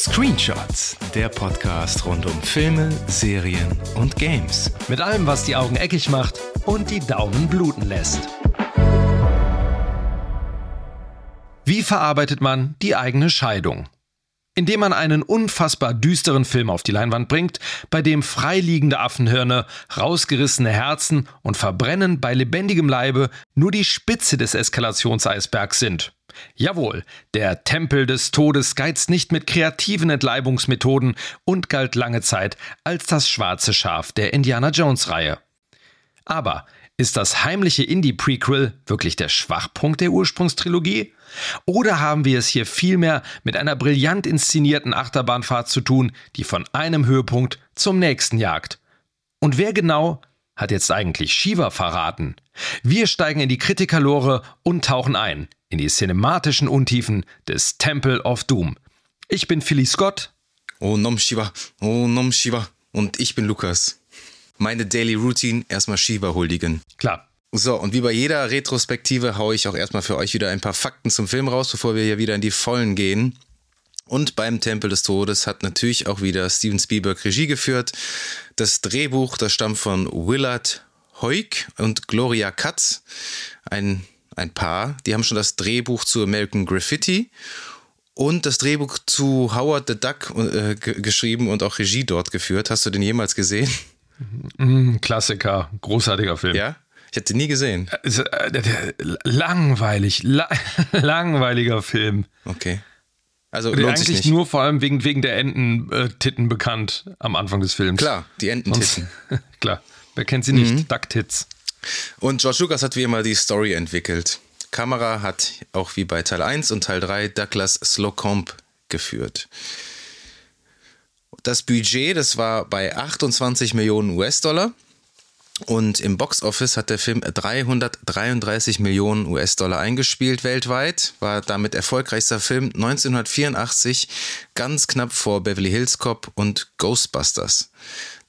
Screenshots, der Podcast rund um Filme, Serien und Games. Mit allem, was die Augen eckig macht und die Daumen bluten lässt. Wie verarbeitet man die eigene Scheidung? Indem man einen unfassbar düsteren Film auf die Leinwand bringt, bei dem freiliegende Affenhirne, rausgerissene Herzen und Verbrennen bei lebendigem Leibe nur die Spitze des Eskalationseisbergs sind. Jawohl, der Tempel des Todes geizt nicht mit kreativen Entleibungsmethoden und galt lange Zeit als das schwarze Schaf der Indiana Jones-Reihe. Aber ist das heimliche Indie-Prequel wirklich der Schwachpunkt der Ursprungstrilogie? Oder haben wir es hier vielmehr mit einer brillant inszenierten Achterbahnfahrt zu tun, die von einem Höhepunkt zum nächsten jagt? Und wer genau hat jetzt eigentlich Shiva verraten? Wir steigen in die Kritikerlore und tauchen ein in die cinematischen Untiefen des Temple of Doom. Ich bin Philly Scott. Oh Nom Shiva, oh Nom Shiva. Und ich bin Lukas. Meine Daily Routine, erstmal Shiva huldigen. Klar. So, und wie bei jeder Retrospektive haue ich auch erstmal für euch wieder ein paar Fakten zum Film raus, bevor wir hier wieder in die Vollen gehen. Und beim Tempel des Todes hat natürlich auch wieder Steven Spielberg Regie geführt. Das Drehbuch, das stammt von Willard Hoyk und Gloria Katz, ein, ein Paar. Die haben schon das Drehbuch zu American Graffiti und das Drehbuch zu Howard the Duck äh, geschrieben und auch Regie dort geführt. Hast du den jemals gesehen? Mhm, Klassiker, großartiger Film. Ja? Ich hätte nie gesehen. Äh, langweilig, la langweiliger Film. Okay. Also lohnt eigentlich sich nicht. nur vor allem wegen, wegen der Ententitten bekannt am Anfang des Films. Klar, die Ententitten. Klar, wer kennt sie nicht? Mhm. Ducktits. Und George Lucas hat wie immer die Story entwickelt. Kamera hat auch wie bei Teil 1 und Teil 3 Douglas Slocombe geführt. Das Budget, das war bei 28 Millionen US-Dollar. Und im Boxoffice hat der Film 333 Millionen US-Dollar eingespielt weltweit, war damit erfolgreichster Film 1984, ganz knapp vor Beverly Hills Cop und Ghostbusters.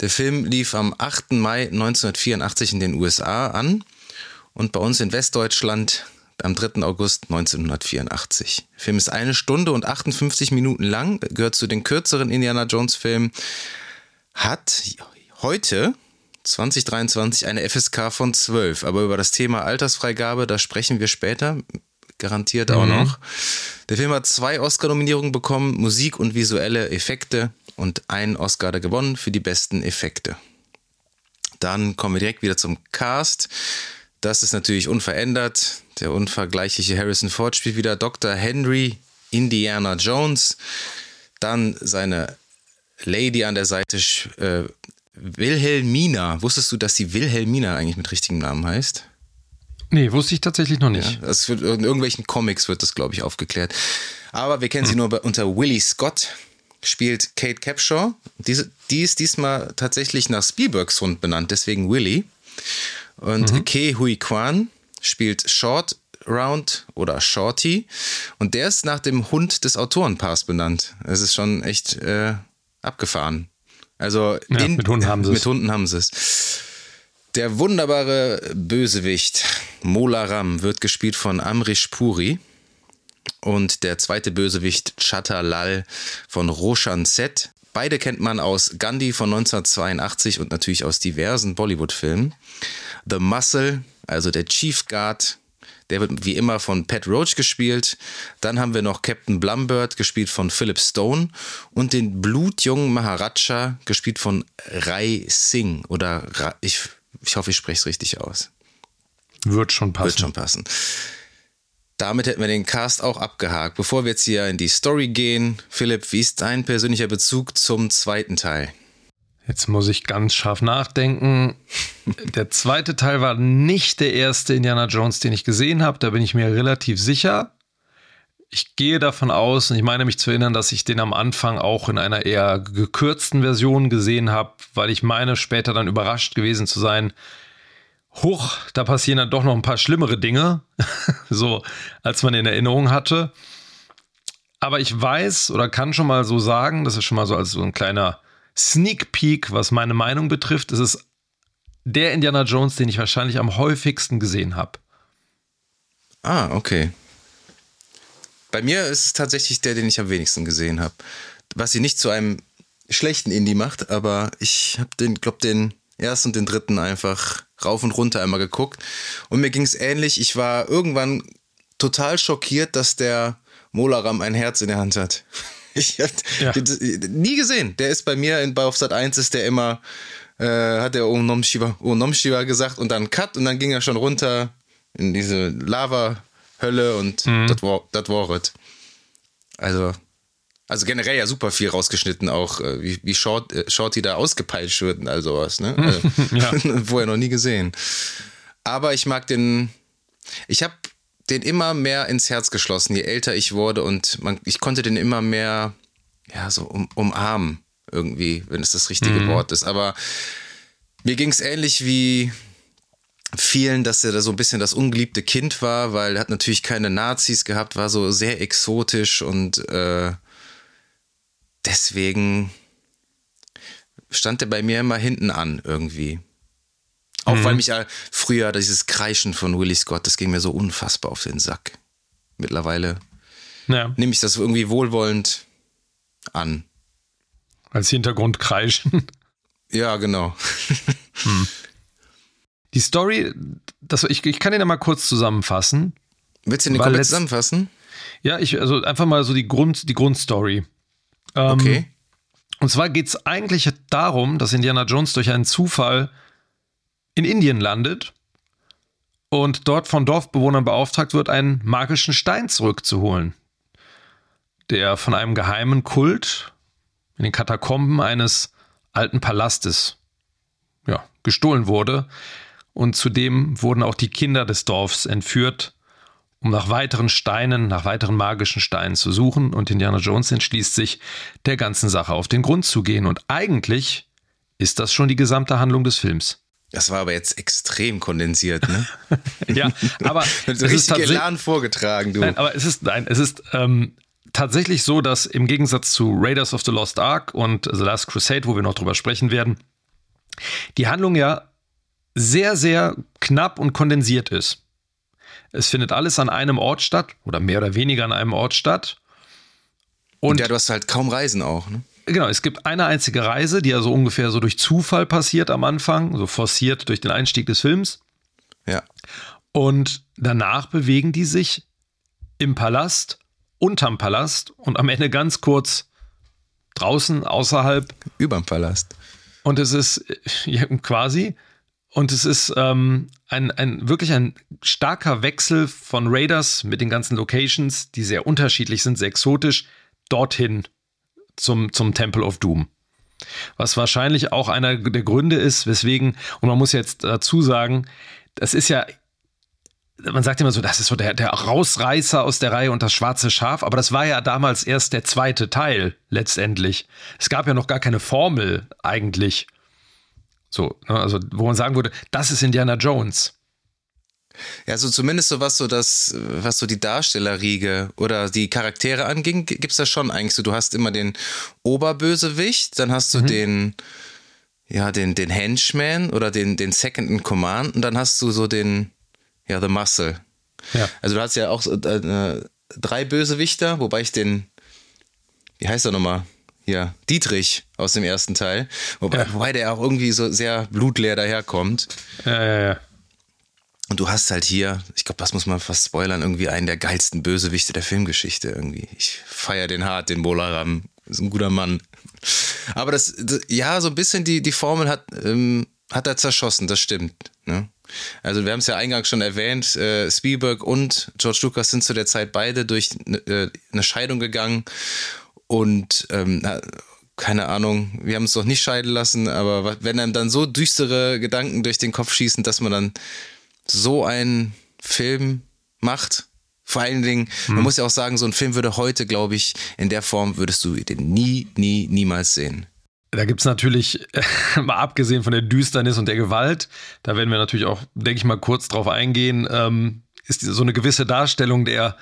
Der Film lief am 8. Mai 1984 in den USA an und bei uns in Westdeutschland am 3. August 1984. Der Film ist eine Stunde und 58 Minuten lang, gehört zu den kürzeren Indiana Jones Filmen, hat heute 2023 eine FSK von 12. Aber über das Thema Altersfreigabe, da sprechen wir später. Garantiert auch mhm. noch. Der Film hat zwei Oscar-Nominierungen bekommen: Musik und visuelle Effekte und einen Oscar hat er gewonnen für die besten Effekte. Dann kommen wir direkt wieder zum Cast. Das ist natürlich unverändert. Der unvergleichliche Harrison Ford spielt wieder Dr. Henry Indiana Jones. Dann seine Lady an der Seite äh, Wilhelmina. Wusstest du, dass sie Wilhelmina eigentlich mit richtigem Namen heißt? Nee, wusste ich tatsächlich noch nicht. Ja, das wird, in irgendwelchen Comics wird das, glaube ich, aufgeklärt. Aber wir kennen hm. sie nur unter Willie Scott. Spielt Kate Capshaw. Diese, die ist diesmal tatsächlich nach Spielbergs Hund benannt, deswegen Willie. Und mhm. Ke Hui Kwan spielt Short Round oder Shorty. Und der ist nach dem Hund des Autorenpaars benannt. Es ist schon echt äh, abgefahren. Also ja, in, mit Hunden haben sie es. Mit Hunden haben sie es. Der wunderbare Bösewicht Mola Ram wird gespielt von Amrish Puri. Und der zweite Bösewicht Chatalal von Roshan Set. Beide kennt man aus Gandhi von 1982 und natürlich aus diversen Bollywood-Filmen. The Muscle, also der Chief Guard, der wird wie immer von Pat Roach gespielt. Dann haben wir noch Captain Blumbird, gespielt von Philip Stone. Und den blutjungen Maharaja, gespielt von Rai Singh. Oder Ra ich, ich hoffe, ich spreche es richtig aus. Wird schon passen. Wird schon passen. Damit hätten wir den Cast auch abgehakt. Bevor wir jetzt hier in die Story gehen, Philipp, wie ist dein persönlicher Bezug zum zweiten Teil? Jetzt muss ich ganz scharf nachdenken. Der zweite Teil war nicht der erste Indiana Jones, den ich gesehen habe. Da bin ich mir relativ sicher. Ich gehe davon aus, und ich meine mich zu erinnern, dass ich den am Anfang auch in einer eher gekürzten Version gesehen habe, weil ich meine, später dann überrascht gewesen zu sein. Huch, da passieren dann doch noch ein paar schlimmere Dinge, so als man in Erinnerung hatte. Aber ich weiß oder kann schon mal so sagen, das ist schon mal so als so ein kleiner Sneak Peek, was meine Meinung betrifft. Es ist der Indiana Jones, den ich wahrscheinlich am häufigsten gesehen habe. Ah, okay. Bei mir ist es tatsächlich der, den ich am wenigsten gesehen habe. was sie nicht zu einem schlechten Indie macht, aber ich habe den, glaube den ersten und den dritten einfach rauf und runter einmal geguckt. Und mir ging es ähnlich. Ich war irgendwann total schockiert, dass der Molaram ein Herz in der Hand hat. Ich habe ja. nie gesehen. Der ist bei mir in, bei Sat 1 ist der immer, äh, hat der Om Nom Shiva, Om Nom Shiva gesagt und dann Cut und dann ging er schon runter in diese Lava-Hölle und mhm. das war das war es. Also also generell ja super viel rausgeschnitten, auch äh, wie, wie Short, äh, Shorty da ausgepeitscht wird und all sowas, ne? Also, Vorher noch nie gesehen. Aber ich mag den, ich habe den immer mehr ins Herz geschlossen, je älter ich wurde und man, ich konnte den immer mehr, ja, so um, umarmen irgendwie, wenn es das richtige mhm. Wort ist. Aber mir ging es ähnlich wie vielen, dass er da so ein bisschen das ungeliebte Kind war, weil er hat natürlich keine Nazis gehabt, war so sehr exotisch und äh, deswegen stand er bei mir immer hinten an irgendwie. Auch mhm. weil mich ja früher dieses Kreischen von Willie Scott, das ging mir so unfassbar auf den Sack. Mittlerweile ja. nehme ich das irgendwie wohlwollend an. Als Hintergrund kreischen. Ja, genau. Hm. Die Story, das, ich, ich kann den ja mal kurz zusammenfassen. Willst du den komplett zusammenfassen? Ja, ich, also einfach mal so die, Grund, die Grundstory. Ähm, okay. Und zwar geht es eigentlich darum, dass Indiana Jones durch einen Zufall in Indien landet und dort von Dorfbewohnern beauftragt wird, einen magischen Stein zurückzuholen, der von einem geheimen Kult in den Katakomben eines alten Palastes ja, gestohlen wurde. Und zudem wurden auch die Kinder des Dorfs entführt um nach weiteren Steinen, nach weiteren magischen Steinen zu suchen. Und Indiana Jones entschließt sich, der ganzen Sache auf den Grund zu gehen. Und eigentlich ist das schon die gesamte Handlung des Films. Das war aber jetzt extrem kondensiert, ne? ja, aber es ist tatsächlich vorgetragen, du. Nein, aber es ist nein, es ist ähm, tatsächlich so, dass im Gegensatz zu Raiders of the Lost Ark und The Last Crusade, wo wir noch drüber sprechen werden, die Handlung ja sehr sehr knapp und kondensiert ist. Es findet alles an einem Ort statt oder mehr oder weniger an einem Ort statt. Und, ja, du hast halt kaum Reisen auch, ne? Genau, es gibt eine einzige Reise, die ja so ungefähr so durch Zufall passiert am Anfang, so forciert durch den Einstieg des Films. Ja. Und danach bewegen die sich im Palast, unterm Palast und am Ende ganz kurz draußen, außerhalb. Überm Palast. Und es ist ja, quasi, und es ist ähm, ein, ein wirklich ein starker Wechsel von Raiders mit den ganzen Locations, die sehr unterschiedlich sind, sehr exotisch, dorthin zum, zum Temple of Doom. Was wahrscheinlich auch einer der Gründe ist, weswegen, und man muss jetzt dazu sagen, das ist ja, man sagt immer so, das ist so der, der Rausreißer aus der Reihe und das schwarze Schaf, aber das war ja damals erst der zweite Teil letztendlich. Es gab ja noch gar keine Formel eigentlich. So, ne, also wo man sagen würde, das ist Indiana Jones. Ja, so zumindest so was so das, was so die Darstellerriege oder die Charaktere anging, gibt es da schon eigentlich so. Du hast immer den Oberbösewicht, dann hast du mhm. den, ja, den, den Henchman oder den, den Second in Command und dann hast du so den, ja, The Muscle. Ja. Also du hast ja auch äh, drei Bösewichter, wobei ich den, wie heißt er nochmal? Hier, Dietrich aus dem ersten Teil. Wobei, ja. wobei der auch irgendwie so sehr blutleer daherkommt. Ja, ja, ja. Und du hast halt hier, ich glaube, das muss man fast spoilern, irgendwie einen der geilsten Bösewichte der Filmgeschichte irgendwie. Ich feiere den hart, den Bolaram. Ist ein guter Mann. Aber das, das ja, so ein bisschen die, die Formel hat, ähm, hat er zerschossen, das stimmt. Ne? Also wir haben es ja eingangs schon erwähnt, äh, Spielberg und George Lucas sind zu der Zeit beide durch äh, eine Scheidung gegangen und ähm, keine Ahnung, wir haben es doch nicht scheiden lassen, aber wenn einem dann so düstere Gedanken durch den Kopf schießen, dass man dann so einen Film macht, vor allen Dingen, hm. man muss ja auch sagen, so ein Film würde heute, glaube ich, in der Form würdest du den nie, nie, niemals sehen. Da gibt es natürlich, mal abgesehen von der Düsternis und der Gewalt, da werden wir natürlich auch, denke ich mal, kurz drauf eingehen, ähm, ist so eine gewisse Darstellung der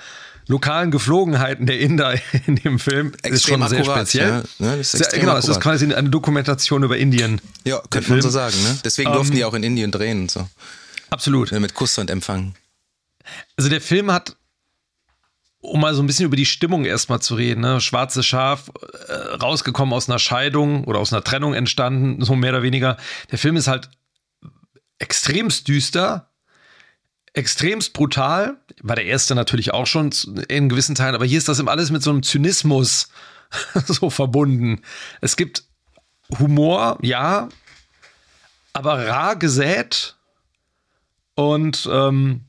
lokalen Geflogenheiten der Inder in dem Film Extrem ist schon sehr akkurat, speziell. Ja, ne? ist sehr, genau, akkurat. es ist quasi eine Dokumentation über Indien. Ja, könnte man so sagen. Ne? Deswegen durften um, die ähm, auch in Indien drehen und so. Absolut. Mit Kuss und Empfang. Also der Film hat um mal so ein bisschen über die Stimmung erstmal zu reden, ne? Schwarze Schaf, äh, rausgekommen aus einer Scheidung oder aus einer Trennung entstanden, so mehr oder weniger. Der Film ist halt extremst düster, extremst brutal. War der erste natürlich auch schon in gewissen Teilen, aber hier ist das eben alles mit so einem Zynismus so verbunden. Es gibt Humor, ja, aber rar gesät und ähm,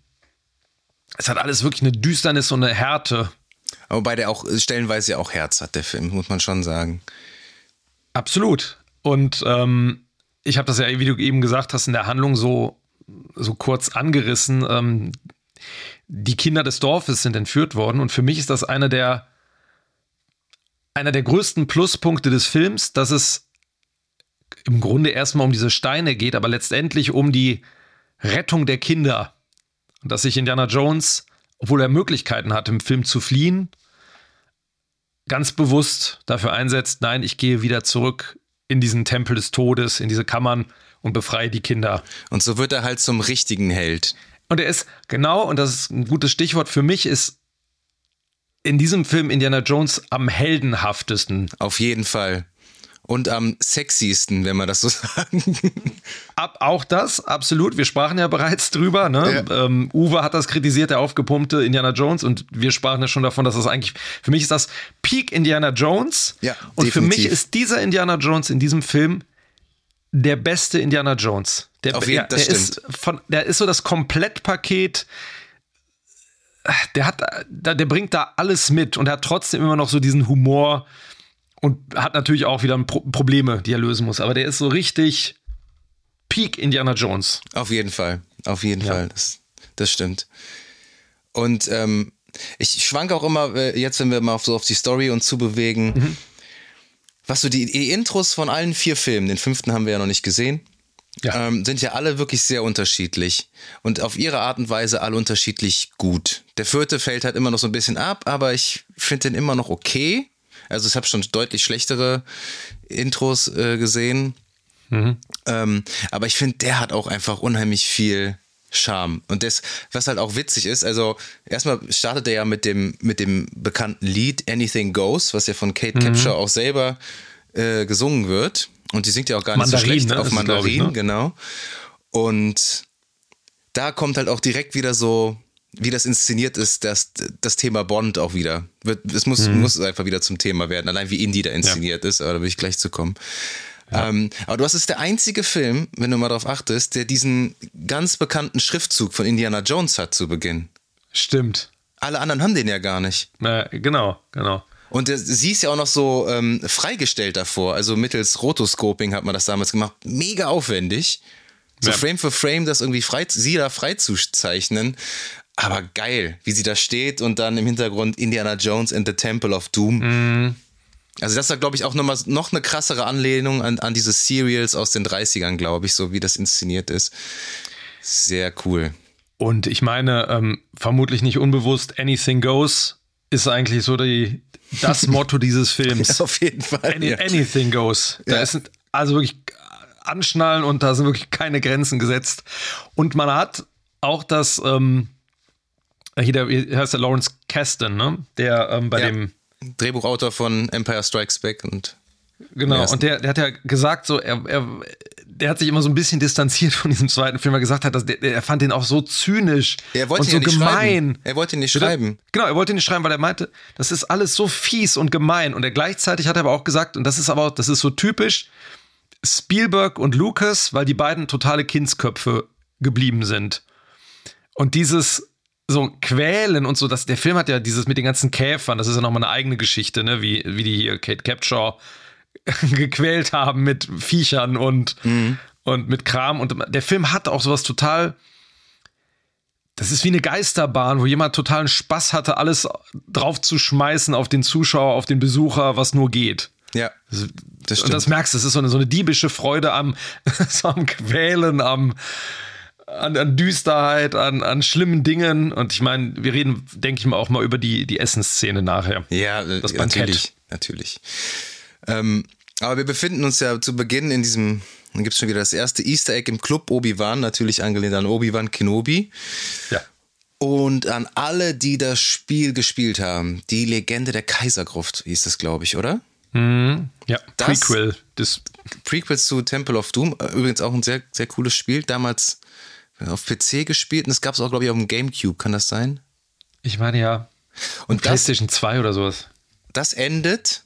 es hat alles wirklich eine Düsternis und eine Härte. Wobei der auch stellenweise ja auch Herz hat, der Film, muss man schon sagen. Absolut. Und ähm, ich habe das ja, wie du eben gesagt hast, in der Handlung so, so kurz angerissen. Ähm, die Kinder des Dorfes sind entführt worden und für mich ist das einer der, einer der größten Pluspunkte des Films, dass es im Grunde erstmal um diese Steine geht, aber letztendlich um die Rettung der Kinder. Und dass sich Indiana Jones, obwohl er Möglichkeiten hat, im Film zu fliehen, ganz bewusst dafür einsetzt, nein, ich gehe wieder zurück in diesen Tempel des Todes, in diese Kammern und befreie die Kinder. Und so wird er halt zum richtigen Held. Und er ist, genau, und das ist ein gutes Stichwort für mich, ist in diesem Film Indiana Jones am heldenhaftesten. Auf jeden Fall und am sexiesten, wenn man das so sagen. Ab, auch das, absolut. Wir sprachen ja bereits drüber. Ne? Ja. Ähm, Uwe hat das kritisiert, der aufgepumpte Indiana Jones. Und wir sprachen ja schon davon, dass das eigentlich, für mich ist das Peak Indiana Jones. Ja, und definitiv. für mich ist dieser Indiana Jones in diesem Film der beste Indiana Jones. Der, Auf jeden, der, der ist von, der ist so das Komplettpaket der hat, der bringt da alles mit und hat trotzdem immer noch so diesen Humor, und hat natürlich auch wieder Pro Probleme, die er lösen muss. Aber der ist so richtig Peak Indiana Jones. Auf jeden Fall. Auf jeden ja. Fall. Das, das stimmt. Und ähm, ich schwank auch immer, äh, jetzt, wenn wir mal so auf die Story uns zubewegen, mhm. Was so die, die, Intros von allen vier Filmen, den fünften haben wir ja noch nicht gesehen, ja. Ähm, sind ja alle wirklich sehr unterschiedlich und auf ihre Art und Weise alle unterschiedlich gut. Der vierte fällt halt immer noch so ein bisschen ab, aber ich finde den immer noch okay. Also ich habe schon deutlich schlechtere Intros äh, gesehen. Mhm. Ähm, aber ich finde, der hat auch einfach unheimlich viel Charme. Und das, was halt auch witzig ist, also erstmal startet er ja mit dem, mit dem bekannten Lied Anything Goes, was ja von Kate mhm. Capshaw auch selber äh, gesungen wird. Und die singt ja auch gar nicht Mandarin, so schlecht ne? auf Mandarin, ich, ne? genau. Und da kommt halt auch direkt wieder so wie das inszeniert ist, das, das Thema Bond auch wieder. Es muss, mhm. muss einfach wieder zum Thema werden, allein wie Indie da inszeniert ja. ist, aber da will ich gleich zu kommen. Ja. Ähm, aber du hast es der einzige Film, wenn du mal darauf achtest, der diesen ganz bekannten Schriftzug von Indiana Jones hat zu Beginn. Stimmt. Alle anderen haben den ja gar nicht. Äh, genau, genau. Und sie ist ja auch noch so ähm, freigestellt davor. Also mittels Rotoscoping hat man das damals gemacht. Mega aufwendig. So ja. Frame für Frame das irgendwie frei, sie da freizuzeichnen. Aber geil, wie sie da steht und dann im Hintergrund Indiana Jones and the Temple of Doom. Mm. Also das ist, glaube ich, auch noch, mal, noch eine krassere Anlehnung an, an diese Serials aus den 30ern, glaube ich, so wie das inszeniert ist. Sehr cool. Und ich meine, ähm, vermutlich nicht unbewusst, Anything Goes ist eigentlich so die, das Motto dieses Films. Ja, auf jeden Fall. Any, ja. Anything Goes. Da ja. ist also wirklich anschnallen und da sind wirklich keine Grenzen gesetzt. Und man hat auch das, ähm, hier, der, hier heißt der Lawrence Kasten, ne? Der ähm, bei dem Drehbuchautor von Empire Strikes Back und Genau, und der, der hat ja gesagt, so, er, er, der hat sich immer so ein bisschen distanziert von diesem zweiten Film, weil er gesagt hat, dass der, er fand den auch so zynisch er wollte und so ja gemein. Schreiben. Er wollte ihn nicht schreiben. Genau, er wollte ihn nicht schreiben, weil er meinte, das ist alles so fies und gemein. Und er gleichzeitig hat er aber auch gesagt, und das ist aber auch, das ist so typisch, Spielberg und Lucas, weil die beiden totale Kindsköpfe geblieben sind. Und dieses, so quälen und so. Das, der Film hat ja dieses mit den ganzen Käfern, das ist ja nochmal eine eigene Geschichte, ne? wie, wie die hier Kate Capshaw gequält haben mit Viechern und, mhm. und mit Kram. Und der Film hat auch sowas total. Das ist wie eine Geisterbahn, wo jemand totalen Spaß hatte, alles drauf zu schmeißen auf den Zuschauer, auf den Besucher, was nur geht. Ja. Das, das stimmt. Und das merkst du, es ist so eine, so eine diebische Freude am, so am Quälen, am, an, an Düsterheit, an, an schlimmen Dingen. Und ich meine, wir reden, denke ich mal, auch mal über die, die Essensszene nachher. Ja, das natürlich. Natürlich. Ähm, aber wir befinden uns ja zu Beginn in diesem, dann gibt es schon wieder das erste Easter Egg im Club Obi-Wan, natürlich angelehnt an Obi-Wan Kenobi. Ja. Und an alle, die das Spiel gespielt haben, die Legende der Kaisergruft hieß das, glaube ich, oder? Mhm. Ja, Das- Prequel. Das, Prequels zu Temple of Doom, äh, übrigens auch ein sehr, sehr cooles Spiel. Damals auf PC gespielt und es gab es auch, glaube ich, auf dem Gamecube, kann das sein? ich meine ja. Und Und das, PlayStation 2 oder sowas. das endet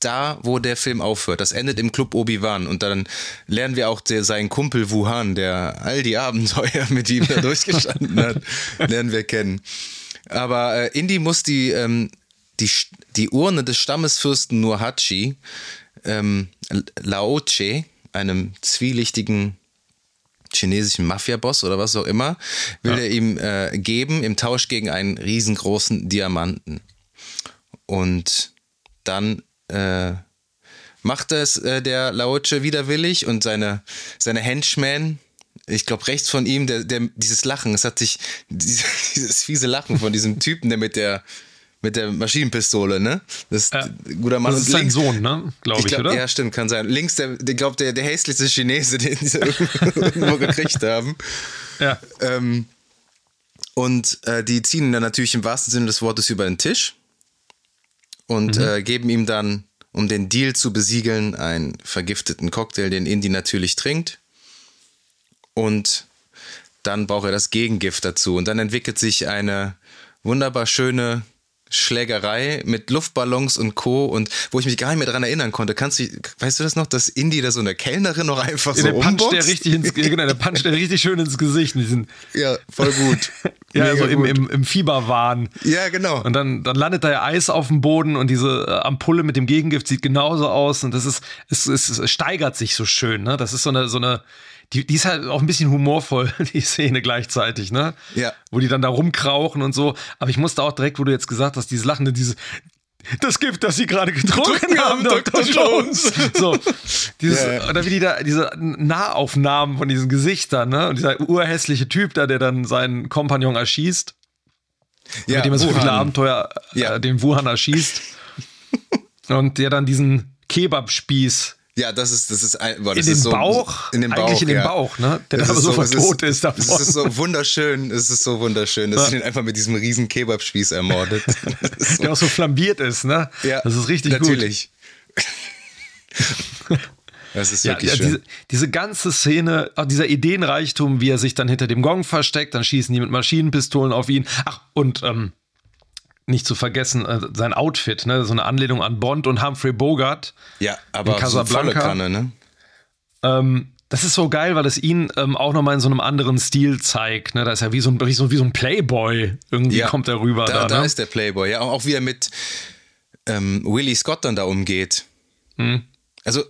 da, wo der Film aufhört. Das endet im Club Obi-Wan. Und dann lernen wir auch der, seinen Kumpel Wuhan, der all die Abenteuer mit ihm da durchgestanden hat, lernen wir kennen. Aber äh, Indy muss die, ähm, die, die Urne des Stammesfürsten Nurhachi, ähm, Laoche, einem zwielichtigen chinesischen Mafia-Boss oder was auch immer, will er ihm äh, geben im Tausch gegen einen riesengroßen Diamanten. Und dann äh, macht es äh, der Laoche widerwillig und seine, seine Henchmen, ich glaube rechts von ihm, der, der, dieses Lachen, es hat sich, dieses, dieses fiese Lachen von diesem Typen, der mit der mit der Maschinenpistole, ne? Das ist Ja. ein guter Mann. Das Und ist sein links- Sohn, ne? Glaube ich, ich glaub, oder? Ja, stimmt, kann sein. Links, der, der glaubt, der, der hässlichste Chinese, den sie irgendwo gekriegt haben. Ja. Ähm, und äh, die ziehen ihn dann natürlich im wahrsten Sinne des Wortes über den Tisch und Mhm. äh, geben ihm dann, um den Deal zu besiegeln, einen vergifteten Cocktail, den Indy natürlich trinkt. Und dann braucht er das Gegengift dazu. Und dann entwickelt sich eine wunderbar schöne Schlägerei mit Luftballons und Co. Und wo ich mich gar nicht mehr dran erinnern konnte, kannst du, weißt du das noch, dass Indy da so eine Kellnerin noch einfach so der puncht umboxt? der richtig ins, genau, der puncht der richtig schön ins Gesicht. Ja, voll gut. ja, Mega so im, gut. im, im Fieberwahn. Ja, genau. Und dann, dann landet da ja Eis auf dem Boden und diese äh, Ampulle mit dem Gegengift sieht genauso aus und das ist, es, es, es steigert sich so schön, ne? Das ist so eine, so eine, die, die ist halt auch ein bisschen humorvoll, die Szene gleichzeitig, ne? Ja. Wo die dann da rumkrauchen und so. Aber ich musste auch direkt, wo du jetzt gesagt hast, dieses Lachende, diese, das Gift, das sie gerade getrunken haben, Dr. Jones. So, dieses, ja. oder wie die da, diese Nahaufnahmen von diesen Gesichtern, ne? Und dieser urhässliche Typ da, der dann seinen Kompagnon erschießt ja, mit dem er so viele Abenteuer Ja. äh, den Wuhan erschießt. und der dann diesen Kebabspieß Ja, das ist, das ist, ein, boah, in das den ist so, Bauch, in den Bauch, eigentlich in den ja. Bauch, ne? Der Das aber so es vertot ist davon. Das ist so wunderschön, es ist so wunderschön, dass Ja. sie ihn einfach mit diesem riesen Kebabspieß ermordet. Das ist so, der auch so flambiert ist, ne? ja, das ist richtig natürlich. Das ist gut. Ja, wirklich ja, schön. diese, diese ganze Szene, auch dieser Ideenreichtum, wie er sich dann hinter dem Gong versteckt, dann schießen die mit Maschinenpistolen auf ihn. Ach, und ähm, nicht zu vergessen, äh, sein Outfit, ne? So eine Anlehnung an Bond und Humphrey Bogart. ja, aber in so Casablanca. Kanne, ne? Ähm, das ist so geil, weil es ihn ähm, auch nochmal in so einem anderen Stil zeigt. Ne? Da ist er wie so ein, wie so, wie so ein Playboy. Irgendwie Ja, kommt er rüber. Da, Da, da ne? ist der Playboy, ja. Auch wie er mit ähm, Willie Scott dann da umgeht. Hm. Also,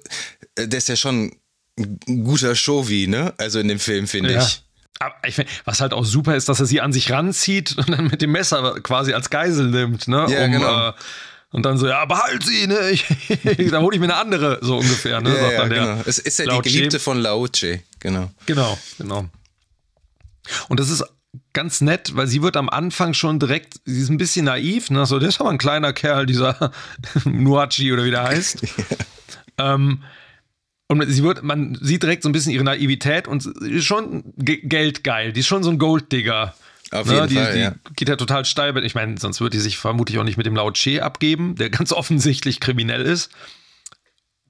äh, der ist ja schon ein guter Showy, ne? Also in dem Film, finde ja. ich. Aber ich find, was halt auch super ist, dass er sie an sich ranzieht und dann mit dem Messer quasi als Geisel nimmt. Ne? Ja, genau. äh, und dann so, ja, behalt sie, ne? Ich, da hole ich mir eine andere, so ungefähr. Ne? Ja, ja, genau. Es ist ja die Laoche. Geliebte von Laoche, genau. Genau, genau. Und das ist ganz nett, weil sie wird am Anfang schon direkt, sie ist ein bisschen naiv, ne? So, der ist aber ein kleiner Kerl, dieser Nuachi oder wie der heißt. ähm, und sie wird, man sieht direkt so ein bisschen ihre Naivität und ist schon ge- geldgeil. Die ist schon so ein Golddigger. Auf Ne, jeden die, Fall, die ja. geht ja total steil. Ich meine, sonst würde die sich vermutlich auch nicht mit dem Lao Che abgeben, der ganz offensichtlich kriminell ist.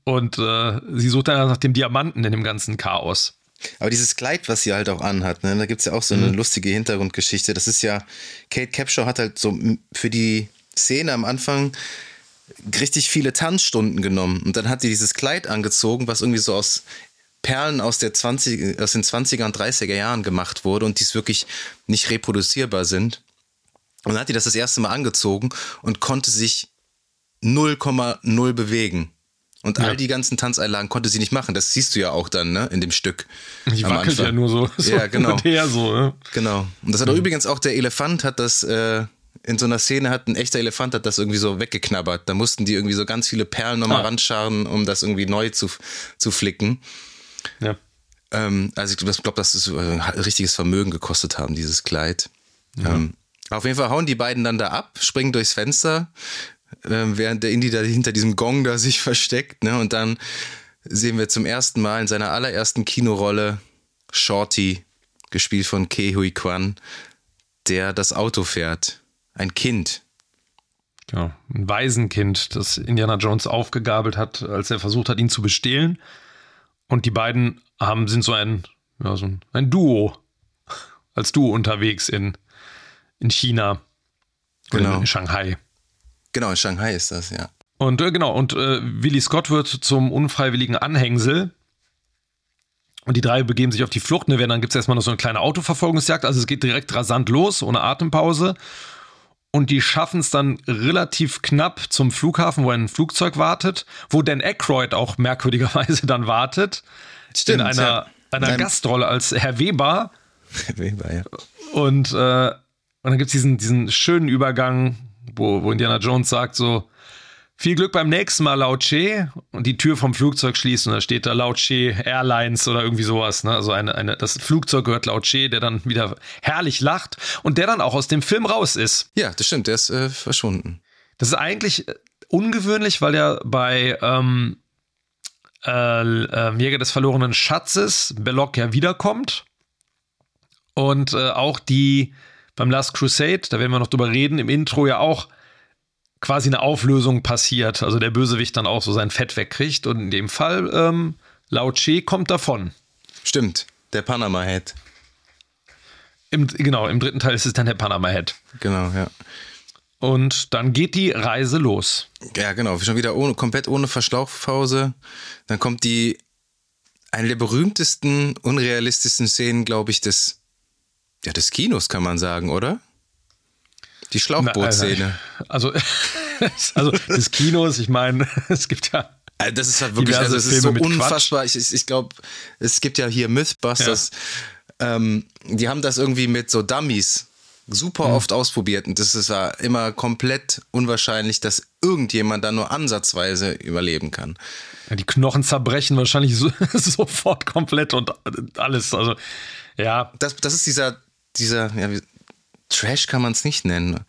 Und äh, sie sucht dann nach dem Diamanten in dem ganzen Chaos. Aber dieses Kleid, was sie halt auch anhat, ne, da gibt es ja auch so eine lustige Hintergrundgeschichte. Das ist ja, Kate Capshaw hat halt so für die Szene am Anfang richtig viele Tanzstunden genommen. Und dann hat sie dieses Kleid angezogen, was irgendwie so aus Perlen aus, der 20, aus den 20er und 30er Jahren gemacht wurde und die es wirklich nicht reproduzierbar sind. Und dann hat die das das erste Mal angezogen und konnte sich 0,0 bewegen. Und all die ganzen Tanzeinlagen konnte sie nicht machen. Das siehst du ja auch dann, ne, in dem Stück. Die am wackelt Anfang. ja nur so. so Ja, genau. her so. Ne? Genau. Und das hat auch übrigens auch der Elefant hat das äh, in so einer Szene hat ein echter Elefant hat das irgendwie so weggeknabbert. Da mussten die irgendwie so ganz viele Perlen nochmal Ah. ranscharren, um das irgendwie neu zu, zu flicken. Ja. Ähm, also ich glaube, glaub, dass es äh, ein richtiges Vermögen gekostet haben, dieses Kleid. Ähm, auf jeden Fall hauen die beiden dann da ab, springen durchs Fenster, ähm, während der Indie da hinter diesem Gong da sich versteckt. Ne? Und dann sehen wir zum ersten Mal in seiner allerersten Kinorolle Shorty, gespielt von Ke Hui Kwan, der das Auto fährt. Ein Kind. Genau, ein Waisenkind, das Indiana Jones aufgegabelt hat, als er versucht hat, ihn zu bestehlen. Und die beiden haben, sind so ein, ja, so ein, Duo, als Duo unterwegs in, in China. Genau. In Shanghai. Genau, in Shanghai ist das, ja. Und äh, genau, und äh, Willy Scott wird zum unfreiwilligen Anhängsel. Und die drei begeben sich auf die Flucht. Ne? Dann gibt es erstmal noch so eine kleine Autoverfolgungsjagd. Also es geht direkt rasant los, ohne Atempause. Und die schaffen es dann relativ knapp zum Flughafen, wo ein Flugzeug wartet, wo Dan Aykroyd auch merkwürdigerweise dann wartet. Stimmt, in einer, ja. einer Nein. Gastrolle als Herr Weber. Weber, ja. Und, äh, und dann gibt es diesen, diesen schönen Übergang, wo, wo Indiana Jones sagt so, viel Glück beim nächsten Mal, Lao Che. Und die Tür vom Flugzeug schließt und da steht da Lao Che Airlines oder irgendwie sowas. Ne? Also eine, eine, das Flugzeug gehört Lao Che, der dann wieder herrlich lacht und der dann auch aus dem Film raus ist. Ja, das stimmt, der ist äh, verschwunden. Das ist eigentlich äh, ungewöhnlich, weil er bei ähm, äh, äh, Jäger des verlorenen Schatzes Belloc ja wiederkommt. Und äh, auch die beim Last Crusade, da werden wir noch drüber reden, im Intro ja auch quasi eine Auflösung passiert. Also der Bösewicht dann auch so sein Fett wegkriegt. Und in dem Fall, ähm, Lao Che kommt davon. Stimmt, der Panama Head. Im, genau, im dritten Teil ist es dann der Panama Head. Genau, ja. Und dann geht die Reise los. Ja, genau, schon wieder ohne, komplett ohne Verschlauchpause. Dann kommt die, eine der berühmtesten, unrealistischsten Szenen, glaube ich, des, ja, des Kinos, kann man sagen, oder? Die Schlauchbootszene. Also, also des Kinos, ich meine, es gibt ja. Also das ist halt wirklich, also es ist so unfassbar. Ich, ich, ich glaube, es gibt ja hier Mythbusters, ähm, die haben das irgendwie mit so Dummies super Mhm. oft ausprobiert und das ist war immer komplett unwahrscheinlich, dass irgendjemand da nur ansatzweise überleben kann. Ja, die Knochen zerbrechen wahrscheinlich so, sofort komplett und alles. Also, ja, Das, das ist dieser, dieser, ja, Trash kann man es nicht nennen,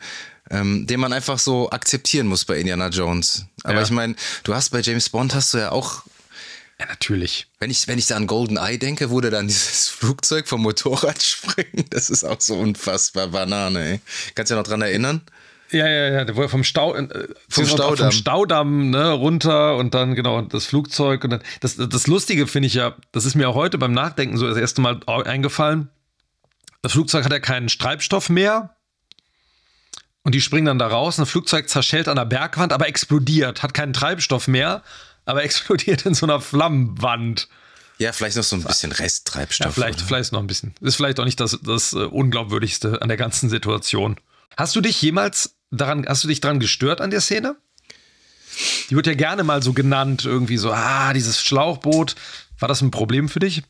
ähm, den man einfach so akzeptieren muss bei Indiana Jones. Aber Ja. ich meine, du hast bei James Bond hast du ja auch ja, natürlich. Wenn ich, wenn ich da an Golden Eye denke, wo der dann dieses Flugzeug vom Motorrad springt, das ist auch so unfassbar Banane, ey. Kannst du dich noch dran erinnern? Ja, ja, ja, der wurde vom Stau, äh, Vom Staudamm. vom Staudamm ne, runter und dann genau das Flugzeug und dann das, das Lustige finde ich ja, das ist mir auch heute beim Nachdenken so das erste Mal eingefallen. Das Flugzeug hat ja keinen Treibstoff mehr und die springen dann da raus. Und das Flugzeug zerschellt an der Bergwand, aber explodiert, hat keinen Treibstoff mehr, aber explodiert in so einer Flammenwand. Ja, vielleicht noch so ein bisschen Resttreibstoff. Ja, vielleicht, oder? vielleicht noch ein bisschen. Ist vielleicht auch nicht das, das äh, Unglaubwürdigste an der ganzen Situation. Hast du dich jemals daran, hast du dich daran gestört an der Szene? Die wird ja gerne mal so genannt, irgendwie so, ah, dieses Schlauchboot. War das ein Problem für dich?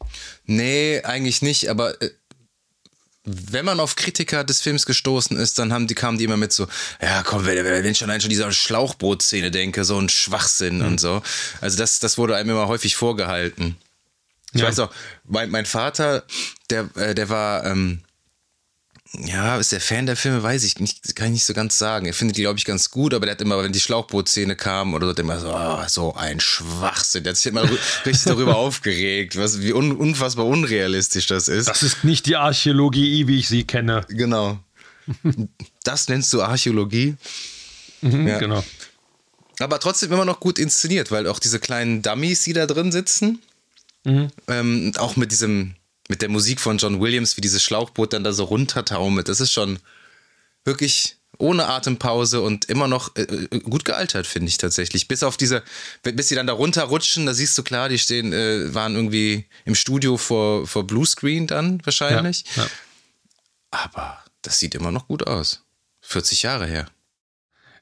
Nee, eigentlich nicht, aber äh, wenn man auf Kritiker des Films gestoßen ist, dann haben die, kamen die immer mit so, ja komm, wenn, wenn ich schon an dieser Schlauchbootszene denke, so ein Schwachsinn Hm. und so. Also das, das wurde einem immer häufig vorgehalten. Ich Ja. weiß auch, mein, mein Vater, der, äh, der war, ähm, ja, ist der Fan der Filme, weiß ich nicht, kann ich nicht so ganz sagen. Er findet die, glaube ich, ganz gut, aber der hat immer, wenn die Schlauchbootszene kam oder so, er immer so, oh, so ein Schwachsinn. Der hat sich immer richtig darüber aufgeregt, was, wie un, unfassbar unrealistisch das ist. Das ist nicht die Archäologie, wie ich sie kenne. Genau. Das nennst du Archäologie. Mhm, Ja. Genau. Aber trotzdem immer noch gut inszeniert, weil auch diese kleinen Dummies, die da drin sitzen, Mhm. ähm, auch mit diesem, mit der Musik von John Williams, wie dieses Schlauchboot dann da so runtertaumelt, das ist schon wirklich ohne Atempause und immer noch äh, äh, gut gealtert, finde ich tatsächlich. Bis auf diese, bis sie dann da runterrutschen, da siehst du klar, die stehen, äh, waren irgendwie im Studio vor, vor Bluescreen dann wahrscheinlich. Ja, ja. Aber das sieht immer noch gut aus. 40 Jahre her.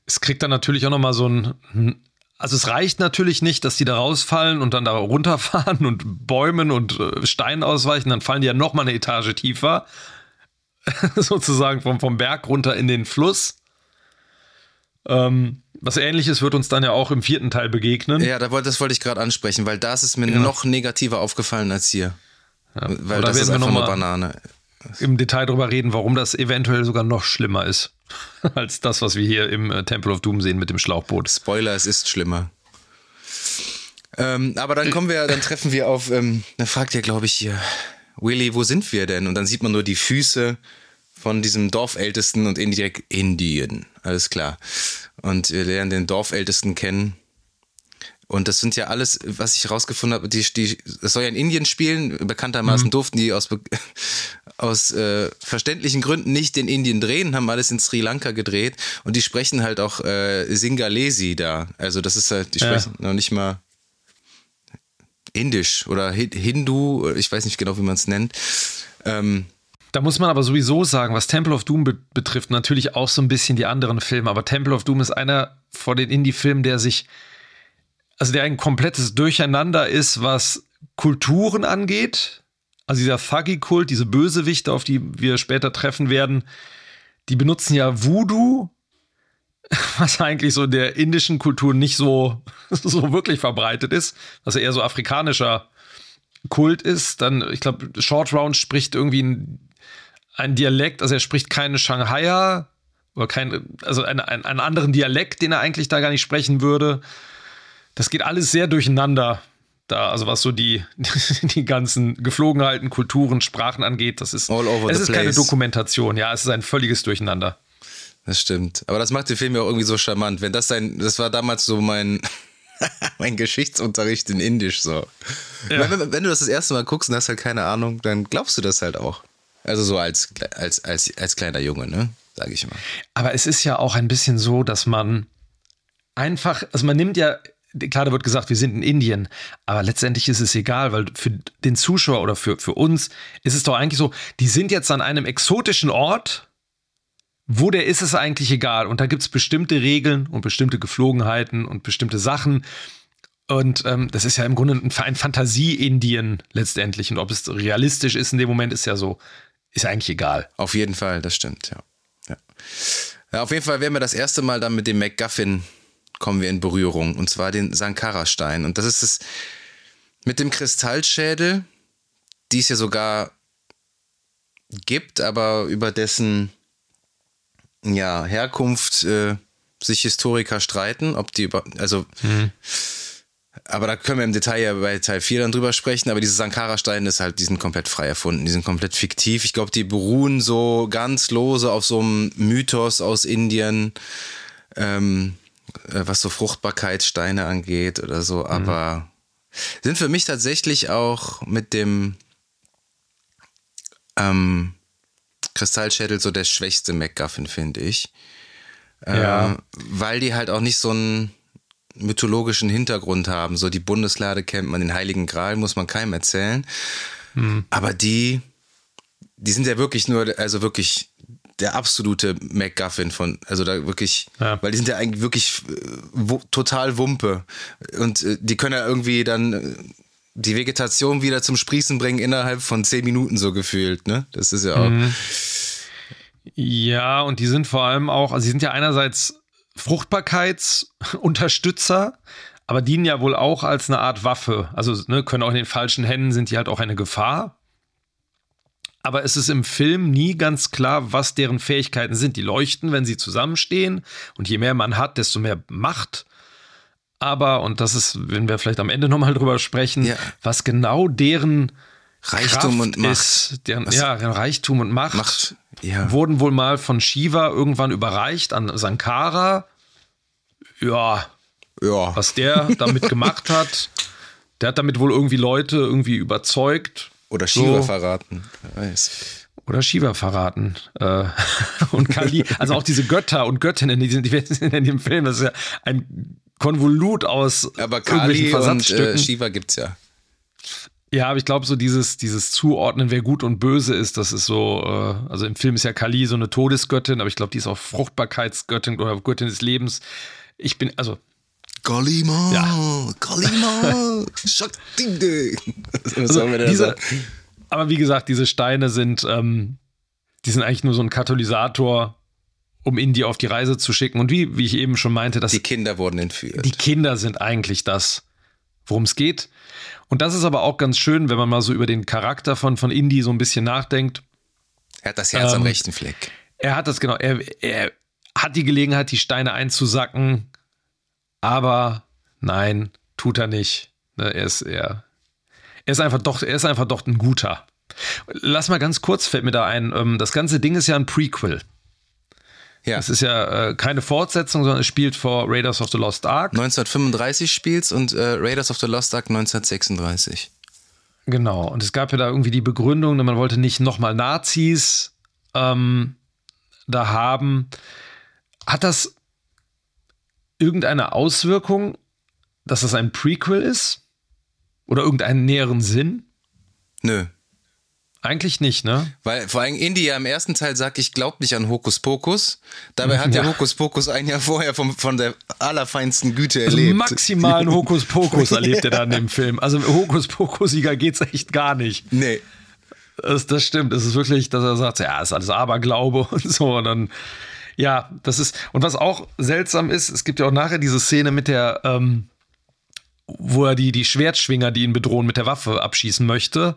Es kriegt dann natürlich auch nochmal so ein. Also es reicht natürlich nicht, dass die da rausfallen und dann da runterfahren und Bäumen und äh, Steinen ausweichen, dann fallen die ja nochmal eine Etage tiefer, sozusagen vom, vom Berg runter in den Fluss. Ähm, was ähnliches wird uns dann ja auch im vierten Teil begegnen. Ja, das wollte ich gerade ansprechen, weil das ist mir Ja. noch negativer aufgefallen als hier. weil aber da das ist einfach nur mal- Banane. Im Detail drüber reden, warum das eventuell sogar noch schlimmer ist, als das, was wir hier im äh, Temple of Doom sehen mit dem Schlauchboot. Spoiler, es ist schlimmer. Ähm, aber dann kommen wir, dann treffen wir auf, ähm, dann fragt er, glaube ich, hier, Willy, wo sind wir denn? Und dann sieht man nur die Füße von diesem Dorfältesten und indirekt Indien. Alles klar. Und wir lernen den Dorfältesten kennen. Und das sind ja alles, was ich rausgefunden habe, die, die, das soll ja in Indien spielen. Bekanntermaßen mhm. durften die aus, aus äh, verständlichen Gründen nicht in Indien drehen, haben alles in Sri Lanka gedreht. Und die sprechen halt auch äh, Singalesi da. Also das ist halt, die sprechen ja. noch nicht mal Indisch oder Hindu, ich weiß nicht genau, wie man es nennt. Ähm, da muss man aber sowieso sagen, was Temple of Doom be betrifft, natürlich auch so ein bisschen die anderen Filme. Aber Temple of Doom ist einer von den Indie-Filmen, der sich also der ein komplettes Durcheinander ist, was Kulturen angeht. Also dieser Thuggy-Kult, diese Bösewichte, auf die wir später treffen werden, die benutzen ja Voodoo, was eigentlich so in der indischen Kultur nicht so, so wirklich verbreitet ist, was ja eher so afrikanischer Kult ist. Dann, ich glaube, Short Round spricht irgendwie ein, ein Dialekt, also er spricht keine Shanghaier oder kein, also einen, einen anderen Dialekt, den er eigentlich da gar nicht sprechen würde das geht alles sehr durcheinander. Da, also was so die, die ganzen Geflogenheiten, Kulturen, Sprachen angeht, das ist, All over es ist place. keine Dokumentation, ja, es ist ein völliges Durcheinander. Das stimmt. Aber das macht den Film ja auch irgendwie so charmant. Wenn das sein, das war damals so mein, mein Geschichtsunterricht in Indisch so. Ja. Wenn, wenn, du das das erste Mal guckst und hast halt keine Ahnung, dann glaubst du das halt auch. Also so als, als, als, als kleiner Junge, ne? Sag ich mal. Aber es ist ja auch ein bisschen so, dass man einfach, also man nimmt ja klar, da wird gesagt, wir sind in Indien, aber letztendlich ist es egal, weil für den Zuschauer oder für, für uns ist es doch eigentlich so, die sind jetzt an einem exotischen Ort, wo der ist es eigentlich egal. Und da gibt es bestimmte Regeln und bestimmte Geflogenheiten und bestimmte Sachen. Und ähm, das ist ja im Grunde ein, ein Fantasie-Indien letztendlich. Und ob es realistisch ist in dem Moment, ist ja so, ist eigentlich egal. Auf jeden Fall, das stimmt, ja. ja. ja auf jeden Fall werden wir das erste Mal dann mit dem MacGuffin kommen wir in Berührung, und zwar den Sankara-Stein. Und das ist es mit dem Kristallschädel, die es ja sogar gibt, aber über dessen ja, Herkunft äh, sich Historiker streiten, ob die über, also mhm. aber da können wir im Detail ja bei Teil 4 dann drüber sprechen, aber diese Sankara-Steine ist halt, die sind komplett frei erfunden, die sind komplett fiktiv. Ich glaube, die beruhen so ganz lose auf so einem Mythos aus Indien. Ähm, äh, was so Fruchtbarkeitssteine angeht oder so, mhm. aber mhm. sind für mich tatsächlich auch mit dem ähm, Kristallschädel so der schwächste MacGuffin, finde ich. Ja. Äh, weil die halt auch nicht so einen mythologischen Hintergrund haben. So die Bundeslade kennt man, den Heiligen Gral muss man keinem erzählen. Mhm. Aber die, die sind ja wirklich nur, also wirklich der absolute MacGuffin von, also da wirklich, ja. weil die sind ja eigentlich wirklich äh, wo, total Wumpe. Und äh, die können ja irgendwie dann äh, die Vegetation wieder zum Sprießen bringen innerhalb von zehn Minuten so gefühlt, ne? Das ist ja auch. Mhm. Ja, und die sind vor allem auch, also sie sind ja einerseits Fruchtbarkeitsunterstützer, aber dienen ja wohl auch als eine Art Waffe. Also ne, können auch in den falschen Händen sind die halt auch eine Gefahr aber es ist im Film nie ganz klar, was deren Fähigkeiten sind. Die leuchten, wenn sie zusammenstehen und je mehr man hat, desto mehr Macht. Aber, und das ist, wenn wir vielleicht am Ende nochmal drüber sprechen, ja. was genau deren Reichtum Kraft und Macht. Ist, deren, ja, Reichtum und Macht, Macht ja. wurden wohl mal von Shiva irgendwann überreicht an Sankara. Ja, ja. was der damit gemacht hat. Der hat damit wohl irgendwie Leute irgendwie überzeugt. Oder Shiva so. verraten. Wer weiß. Oder Shiva verraten. Äh, und Kali, also auch diese Götter und Göttinnen, die sind, die sind in dem Film, das ist ja ein Konvolut aus Aber Kali und äh, Shiva gibt's ja. Ja, aber ich glaube, so dieses, dieses Zuordnen, wer gut und böse ist, das ist so, äh, also im Film ist ja Kali so eine Todesgöttin, aber ich glaube, die ist auch Fruchtbarkeitsgöttin oder Göttin des Lebens. Ich bin, also Kalima, ja. Kalima, Shakti. Also diese, aber wie gesagt, diese Steine sind, ähm, die sind eigentlich nur so ein Katalysator, um Indie auf die Reise zu schicken. Und wie, wie ich eben schon meinte, dass die Kinder wurden entführt. Die Kinder sind eigentlich das, worum es geht. Und das ist aber auch ganz schön, wenn man mal so über den Charakter von, von Indy so ein bisschen nachdenkt. Er hat das Herz ähm, am rechten Fleck. Er hat das genau. Er, er hat die Gelegenheit, die Steine einzusacken aber nein, tut er nicht. Ne, er ist er, er ist einfach doch, er ist einfach doch ein guter. Lass mal ganz kurz, fällt mir da ein, ähm, das ganze Ding ist ja ein Prequel. Ja. Es ist ja äh, keine Fortsetzung, sondern es spielt vor Raiders of the Lost Ark. 1935 spielt's und äh, Raiders of the Lost Ark 1936. Genau. Und es gab ja da irgendwie die Begründung, man wollte nicht nochmal Nazis ähm, da haben. Hat das irgendeine Auswirkung, dass das ein Prequel ist? Oder irgendeinen näheren Sinn? Nö. Eigentlich nicht, ne? Weil vor allem Indy ja im ersten Teil sagt, ich glaube nicht an Hokuspokus. Dabei hat Ja. der Hokuspokus ein Jahr vorher vom, von der allerfeinsten Güte Also erlebt. maximalen Hokuspokus erlebt er da in dem Film. Also Hokuspokusiger geht's echt gar nicht. Nee. Das, das stimmt. Es ist wirklich, dass er sagt, ja, ist alles Aberglaube und so. Und dann, ja, das ist. Und was auch seltsam ist, es gibt ja auch nachher diese Szene mit der, ähm, wo er die, die Schwertschwinger, die ihn bedrohen, mit der Waffe abschießen möchte.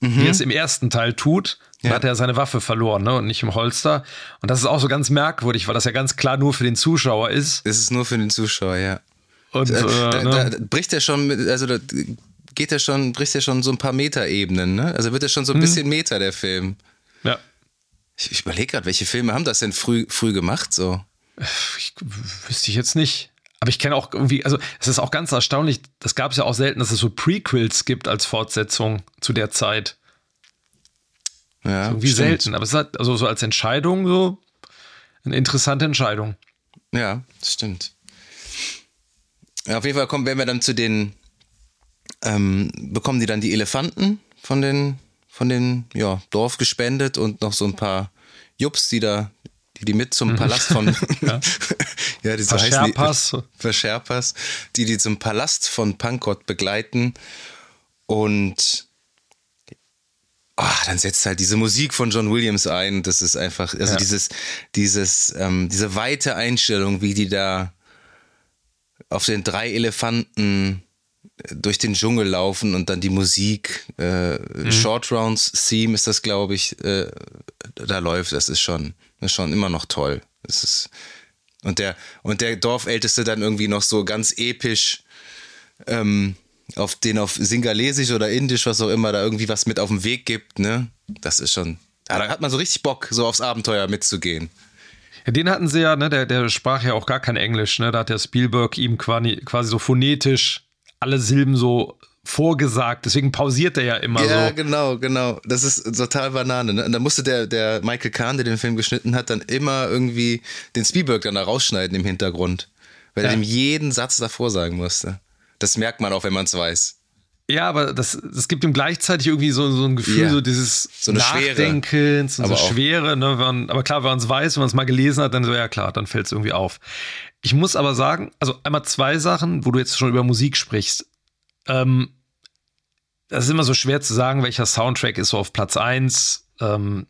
Wie er es im ersten Teil tut, Ja. hat er seine Waffe verloren, ne? Und nicht im Holster. Und das ist auch so ganz merkwürdig, weil das ja ganz klar nur für den Zuschauer ist. Es ist nur für den Zuschauer, ja. Und Äh, da, ne? da bricht er schon mit, also da geht er schon, bricht er schon so ein paar Meterebenen, ne? Also wird er schon so ein bisschen Meter, der Film. ja. Ich, ich überlege gerade, welche Filme haben das denn früh, früh gemacht so? Ich, wüsste ich jetzt nicht. Aber ich kenne auch irgendwie, also es ist auch ganz erstaunlich, das gab es ja auch selten, dass es so Prequels gibt als Fortsetzung zu der Zeit. Ja, Irgendwie stimmt. selten. Aber es hat also so als Entscheidung so eine interessante Entscheidung. Ja, das stimmt. Ja, auf jeden Fall kommen, werden wir dann zu den, ähm, bekommen die dann die Elefanten von den, von den, ja, Dorf gespendet und noch so ein paar Jups, die da, die die mit zum Palast von, ja, die so heißen die-. Verscherpers, die die zum Palast von Pankot begleiten und ah, dann setzt halt diese Musik von John Williams ein. Das ist einfach, also Ja. dieses, dieses, ähm, diese weite Einstellung, wie die da auf den drei Elefanten durch den Dschungel laufen und dann die Musik, äh, Short Rounds Theme ist das, glaube ich, äh, da läuft. Das ist schon, das ist schon immer noch toll. Das ist und der und der Dorfälteste dann irgendwie noch so ganz episch ähm, auf den auf Singalesisch oder Indisch, was auch immer, da irgendwie was mit auf den Weg gibt, ne? Das ist schon. Ja, da hat man so richtig Bock, so aufs Abenteuer mitzugehen. Ja, den hatten sie ja, ne, der, der sprach ja auch gar kein Englisch, ne? Da hat der Spielberg ihm quasi, quasi so phonetisch alle Silben so vorgesagt. Deswegen pausiert er ja immer Ja, so. genau, genau. Das ist total Banane. Ne? Und da musste der, der Michael Kahn, der den Film geschnitten hat, dann immer irgendwie den Spielberg dann da rausschneiden im Hintergrund. Weil Ja. er ihm jeden Satz davor sagen musste. Das merkt man auch, wenn man es weiß. Ja, aber das, das gibt ihm gleichzeitig irgendwie so, so ein Gefühl, Ja. so dieses So. Nachdenkens und Aber so Schwere. Ne? Wenn man, aber klar, wenn man es weiß, wenn man es mal gelesen hat, dann so, ja klar, dann fällt es irgendwie auf. Ich muss aber sagen, also einmal zwei Sachen, wo du jetzt schon über Musik sprichst. Ähm, das ist immer so schwer zu sagen, welcher Soundtrack ist so auf Platz 1. Ähm,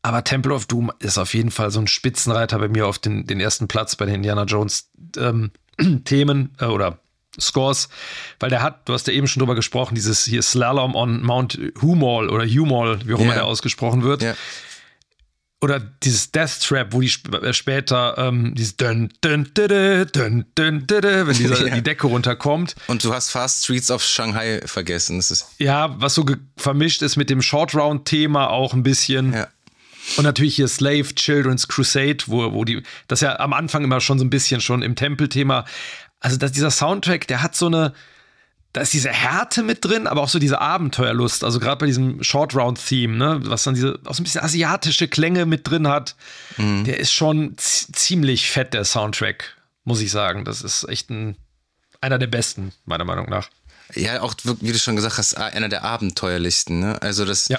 aber Temple of Doom ist auf jeden Fall so ein Spitzenreiter bei mir auf den, den ersten Platz bei den Indiana Jones ähm, Themen äh, oder Scores, weil der hat, du hast ja eben schon drüber gesprochen, dieses hier Slalom on Mount Humol oder Humol, wie auch immer der ausgesprochen wird. Ja. Oder dieses Death Trap, wo die sp äh, später ähm, dieses dun, dun, dun, dun, dun, dun, wenn dieser, Ja. die Decke runterkommt. Und du hast Fast Streets of Shanghai vergessen. Das ist, Ja, was so vermischt ist mit dem Short Round Thema auch ein bisschen. ja. Und natürlich hier Slave Children's Crusade, wo, wo die, das ja am Anfang immer schon so ein bisschen schon im Tempelthema. Also, dass dieser Soundtrack, der hat so eine, da ist diese Härte mit drin, aber auch so diese Abenteuerlust. Also gerade bei diesem Short Round Theme, ne, was dann diese auch so ein bisschen asiatische Klänge mit drin hat, der ist schon ziemlich fett, der Soundtrack, muss ich sagen. Das ist echt ein, einer der besten, meiner Meinung nach. Ja, auch wie du schon gesagt hast, einer der abenteuerlichsten. Ne? Also das, Ja.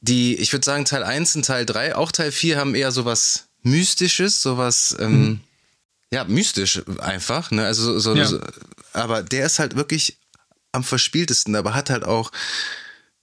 die, ich würde sagen, Teil 1 und Teil 3, auch Teil 4 haben eher sowas Mystisches, sowas, ähm, ja, mystisch einfach, ne? Also so, Ja. so, aber der ist halt wirklich am verspieltesten, aber hat halt auch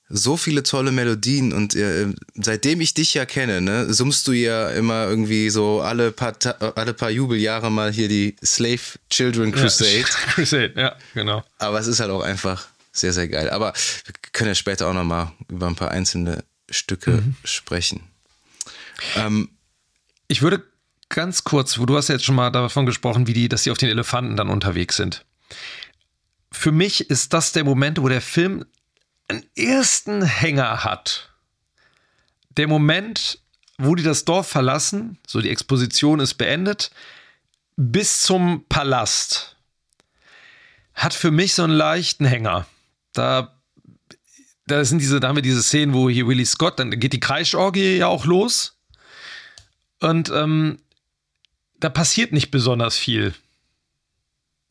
so viele tolle Melodien und äh, seitdem ich dich ja kenne, ne, summst du ja immer irgendwie so alle paar, Ta alle paar Jubeljahre mal hier die Slave Children Crusade. Ja, Crusade, ja, genau. Aber es ist halt auch einfach sehr, sehr geil. Aber wir können ja später auch nochmal über ein paar einzelne Stücke Mhm. sprechen. Ähm, Ich würde ganz kurz, wo du hast ja jetzt schon mal davon gesprochen, wie die, dass die auf den Elefanten dann unterwegs sind. Für mich ist das der Moment, wo der Film einen ersten Hänger hat. Der Moment, wo die das Dorf verlassen, so die Exposition ist beendet, bis zum Palast, hat für mich so einen leichten Hänger. Da, da sind diese, da haben wir diese Szenen, wo hier Willie Scott, dann geht die Kreischorgie ja auch los. Und ähm, da passiert nicht besonders viel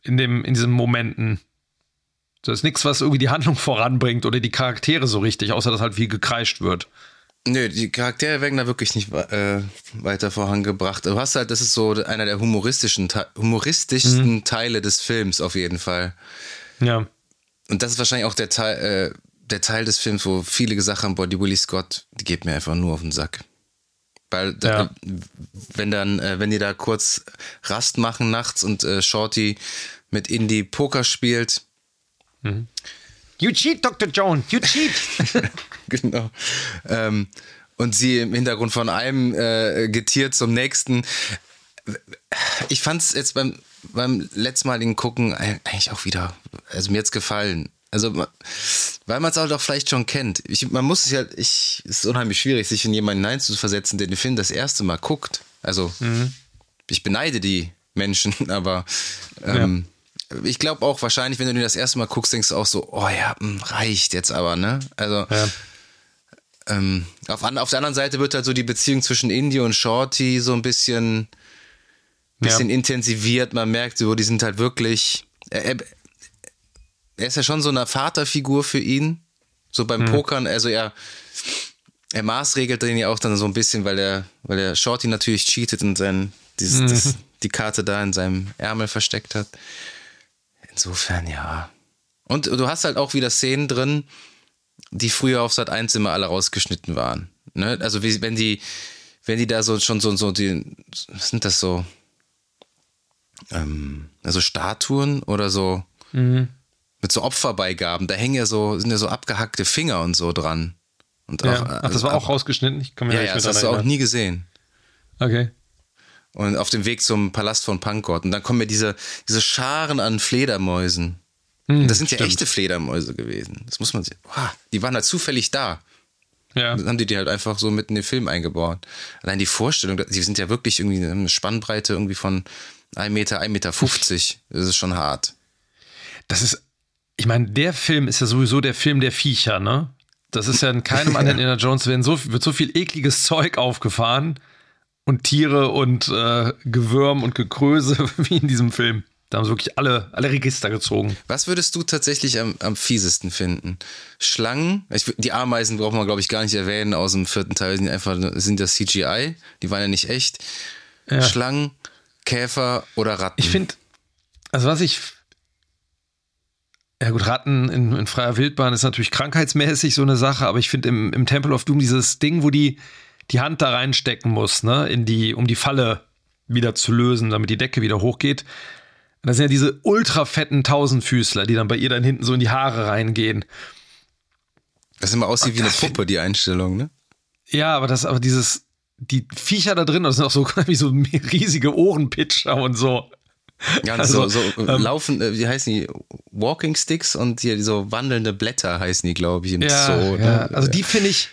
in, dem, in diesen Momenten. Das ist nichts, was irgendwie die Handlung voranbringt oder die Charaktere so richtig, außer dass halt viel gekreischt wird. Nö, die Charaktere werden da wirklich nicht äh, weiter vorangebracht. Du hast halt, das ist so einer der humoristischen, humoristischsten mhm. Teile des Films auf jeden Fall. Ja. Und das ist wahrscheinlich auch der Teil, äh, der Teil des Films, wo viele gesagt haben, boah, die Willie Scott, die geht mir einfach nur auf den Sack. Weil da, ja. wenn dann, äh, wenn die da kurz Rast machen nachts und äh, Shorty mit Indie Poker spielt. Mhm. You cheat, Dr. Jones, you cheat. genau. Ähm, und sie im Hintergrund von einem äh, getiert zum nächsten. Ich fand es jetzt beim, beim letztmaligen Gucken eigentlich auch wieder, also mir jetzt gefallen. Also, weil man es auch doch vielleicht schon kennt. Ich, man muss sich ja, ich, es ist unheimlich schwierig, sich in jemanden hineinzuversetzen, der den Film das erste Mal guckt. Also, mhm. ich beneide die Menschen, aber ähm, ja. ich glaube auch wahrscheinlich, wenn du den das erste Mal guckst, denkst du auch so, oh ja, hm, reicht jetzt aber, ne? Also, ja. ähm, auf, auf der anderen Seite wird halt so die Beziehung zwischen Indie und Shorty so ein bisschen, bisschen ja. intensiviert. Man merkt so, die sind halt wirklich, er, er ist ja schon so eine Vaterfigur für ihn. So beim hm. Pokern, also er, er maßregelt den ja auch dann so ein bisschen, weil er, weil er Shorty natürlich cheatet und sein, dieses, mhm. das, die Karte da in seinem Ärmel versteckt hat. Insofern, ja. Und du hast halt auch wieder Szenen drin, die früher auf Sat 1 immer alle rausgeschnitten waren. Ne? Also wie, wenn die, wenn die da so schon so, so die, was sind das so? Ähm, also Statuen oder so mhm mit so Opferbeigaben. Da hängen ja so, sind ja so abgehackte Finger und so dran. Und ja. auch, Ach, das war auch rausgeschnitten? Ich kann mir ja, ja, das hast du auch nie gesehen. Okay. Und auf dem Weg zum Palast von Pankort. Und dann kommen ja diese, diese Scharen an Fledermäusen. Hm, das sind ja echte Fledermäuse gewesen. Das muss man sehen. Wow, die waren halt zufällig da. Ja. Dann haben die die halt einfach so mitten in den Film eingebaut. Allein die Vorstellung, die sind ja wirklich irgendwie eine Spannbreite irgendwie von 1 Meter, 1,50 Meter. 50. Das ist schon hart. Das ist ich meine, der Film ist ja sowieso der Film der Viecher, ne? Das ist ja in keinem anderen Indiana Jones werden so, wird so viel ekliges Zeug aufgefahren und Tiere und äh, Gewürm und Gekröse wie in diesem Film. Da haben sie wirklich alle, alle Register gezogen. Was würdest du tatsächlich am, am fiesesten finden? Schlangen? Ich, die Ameisen braucht man, glaube ich, gar nicht erwähnen aus dem vierten Teil. Sind einfach sind das CGI. Die waren ja nicht echt. Ja. Schlangen, Käfer oder Ratten? Ich finde, also was ich ja gut, Ratten in, in, freier Wildbahn ist natürlich krankheitsmäßig so eine Sache, aber ich finde im, im Temple of Doom dieses Ding, wo die die Hand da reinstecken muss, ne, in die, um die Falle wieder zu lösen, damit die Decke wieder hochgeht. Das sind ja diese ultra fetten Tausendfüßler, die dann bei ihr dann hinten so in die Haare reingehen. Das immer aussieht wie eine Puppe, die Einstellung, ne? Ja, aber das, aber dieses, die Viecher da drin, das sind auch so wie so riesige Ohrenpitcher und so. Ja, also, so, so ähm, laufen, äh, wie heißen die? Walking Sticks und hier so wandelnde Blätter heißen die, glaube ich, im ja, Zoo. Ne? Ja. Also die finde ich,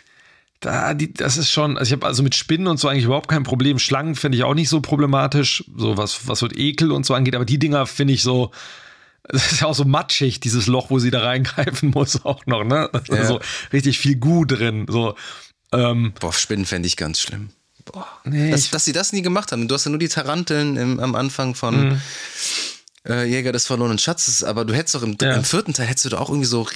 da, die, das ist schon, also ich habe also mit Spinnen und so eigentlich überhaupt kein Problem. Schlangen finde ich auch nicht so problematisch, so was, was so Ekel und so angeht, aber die Dinger finde ich so, das ist ja auch so matschig, dieses Loch, wo sie da reingreifen muss, auch noch, ne? Ja. Also richtig viel Gu drin. So. Ähm, Boah, Spinnen fände ich ganz schlimm. Boah, nee, dass, dass, sie das nie gemacht haben. Du hast ja nur die Taranteln im, am Anfang von mhm. äh, Jäger des verlorenen Schatzes, aber du hättest doch im, ja. im, vierten Teil hättest du doch auch irgendwie so,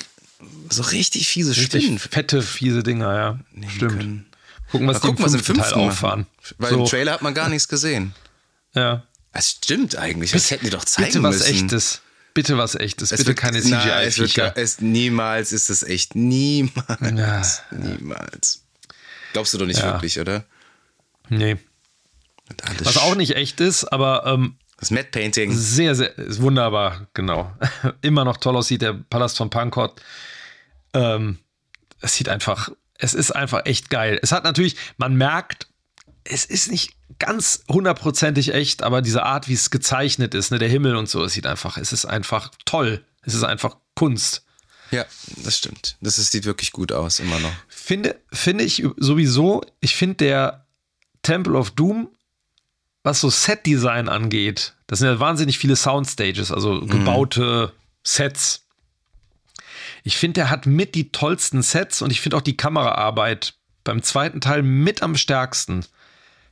so richtig fiese richtig Spinnen. Fette, fiese Dinger, ja. Stimmt. Können. Gucken, was, gucken, was im fünften Teil auffahren. Weil so. im Trailer hat man gar nichts gesehen. Ja. Das stimmt eigentlich. Das hätten die doch zeigen bitte was müssen. Echtes. Bitte was echtes. Es bitte wird, keine CGI-Viecher. Niemals ist es echt. Niemals. Ja. Niemals. Glaubst du doch nicht ja. wirklich, oder? Nee. Was auch nicht echt ist, aber ähm, das Matte Painting. Sehr, sehr ist wunderbar, genau. Immer noch toll aussieht, der Palast von Pankot. Ähm, es sieht einfach, es ist einfach echt geil. Es hat natürlich, man merkt, es ist nicht ganz hundertprozentig echt, aber diese Art, wie es gezeichnet ist, ne, der Himmel und so, es sieht einfach, es ist einfach toll. Es ist einfach Kunst. Ja, das stimmt. Das ist, sieht wirklich gut aus, immer noch. Finde, finde ich sowieso, ich finde der Temple of Doom, was so Set-Design angeht, das sind ja wahnsinnig viele Soundstages, also gebaute mhm. Sets. Ich finde, der hat mit die tollsten Sets und ich finde auch die Kameraarbeit beim zweiten Teil mit am stärksten.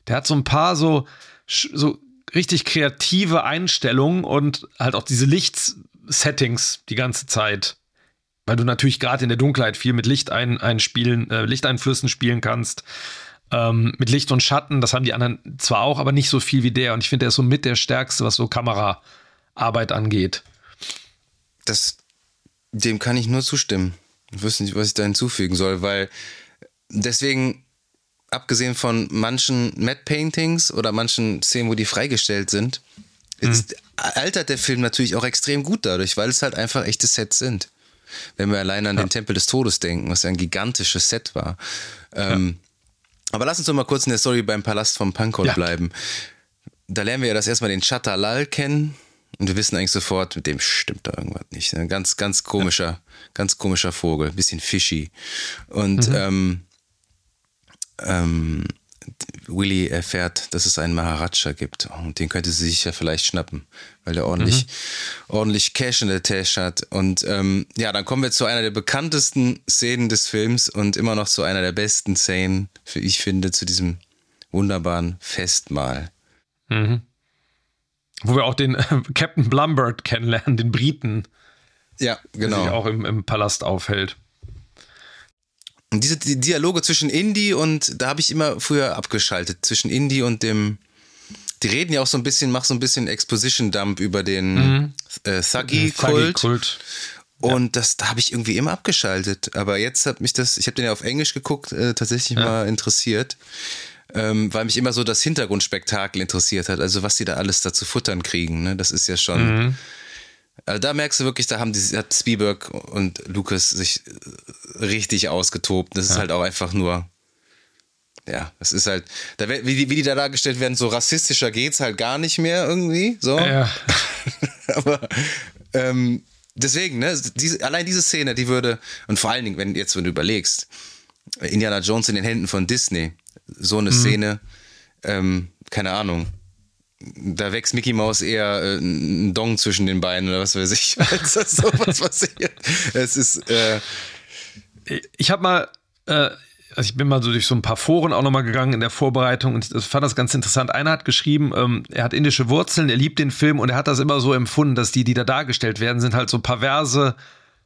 Der hat so ein paar so, so richtig kreative Einstellungen und halt auch diese Lichtsettings die ganze Zeit. Weil du natürlich gerade in der Dunkelheit viel mit Licht ein, einspielen, äh, Lichteinflüssen spielen kannst. Ähm, mit Licht und Schatten, das haben die anderen zwar auch, aber nicht so viel wie der. Und ich finde, der ist so mit der stärkste, was so Kameraarbeit angeht. Das, dem kann ich nur zustimmen. Ich wüsste nicht, was ich da hinzufügen soll, weil deswegen, abgesehen von manchen Matte Paintings oder manchen Szenen, wo die freigestellt sind, mhm. altert der Film natürlich auch extrem gut dadurch, weil es halt einfach echte Sets sind. Wenn wir allein an ja. den Tempel des Todes denken, was ja ein gigantisches Set war. Ähm, ja. Aber lass uns doch mal kurz in der Story beim Palast vom Pankot ja. bleiben. Da lernen wir ja das erstmal den Chatalal kennen. Und wir wissen eigentlich sofort, mit dem stimmt da irgendwas nicht. Ein ganz, ganz komischer, ganz komischer Vogel, bisschen fishy. Und mhm. ähm, ähm, Willy erfährt, dass es einen Maharaja gibt und den könnte sie sich ja vielleicht schnappen, weil er ordentlich, mhm. ordentlich Cash in der Tasche hat. Und ähm, ja, dann kommen wir zu einer der bekanntesten Szenen des Films und immer noch zu einer der besten Szenen, wie ich finde, zu diesem wunderbaren Festmahl. Mhm. Wo wir auch den äh, Captain Blumbird kennenlernen, den Briten. Ja, genau. Der sich auch im, im Palast aufhält. Und diese die Dialoge zwischen Indie und da habe ich immer früher abgeschaltet, zwischen Indie und dem. Die reden ja auch so ein bisschen, mach so ein bisschen Exposition-Dump über den mhm. äh, Thuggy-Kult. Thuggy und das, da habe ich irgendwie immer abgeschaltet. Aber jetzt hat mich das, ich habe den ja auf Englisch geguckt, äh, tatsächlich ja. mal interessiert. Ähm, weil mich immer so das Hintergrundspektakel interessiert hat. Also was sie da alles da zu futtern kriegen. Ne? Das ist ja schon. Mhm also da merkst du wirklich, da haben die, hat Spielberg und Lucas sich äh, richtig ausgetobt. Das ist halt auch einfach nur, ja, das ist halt, da, wie, die, wie die da dargestellt werden, so rassistischer geht's halt gar nicht mehr irgendwie. So. Ja. Aber ähm, deswegen, ne, diese, allein diese Szene, die würde, und vor allen Dingen, wenn jetzt, wenn du überlegst, Indiana Jones in den Händen von Disney, so eine mhm. Szene, ähm, keine Ahnung, da wächst Mickey Mouse eher äh, ein Dong zwischen den Beinen oder was weiß ich, als das sowas passiert. Es ist. Äh ich habe mal. Äh, also ich bin mal so durch so ein paar Foren auch nochmal gegangen in der Vorbereitung und ich fand das ganz interessant. Einer hat geschrieben, ähm, er hat indische Wurzeln, er liebt den Film und er hat das immer so empfunden, dass die, die da dargestellt werden, sind halt so perverse,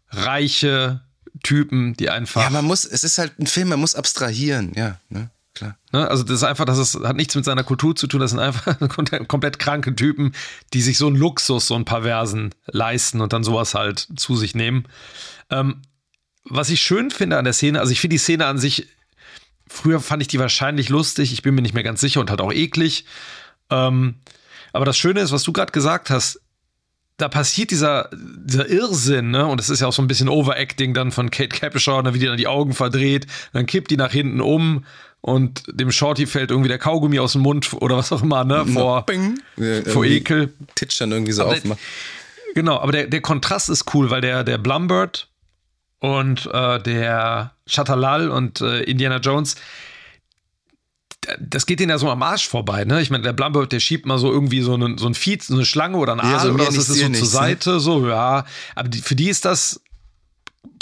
reiche Typen, die einfach. Ja, man muss, es ist halt ein Film, man muss abstrahieren, ja. Ne? Klar. Ne? Also das ist einfach, das ist, hat nichts mit seiner Kultur zu tun, das sind einfach komplett kranke Typen, die sich so einen Luxus, so einen Perversen leisten und dann sowas halt zu sich nehmen. Ähm, was ich schön finde an der Szene, also ich finde die Szene an sich, früher fand ich die wahrscheinlich lustig, ich bin mir nicht mehr ganz sicher und halt auch eklig. Ähm, aber das Schöne ist, was du gerade gesagt hast, da passiert dieser, dieser Irrsinn, ne? Und es ist ja auch so ein bisschen Overacting dann von Kate Capshaw, ne? wie die dann die Augen verdreht, dann kippt die nach hinten um und dem Shorty fällt irgendwie der Kaugummi aus dem Mund oder was auch immer, ne? Vor, ja, vor Ekel. Titsch dann irgendwie so aber aufmacht. Genau, aber der, der Kontrast ist cool, weil der, der Blumbird und äh, der Chatalal und äh, Indiana Jones, das geht denen ja so am Arsch vorbei, ne? Ich meine, der Blumbird, der schiebt mal so irgendwie so einen, so ein Vieh, so eine Schlange oder ein Aal ja, so oder was, das ist so zur Seite, ne? so, ja. Aber die, für die ist das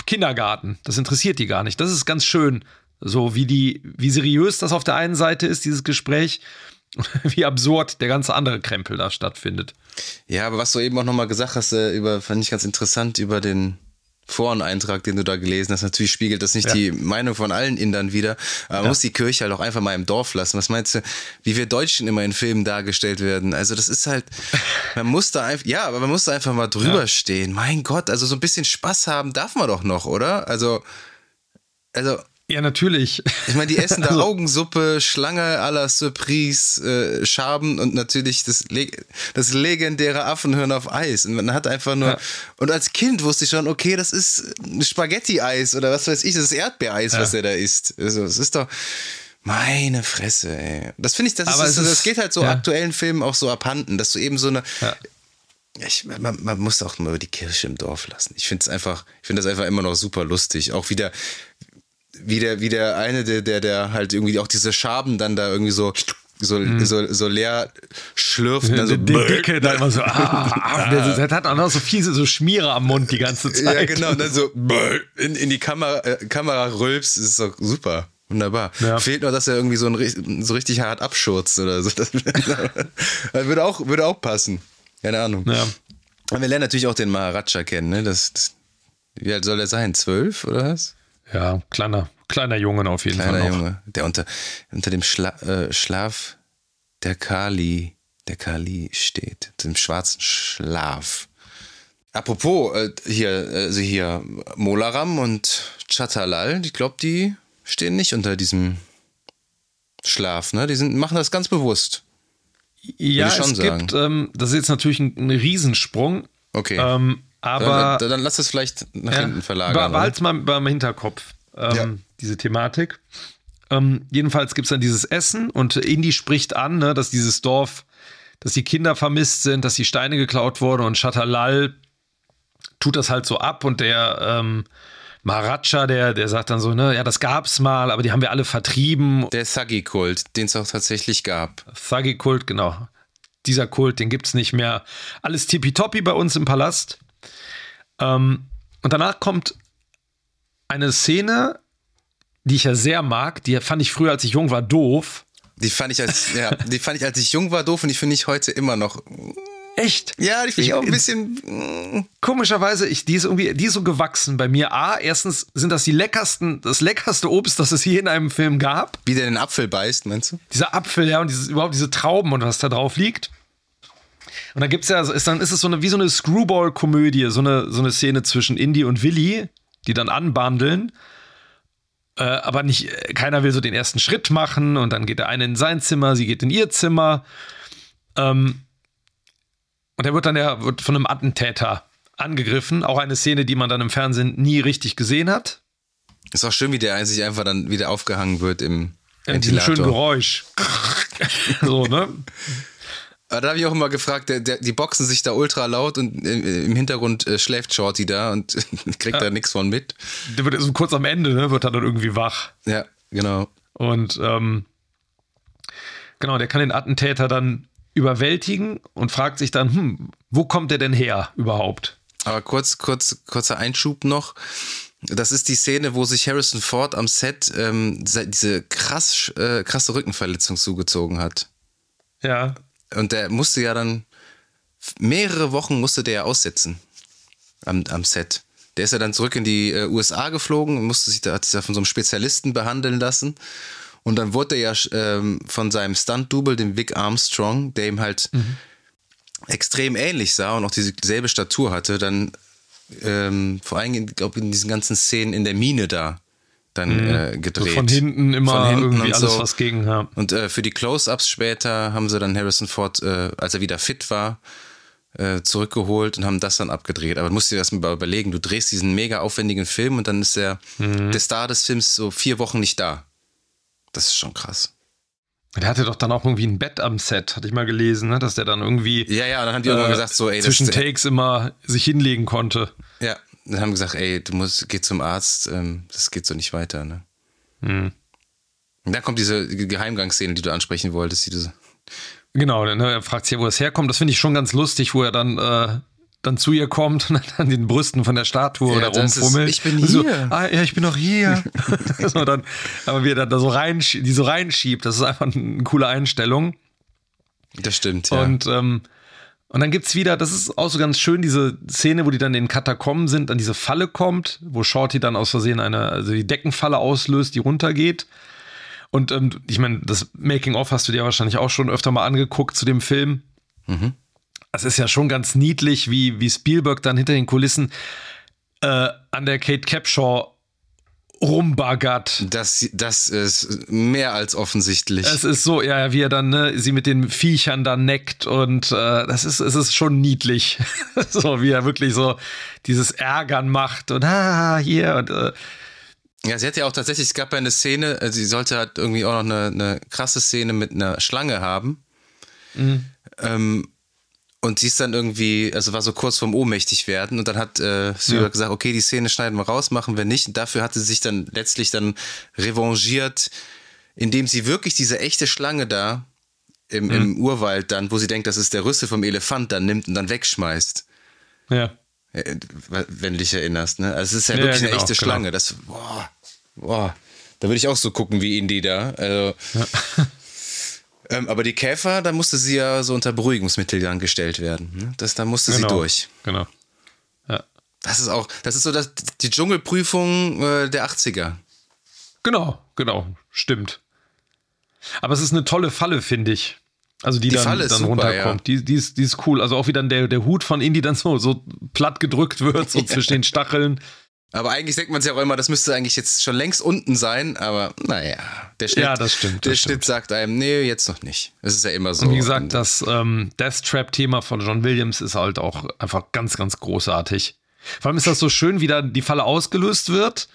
Kindergarten. Das interessiert die gar nicht. Das ist ganz schön. So wie die, wie seriös das auf der einen Seite ist, dieses Gespräch, wie absurd der ganze andere Krempel da stattfindet. Ja, aber was du eben auch nochmal gesagt hast, äh, über, fand ich ganz interessant, über den Foreneintrag, den du da gelesen hast, natürlich spiegelt das nicht ja. die Meinung von allen Indern wieder. Aber man ja. muss die Kirche halt auch einfach mal im Dorf lassen. Was meinst du, wie wir Deutschen immer in Filmen dargestellt werden? Also das ist halt, man muss da einfach, ja, aber man muss da einfach mal drüber ja. stehen. Mein Gott, also so ein bisschen Spaß haben darf man doch noch, oder? Also, also ja, natürlich. Ich meine, die essen da also, Augensuppe, Schlange à la Surprise, äh, Schaben und natürlich das, das legendäre Affenhirn auf Eis. Und man hat einfach nur. Ja. Und als Kind wusste ich schon, okay, das ist Spaghetti-Eis oder was weiß ich, das ist Erdbeereis, ja. was er da isst. Also, es ist doch. Meine Fresse, ey. Das finde ich, das, ist, das, das geht halt so ja. aktuellen Filmen auch so abhanden, dass du eben so eine ich, man, man, muss auch mal über die Kirche im Dorf lassen. Ich finde es einfach, ich finde das einfach immer noch super lustig. Auch wieder, wie der, wie der eine, der, der, der halt irgendwie auch diese Schaben dann da irgendwie so so, mhm. so, so leer schlürft. Der, dann so, der Dicke da immer so, ah, ah, der, der, hat auch noch so fiese so Schmiere am Mund die ganze Zeit. Ja, genau. Und dann so in, in die Kamera, äh, Kamera rülpst, ist doch super. Wunderbar. Ja. Fehlt nur, dass er irgendwie so, ein, so richtig hart abschurzt oder so. Das, würde, auch, würde auch passen. Keine Ahnung. Ja. Und wir lernen natürlich auch den Maharaja kennen, ne? Das, das, wie alt soll er sein? Zwölf oder was? Ja, kleiner, kleiner Junge auf jeden kleiner Fall. Kleiner Junge, der unter, unter dem Schla äh, Schlaf der Kali, der Kali steht, dem schwarzen Schlaf. Apropos, äh, hier, also hier, Molaram und Chatalal, ich glaube, die stehen nicht unter diesem Schlaf, ne? Die sind, machen das ganz bewusst. Ja, es sagen. gibt, ähm, das ist jetzt natürlich ein, ein Riesensprung. Okay. Ähm, aber dann, dann, lass es vielleicht nach ja, hinten verlagern. Behalt's mal beim Hinterkopf, ähm, ja. diese Thematik. Ähm, jedenfalls gibt es dann dieses Essen und Indy spricht an, ne, dass dieses Dorf, dass die Kinder vermisst sind, dass die Steine geklaut wurden und Shatalal tut das halt so ab und der ähm, Maharaja, der, der sagt dann so, ne, ja, das gab's mal, aber die haben wir alle vertrieben. Der Thuggy-Kult, den es auch tatsächlich gab. Thuggy-Kult, genau. Dieser Kult, den gibt's nicht mehr. Alles tippitoppi bei uns im Palast. Ähm, und danach kommt eine Szene, die ich ja sehr mag. Die fand ich früher, als ich jung war, doof. Die fand ich als, ja, die fand ich, als ich jung war, doof und die finde ich heute immer noch. Echt? Ja, die finde ich auch ein bisschen. Komischerweise, ich, die ist irgendwie, die ist so gewachsen bei mir. A, erstens sind das die leckersten, das leckerste Obst, das es je in einem Film gab. Wie der den Apfel beißt, meinst du? Dieser Apfel, ja, und dieses, überhaupt diese Trauben und was da drauf liegt. Und dann gibt's ja, ist dann ist es so eine, wie so eine Screwball-Komödie, so eine, so eine Szene zwischen Indy und Willy, die dann anbandeln. Äh, aber nicht, keiner will so den ersten Schritt machen und dann geht der eine in sein Zimmer, sie geht in ihr Zimmer. Ähm, und er wird dann ja wird von einem Attentäter angegriffen. Auch eine Szene, die man dann im Fernsehen nie richtig gesehen hat. Ist auch schön, wie der sich einfach dann wieder aufgehangen wird im ja, Ventilator. schönen Geräusch. so, ne? Aber da habe ich auch immer gefragt, der, der, die boxen sich da ultra laut und im Hintergrund äh, schläft Shorty da und kriegt ja. da nichts von mit. Der wird so kurz am Ende, ne, wird er dann irgendwie wach. Ja, genau. Und ähm, genau, der kann den Attentäter dann überwältigen und fragt sich dann, hm, wo kommt der denn her überhaupt? Aber kurz, kurz, kurzer Einschub noch. Das ist die Szene, wo sich Harrison Ford am Set ähm, diese krass, äh, krasse Rückenverletzung zugezogen hat. Ja. Und der musste ja dann mehrere Wochen musste der aussetzen am, am Set. Der ist ja dann zurück in die äh, USA geflogen und musste sich da, hat sich da von so einem Spezialisten behandeln lassen. Und dann wurde er ja ähm, von seinem Stunt-Double, dem Vic Armstrong, der ihm halt mhm. extrem ähnlich sah und auch dieselbe Statur hatte, dann ähm, vor allem, glaube in diesen ganzen Szenen in der Mine da dann mhm. äh, gedreht. So von hinten immer von hinten irgendwie alles so. was gegen. Ja. Und äh, für die Close-ups später haben sie dann Harrison Ford, äh, als er wieder fit war, äh, zurückgeholt und haben das dann abgedreht. Aber du musst dir das mal überlegen, du drehst diesen mega aufwendigen Film und dann ist der, mhm. der Star des Films so vier Wochen nicht da. Das ist schon krass. Der hatte doch dann auch irgendwie ein Bett am Set, hatte ich mal gelesen, ne? dass der dann irgendwie. Ja, ja, dann haben die äh, gesagt, so, ey, zwischen Takes immer sich hinlegen konnte. Ja, dann haben gesagt, ey, du musst, geh zum Arzt, ähm, das geht so nicht weiter, ne? Mhm. Und dann kommt diese Geheimgangsszene, die du ansprechen wolltest, die du Genau, ne, er fragt sich, wo es herkommt. Das finde ich schon ganz lustig, wo er dann, äh, dann zu ihr kommt und dann an den Brüsten von der Statue ja, da rumfummelt. ich bin hier. So, ah, ja, ich bin auch hier. so, dann, aber wie er dann da so reinschiebt, die so reinschiebt, das ist einfach eine coole Einstellung. Das stimmt, ja. Und ähm, und dann gibt es wieder, das ist auch so ganz schön, diese Szene, wo die dann in den Katakomben sind, an diese Falle kommt, wo Shorty dann aus Versehen eine, also die Deckenfalle auslöst, die runtergeht. Und ähm, ich meine, das Making-of hast du dir wahrscheinlich auch schon öfter mal angeguckt zu dem Film. Mhm. Es ist ja schon ganz niedlich, wie, wie Spielberg dann hinter den Kulissen äh, an der Kate Capshaw rumbaggert. Das, das ist mehr als offensichtlich. Es ist so, ja, wie er dann ne, sie mit den Viechern da neckt und äh, das ist, es ist schon niedlich. so wie er wirklich so dieses Ärgern macht und ah, hier und äh, ja, sie hat ja auch tatsächlich, es gab ja eine Szene, äh, sie sollte halt irgendwie auch noch eine, eine krasse Szene mit einer Schlange haben. Mhm. Ähm, und sie ist dann irgendwie, also war so kurz vorm ohnmächtig werden und dann hat äh, Spielberg ja. gesagt, okay, die Szene schneiden wir raus, machen wir nicht. Und dafür hatte sie sich dann letztlich dann revanchiert, indem sie wirklich diese echte Schlange da im, mhm. im Urwald dann, wo sie denkt, das ist der Rüssel vom Elefant, dann nimmt und dann wegschmeißt. Ja. Äh, wenn du dich erinnerst, ne? Also es ist ja, ja wirklich genau, eine echte genau. Schlange. Das, boah, boah. Da würde ich auch so gucken wie Indy da. Also, ja. ähm, aber die Käfer, da musste sie ja so unter Beruhigungsmittel dann gestellt werden. Ne? Das, da musste genau, sie durch. Genau. Ja. Das ist auch, das ist so das, die Dschungelprüfung äh, der 80er. Genau, genau, stimmt. Aber es ist eine tolle Falle, finde ich. Also die, die dann, dann super, runterkommt. Ja. Die, die, ist, die ist cool. Also auch wie dann der, der Hut von Indy dann so, so platt gedrückt wird, so zwischen den Stacheln. Aber eigentlich denkt man sich auch immer, das müsste eigentlich jetzt schon längst unten sein, aber naja, der Schnitt, ja, das stimmt, das der stimmt. Schnitt sagt einem, nee, jetzt noch nicht. Es ist ja immer so. Und wie gesagt, das ähm, Death Trap-Thema von John Williams ist halt auch einfach ganz, ganz großartig. Vor allem ist das so schön, wie da die Falle ausgelöst wird,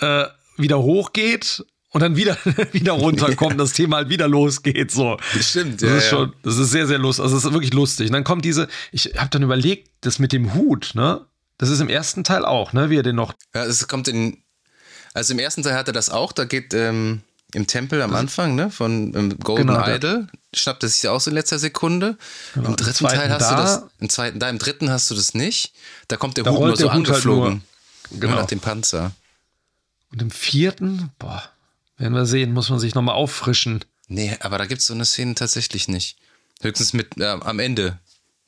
äh, wieder hochgeht und dann wieder, wieder runterkommt, das Thema halt wieder losgeht. So. Das stimmt, das ja. Ist schon, das ist sehr, sehr lustig. Also, es ist wirklich lustig. Und dann kommt diese, ich habe dann überlegt, das mit dem Hut, ne? Das ist im ersten Teil auch, ne? Wie er den noch. Ja, es kommt in. Also im ersten Teil hat er das auch, da geht ähm, im Tempel am Anfang, ne? Von ähm, Golden genau, Idol, schnappt er sich auch so in letzter Sekunde. Genau, Im dritten Teil hast da, du das. Im zweiten da, im dritten hast du das nicht. Da kommt der da Hut nur so Hut halt angeflogen. Halt nur, genau. Nach dem Panzer. Und im vierten, boah, werden wir sehen, muss man sich nochmal auffrischen. Nee, aber da gibt es so eine Szene tatsächlich nicht. Höchstens mit äh, am Ende,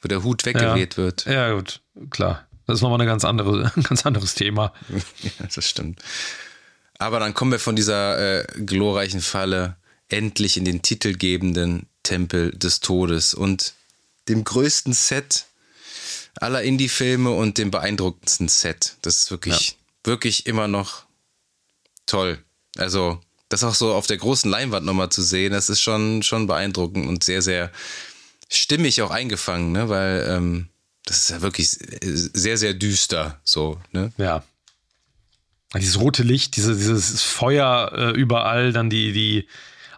wo der Hut weggeweht ja. wird. Ja, gut, klar. Das ist nochmal ein ganz, andere, ein ganz anderes Thema. ja, das stimmt. Aber dann kommen wir von dieser äh, glorreichen Falle endlich in den titelgebenden Tempel des Todes und dem größten Set aller Indie-Filme und dem beeindruckendsten Set. Das ist wirklich, ja. wirklich immer noch toll. Also, das auch so auf der großen Leinwand nochmal zu sehen, das ist schon, schon beeindruckend und sehr, sehr stimmig auch eingefangen, ne? weil ähm, das ist ja wirklich sehr, sehr düster, so, ne? Ja. Dieses rote Licht, diese, dieses Feuer äh, überall, dann die, die,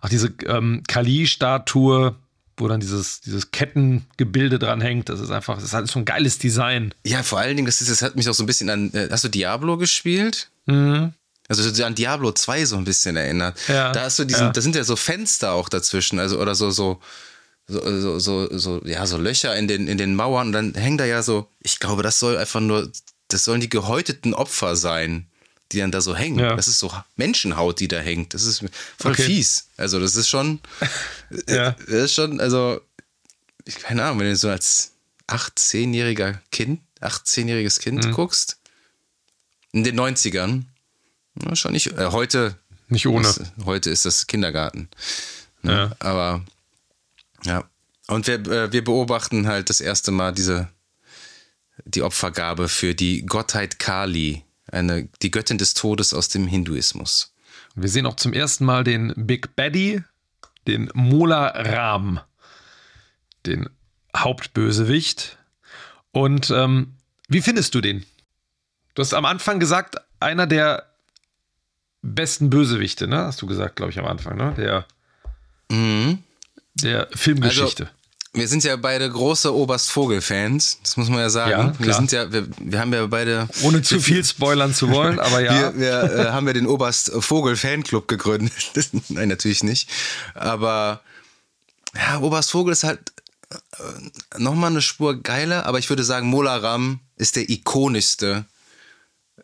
auch diese ähm, Kali-Statue, wo dann dieses, dieses Kettengebilde dran hängt. Das ist einfach, das ist halt so ein geiles Design. Ja, vor allen Dingen, das, ist, das hat mich auch so ein bisschen an. Äh, hast du Diablo gespielt? Mhm. Also an Diablo 2 so ein bisschen erinnert. Ja, da hast du diesen, ja. da sind ja so Fenster auch dazwischen, also oder so, so, so, so, so, so, ja, so Löcher in den, in den Mauern und dann hängt da ja so, ich glaube, das soll einfach nur, das sollen die gehäuteten Opfer sein, die dann da so hängen. Ja. Das ist so Menschenhaut, die da hängt. Das ist voll okay. fies. Also, das ist schon, ja. das ist schon, also, ich keine Ahnung, wenn du so als 18-jähriger Kind, 18-jähriges Kind mhm. guckst, in den 90ern, ja, schon nicht. Äh, heute. Nicht ohne. Ist, heute ist das Kindergarten. Ne? Ja. Aber ja. Und wir, äh, wir beobachten halt das erste Mal diese die Opfergabe für die Gottheit Kali, eine, die Göttin des Todes aus dem Hinduismus. Wir sehen auch zum ersten Mal den Big Baddy, den Mola Ram, den Hauptbösewicht. Und ähm, wie findest du den? Du hast am Anfang gesagt, einer der besten Bösewichte, ne? Hast du gesagt, glaube ich, am Anfang, ne? Der, mhm. Der Filmgeschichte. Also, wir sind ja beide große Oberst Vogel-Fans, das muss man ja sagen. Ja, wir sind ja, wir, wir haben ja beide. Ohne zu viel spoilern zu wollen, aber ja. Wir, wir äh, haben ja den Oberst Vogel-Fanclub gegründet. Nein, natürlich nicht. Aber ja, Oberst Vogel ist halt äh, nochmal eine Spur geiler, aber ich würde sagen, Mola Ram ist der ikonischste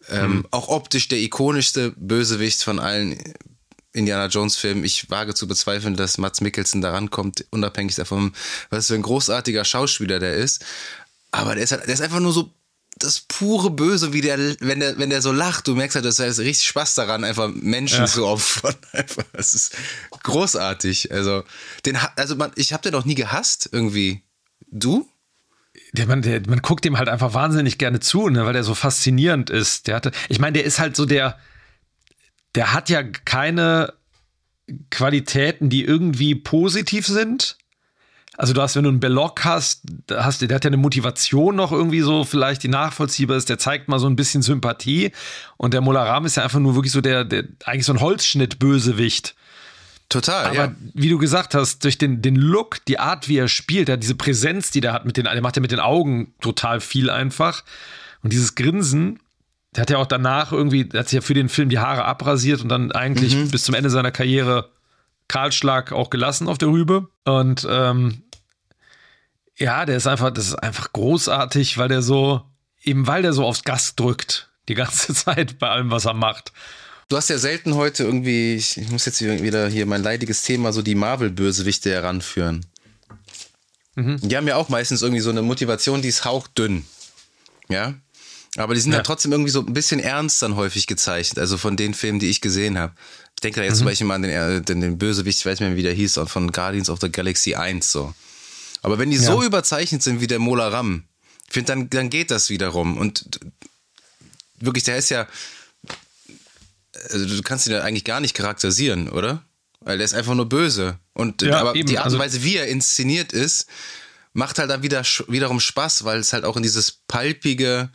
ähm, hm. Auch optisch der ikonischste Bösewicht von allen Indiana Jones Filmen. Ich wage zu bezweifeln, dass Mats Mikkelsen daran kommt, unabhängig davon, was für ein großartiger Schauspieler der ist. Aber der ist, halt, der ist einfach nur so das pure Böse, wie der, wenn der, wenn der so lacht, du merkst halt, dass er richtig Spaß daran, einfach Menschen ja. zu opfern. Einfach, das ist großartig. Also, den, also man, ich habe den noch nie gehasst, irgendwie. Du? der, man, der, man guckt dem halt einfach wahnsinnig gerne zu, ne, weil der so faszinierend ist. Der hatte, ich meine, der ist halt so der, der hat ja keine Qualitäten, die irgendwie positiv sind. Also du hast, wenn du einen Belloc hast, hast der hat ja eine Motivation noch irgendwie so, vielleicht die nachvollziehbar ist, der zeigt mal so ein bisschen Sympathie. Und der Molaram ist ja einfach nur wirklich so der, der eigentlich so ein Holzschnitt-Bösewicht. Total, Aber ja. wie du gesagt hast, durch den, den Look, die Art, wie er spielt, hat diese Präsenz, die der hat mit den, der macht ja mit den Augen total viel einfach. Und dieses Grinsen, der hat ja auch danach irgendwie, der hat sich ja für den Film die Haare abrasiert und dann eigentlich Mhm. bis zum Ende seiner Karriere Kahlschlag auch gelassen auf der Rübe. Und ähm, ja, der ist einfach, das ist einfach großartig, weil der so, eben weil der so aufs Gas drückt, die ganze Zeit bei allem, was er macht. Du hast ja selten heute irgendwie, ich, ich muss jetzt wieder hier mein leidiges Thema, so die Marvel-Bösewichte heranführen. Die haben ja auch meistens irgendwie so eine Motivation, die ist hauchdünn. Ja. Aber die sind Ja. ja. trotzdem irgendwie so ein bisschen ernst dann häufig gezeichnet, also von den Filmen, die ich gesehen habe. Ich denke da jetzt zum Beispiel mal an den, äh, den, den Bösewicht, ich weiß nicht mehr, wie der hieß, und von Guardians of the Galaxy 1 so. Aber wenn die Ja. so überzeichnet sind wie der Mola Ram, ich finde, dann, dann geht das wiederum. Und wirklich, der ist ja, also du kannst ihn ja eigentlich gar nicht charakterisieren, oder? Weil der ist einfach nur böse. Und Ja, aber eben, die Art und also- Weise, wie er inszeniert ist, macht halt dann wieder wiederum Spaß, weil es halt auch in dieses palpige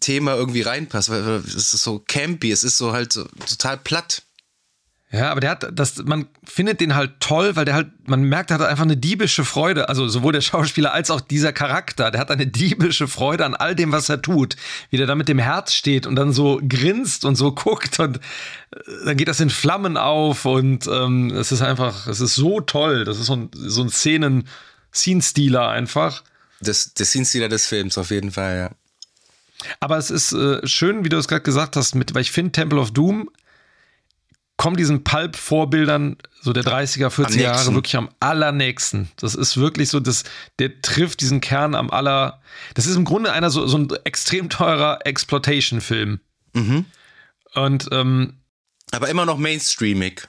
Thema irgendwie reinpasst. Weil es ist so campy, es ist so halt so total platt. Ja, aber der hat das, man findet den halt toll, weil der halt, man merkt, er hat einfach eine diebische Freude. Also sowohl der Schauspieler als auch dieser Charakter, der hat eine diebische Freude an all dem, was er tut. Wie der da mit dem Herz steht und dann so grinst und so guckt und äh, dann geht das in Flammen auf und ähm, es ist einfach, es ist so toll. Das ist so ein, so ein Szenen, Scene-Stealer einfach. Das, das Scene-Stealer des Films auf jeden Fall, ja. Aber es ist äh, schön, wie du es gerade gesagt hast, mit, weil ich finde, Temple of Doom kommt diesen Pulp-Vorbildern so der 30er, 40er Jahre wirklich am allernächsten. Das ist wirklich so, das, der trifft diesen Kern am aller. Das ist im Grunde einer so, so ein extrem teurer Exploitation-Film. Und ähm, Aber immer noch mainstreamig.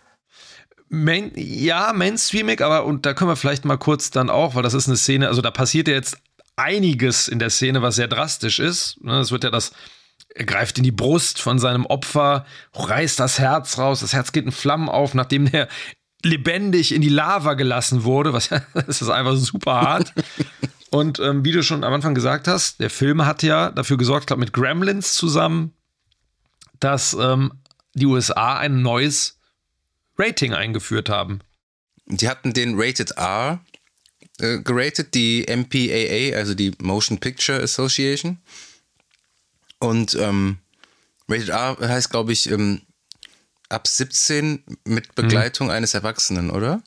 Main, ja, mainstreamig, aber und da können wir vielleicht mal kurz dann auch, weil das ist eine Szene, also da passiert ja jetzt einiges in der Szene, was sehr drastisch ist. Ne, Es wird ja das, er greift in die Brust von seinem Opfer, reißt das Herz raus, das Herz geht in Flammen auf, nachdem der lebendig in die Lava gelassen wurde, was das ist einfach super hart. Und ähm, wie du schon am Anfang gesagt hast, der Film hat ja dafür gesorgt, ich glaube mit Gremlins zusammen, dass ähm, die USA ein neues Rating eingeführt haben. Die hatten den Rated R äh, geratet, die MPAA, also die Motion Picture Association. Und ähm, Rated R heißt, glaube ich, ähm, ab 17 mit Begleitung eines Erwachsenen, oder?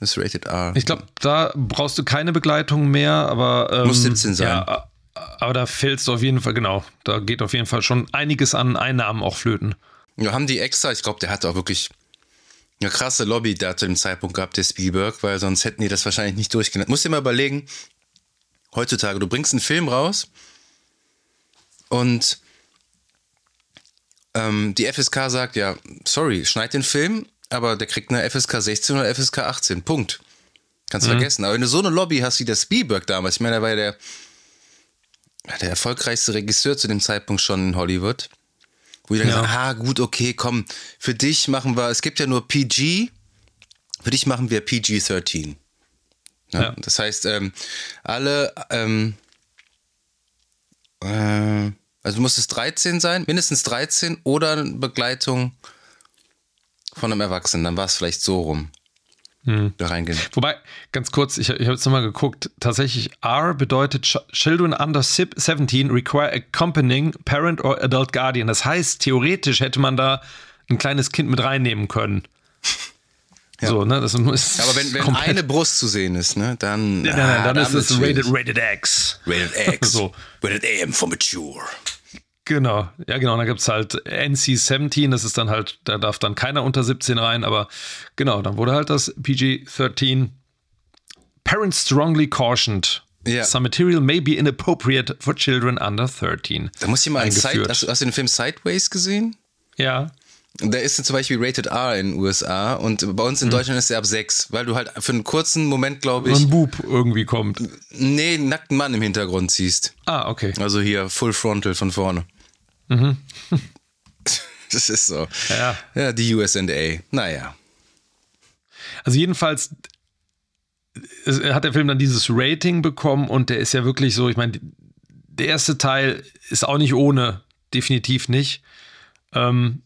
Das ist Rated R. Ich glaube, da brauchst du keine Begleitung mehr, aber. Ähm, Muss 17 sein. Ja, aber da fällst du auf jeden Fall, genau. Da geht auf jeden Fall schon einiges an Einnahmen auch flöten. Ja, haben die extra, ich glaube, der hatte auch wirklich eine krasse Lobby da zu dem Zeitpunkt gehabt, der Spielberg, weil sonst hätten die das wahrscheinlich nicht durchgenannt. Musst dir mal überlegen, heutzutage, du bringst einen Film raus und ähm, die FSK sagt, ja, sorry, schneid den Film, aber der kriegt eine FSK 16 oder FSK 18, Punkt. Kannst du vergessen. Aber wenn du so eine Lobby hast wie der Spielberg damals, ich meine, er war ja der, der erfolgreichste Regisseur zu dem Zeitpunkt schon in Hollywood, wo ich dann Ja. gesagt ah, gut, okay, komm, für dich machen wir, es gibt ja nur PG, für dich machen wir PG-13. Ja, Ja. Das heißt, ähm, alle, ähm, äh, also muss es 13 sein, mindestens 13 oder eine Begleitung von einem Erwachsenen, dann war es vielleicht so rum. Da reingehen. Wobei, ganz kurz, ich, ich habe jetzt nochmal geguckt, tatsächlich R bedeutet Ch Children under sip- 17 require accompanying parent or adult guardian. Das heißt, theoretisch hätte man da ein kleines Kind mit reinnehmen können. So, ne? Das ist Aber wenn, wenn eine Brust zu sehen ist, ne, dann, Nein, nein, nein, dann ah, ist es rated, rated X. Rated X. So. Rated AM for mature. Genau, ja genau, da gibt es halt NC-17, das ist dann halt, da darf dann keiner unter 17 rein, aber genau, dann wurde halt das PG-13 Parents strongly cautioned. Ja. Some material may be inappropriate for children under 13. Da muss ich mal einen Side, eingeführt. hast, du- hast du den Film Sideways gesehen? Ja, Der ist zum Beispiel Rated R in den USA und bei uns in Deutschland ist er ab 6, weil du halt für einen kurzen Moment, glaube so ich, ein Bub irgendwie kommt. nee, einen nackten Mann im Hintergrund siehst. Ah, okay. Also hier Full Frontal von vorne. das ist so. Ja. Ja, die USA. Naja. Also jedenfalls hat der Film dann dieses Rating bekommen und der ist ja wirklich so, ich meine, der erste Teil ist auch nicht ohne, definitiv nicht. Ähm,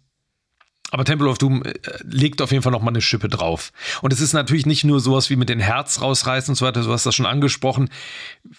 Aber Temple of Doom äh, legt auf jeden Fall nochmal eine Schippe drauf. Und es ist natürlich nicht nur sowas wie mit den Herz rausreißen und so weiter, du hast das schon angesprochen.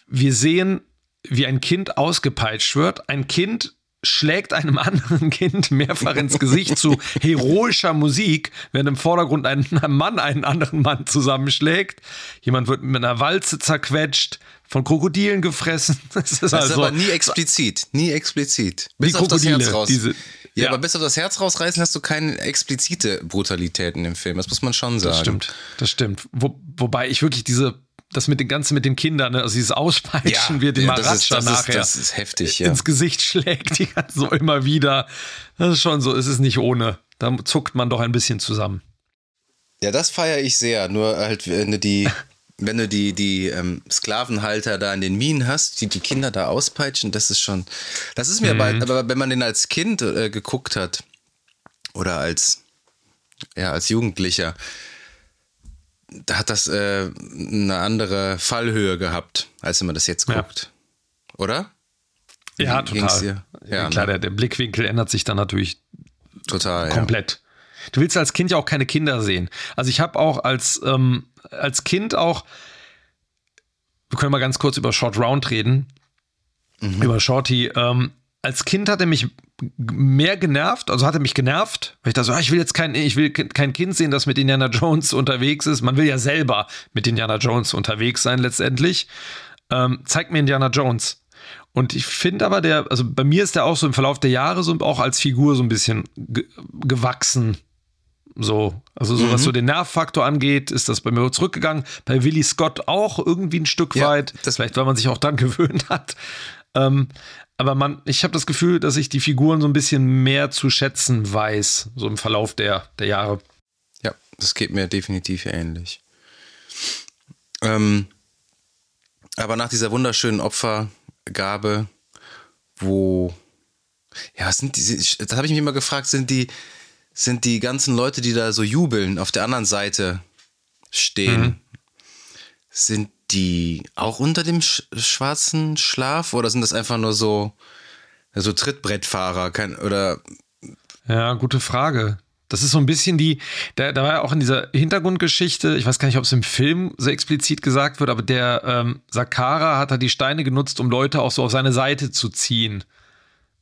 Wir sehen, wie ein Kind ausgepeitscht wird. Ein Kind schlägt einem anderen Kind mehrfach ins Gesicht zu heroischer Musik, während im Vordergrund ein Mann einen anderen Mann zusammenschlägt. Jemand wird mit einer Walze zerquetscht, von Krokodilen gefressen. Das ist, das also, ist aber nie explizit, nie explizit. Bis auf das Herz raus. Diese, ja, ja, aber bis auf das Herz rausreißen hast du keine explizite Brutalitäten im Film. Das muss man schon sagen. Das stimmt, das stimmt. Wo, wobei ich wirklich diese das mit den ganzen mit den Kindern, ne? also dieses Auspeitschen ja, wird den ja, Maratscha nachher das ist heftig, ja. ins Gesicht schlägt, die so immer wieder. Das ist schon so, es ist nicht ohne. Da zuckt man doch ein bisschen zusammen. Ja, das feiere ich sehr. Nur halt, wenn du die, wenn du die, die ähm, Sklavenhalter da in den Minen hast, die die Kinder da auspeitschen, das ist schon. Das ist mir mhm. aber, aber wenn man den als Kind äh, geguckt hat oder als, ja, als Jugendlicher, hat das äh, eine andere Fallhöhe gehabt, als wenn man das jetzt guckt. Ja. Oder? Ja, Wie total. Ja, Klar, ne? der, der, Blickwinkel ändert sich dann natürlich total komplett. Ja. Du willst als Kind ja auch keine Kinder sehen. Also ich habe auch als, ähm, als Kind auch, wir können mal ganz kurz über Short Round reden, mhm. über Shorty. Ähm, als Kind hat er mich mehr genervt, also hat er mich genervt, weil ich da so, ah, ich will jetzt kein, ich will kein Kind sehen, das mit Indiana Jones unterwegs ist. Man will ja selber mit Indiana Jones unterwegs sein letztendlich. Ähm, zeigt mir Indiana Jones. Und ich finde aber der, also bei mir ist der auch so im Verlauf der Jahre so auch als Figur so ein bisschen ge gewachsen. So, also so mhm. was so den Nervfaktor angeht, ist das bei mir zurückgegangen. Bei Willy Scott auch irgendwie ein Stück ja, weit. Das vielleicht, weil man sich auch dann gewöhnt hat. Ähm, aber man, ich habe das Gefühl, dass ich die Figuren so ein bisschen mehr zu schätzen weiß, so im Verlauf der, der Jahre. Ja, das geht mir definitiv ähnlich. Ähm, aber nach dieser wunderschönen Opfergabe, wo, ja, sind die, da habe ich mich immer gefragt, sind die, sind die ganzen Leute, die da so jubeln, auf der anderen Seite stehen, mhm. sind die auch unter dem sch schwarzen Schlaf oder sind das einfach nur so, so Trittbrettfahrer? Kein, oder ja, gute Frage. Das ist so ein bisschen die, da, da war ja auch in dieser Hintergrundgeschichte, ich weiß gar nicht, ob es im Film so explizit gesagt wird, aber der ähm, Sakara hat da die Steine genutzt, um Leute auch so auf seine Seite zu ziehen.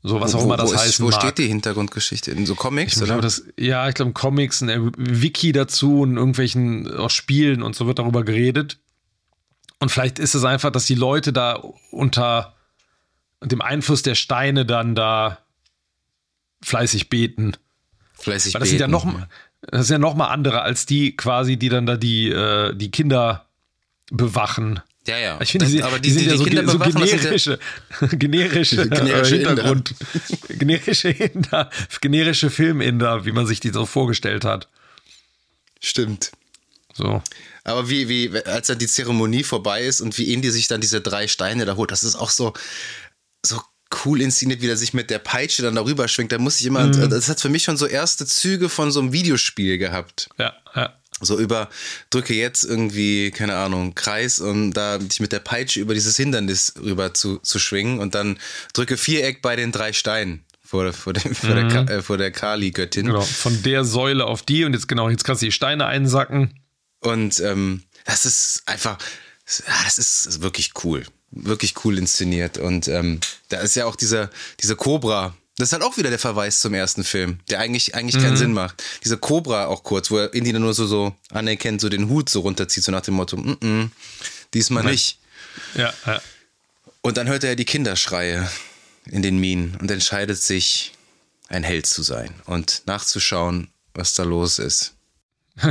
So, was wo, auch immer das heißt. Wo mag. steht die Hintergrundgeschichte? In so Comics, ich oder? Glaube, das, ja, ich glaube, Comics, ein Wiki dazu und irgendwelchen auch Spielen und so wird darüber geredet. Und vielleicht ist es einfach, dass die Leute da unter dem Einfluss der Steine dann da fleißig beten. Fleißig Weil das beten. Sind ja noch, das sind ja noch mal andere als die quasi, die dann da die, äh, die Kinder bewachen. Ja, ja. Ich finde, die, aber die, die, sind die, ja so, Kinder so generische, ja generische, generische äh, Hintergrund, generische Inder, generische Filminder, wie man sich die so vorgestellt hat. Stimmt. So. Aber wie, wie, als dann die Zeremonie vorbei ist und wie Indy sich dann diese drei Steine da holt, das ist auch so, so cool inszeniert, wie er sich mit der Peitsche dann darüber schwingt. Da muss ich immer, mhm. das hat für mich schon so erste Züge von so einem Videospiel gehabt. Ja, ja. So über, drücke jetzt irgendwie, keine Ahnung, Kreis und da dich mit der Peitsche über dieses Hindernis rüber zu, zu schwingen und dann drücke Viereck bei den drei Steinen vor, vor, dem, vor, mhm. der, äh, vor der Kali-Göttin. Genau, von der Säule auf die und jetzt genau, jetzt kannst du die Steine einsacken. Und ähm, das ist einfach, das ist wirklich cool. Wirklich cool inszeniert. Und ähm, da ist ja auch dieser, diese Cobra. Das ist halt auch wieder der Verweis zum ersten Film, der eigentlich, eigentlich mhm. keinen Sinn macht. Diese Cobra auch kurz, wo er Indy nur so, so anerkennt, so den Hut so runterzieht, so nach dem Motto, mm -mm, diesmal Nein. nicht. Ja, ja. Und dann hört er die Kinderschreie in den Minen und entscheidet sich, ein Held zu sein und nachzuschauen, was da los ist.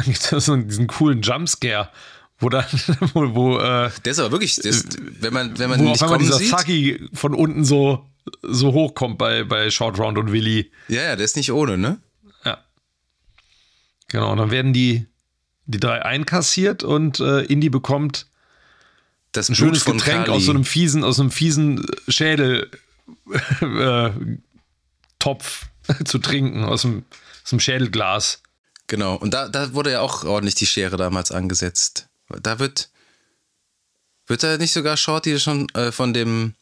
Gibt es so diesen coolen Jumpscare, wo dann, wo, wo äh, der ist aber wirklich, ist, wenn man, wenn man wo nicht auf einmal dieser sieht, Saki von unten so, so hochkommt bei, bei Short Round und Willy. Ja, ja, der ist nicht ohne, ne? Ja. Genau, und dann werden die, die drei einkassiert und äh, Indy bekommt das ein Blut schönes Getränk Kali. aus so einem fiesen, aus einem fiesen Schädel äh, Topf zu trinken, aus dem, aus dem Schädelglas. Genau, und da, da wurde ja auch ordentlich die Schere damals angesetzt. Da wird, wird da nicht sogar Shorty schon äh, von dem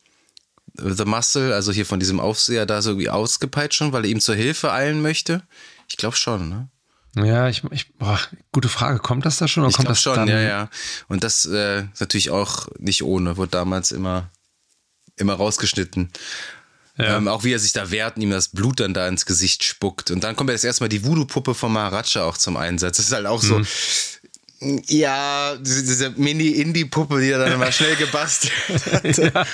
The Muscle, also hier von diesem Aufseher, da so irgendwie ausgepeitscht schon, weil er ihm zur Hilfe eilen möchte? Ich glaube schon, ne? Ja, ich, ich boah, gute Frage. Kommt das da schon oder ich kommt das schon, dann? ja, ja. Und das äh, ist natürlich auch nicht ohne, wurde damals immer, immer rausgeschnitten. Ja. Ähm, auch wie er sich da wehrt und ihm das Blut dann da ins Gesicht spuckt. Und dann kommt jetzt erstmal die Voodoo-Puppe von Maharaja auch zum Einsatz. Das ist halt auch so. Mhm. Ja, diese, Mini-Indie-Puppe, die er dann mal schnell gebastelt hat. Ja.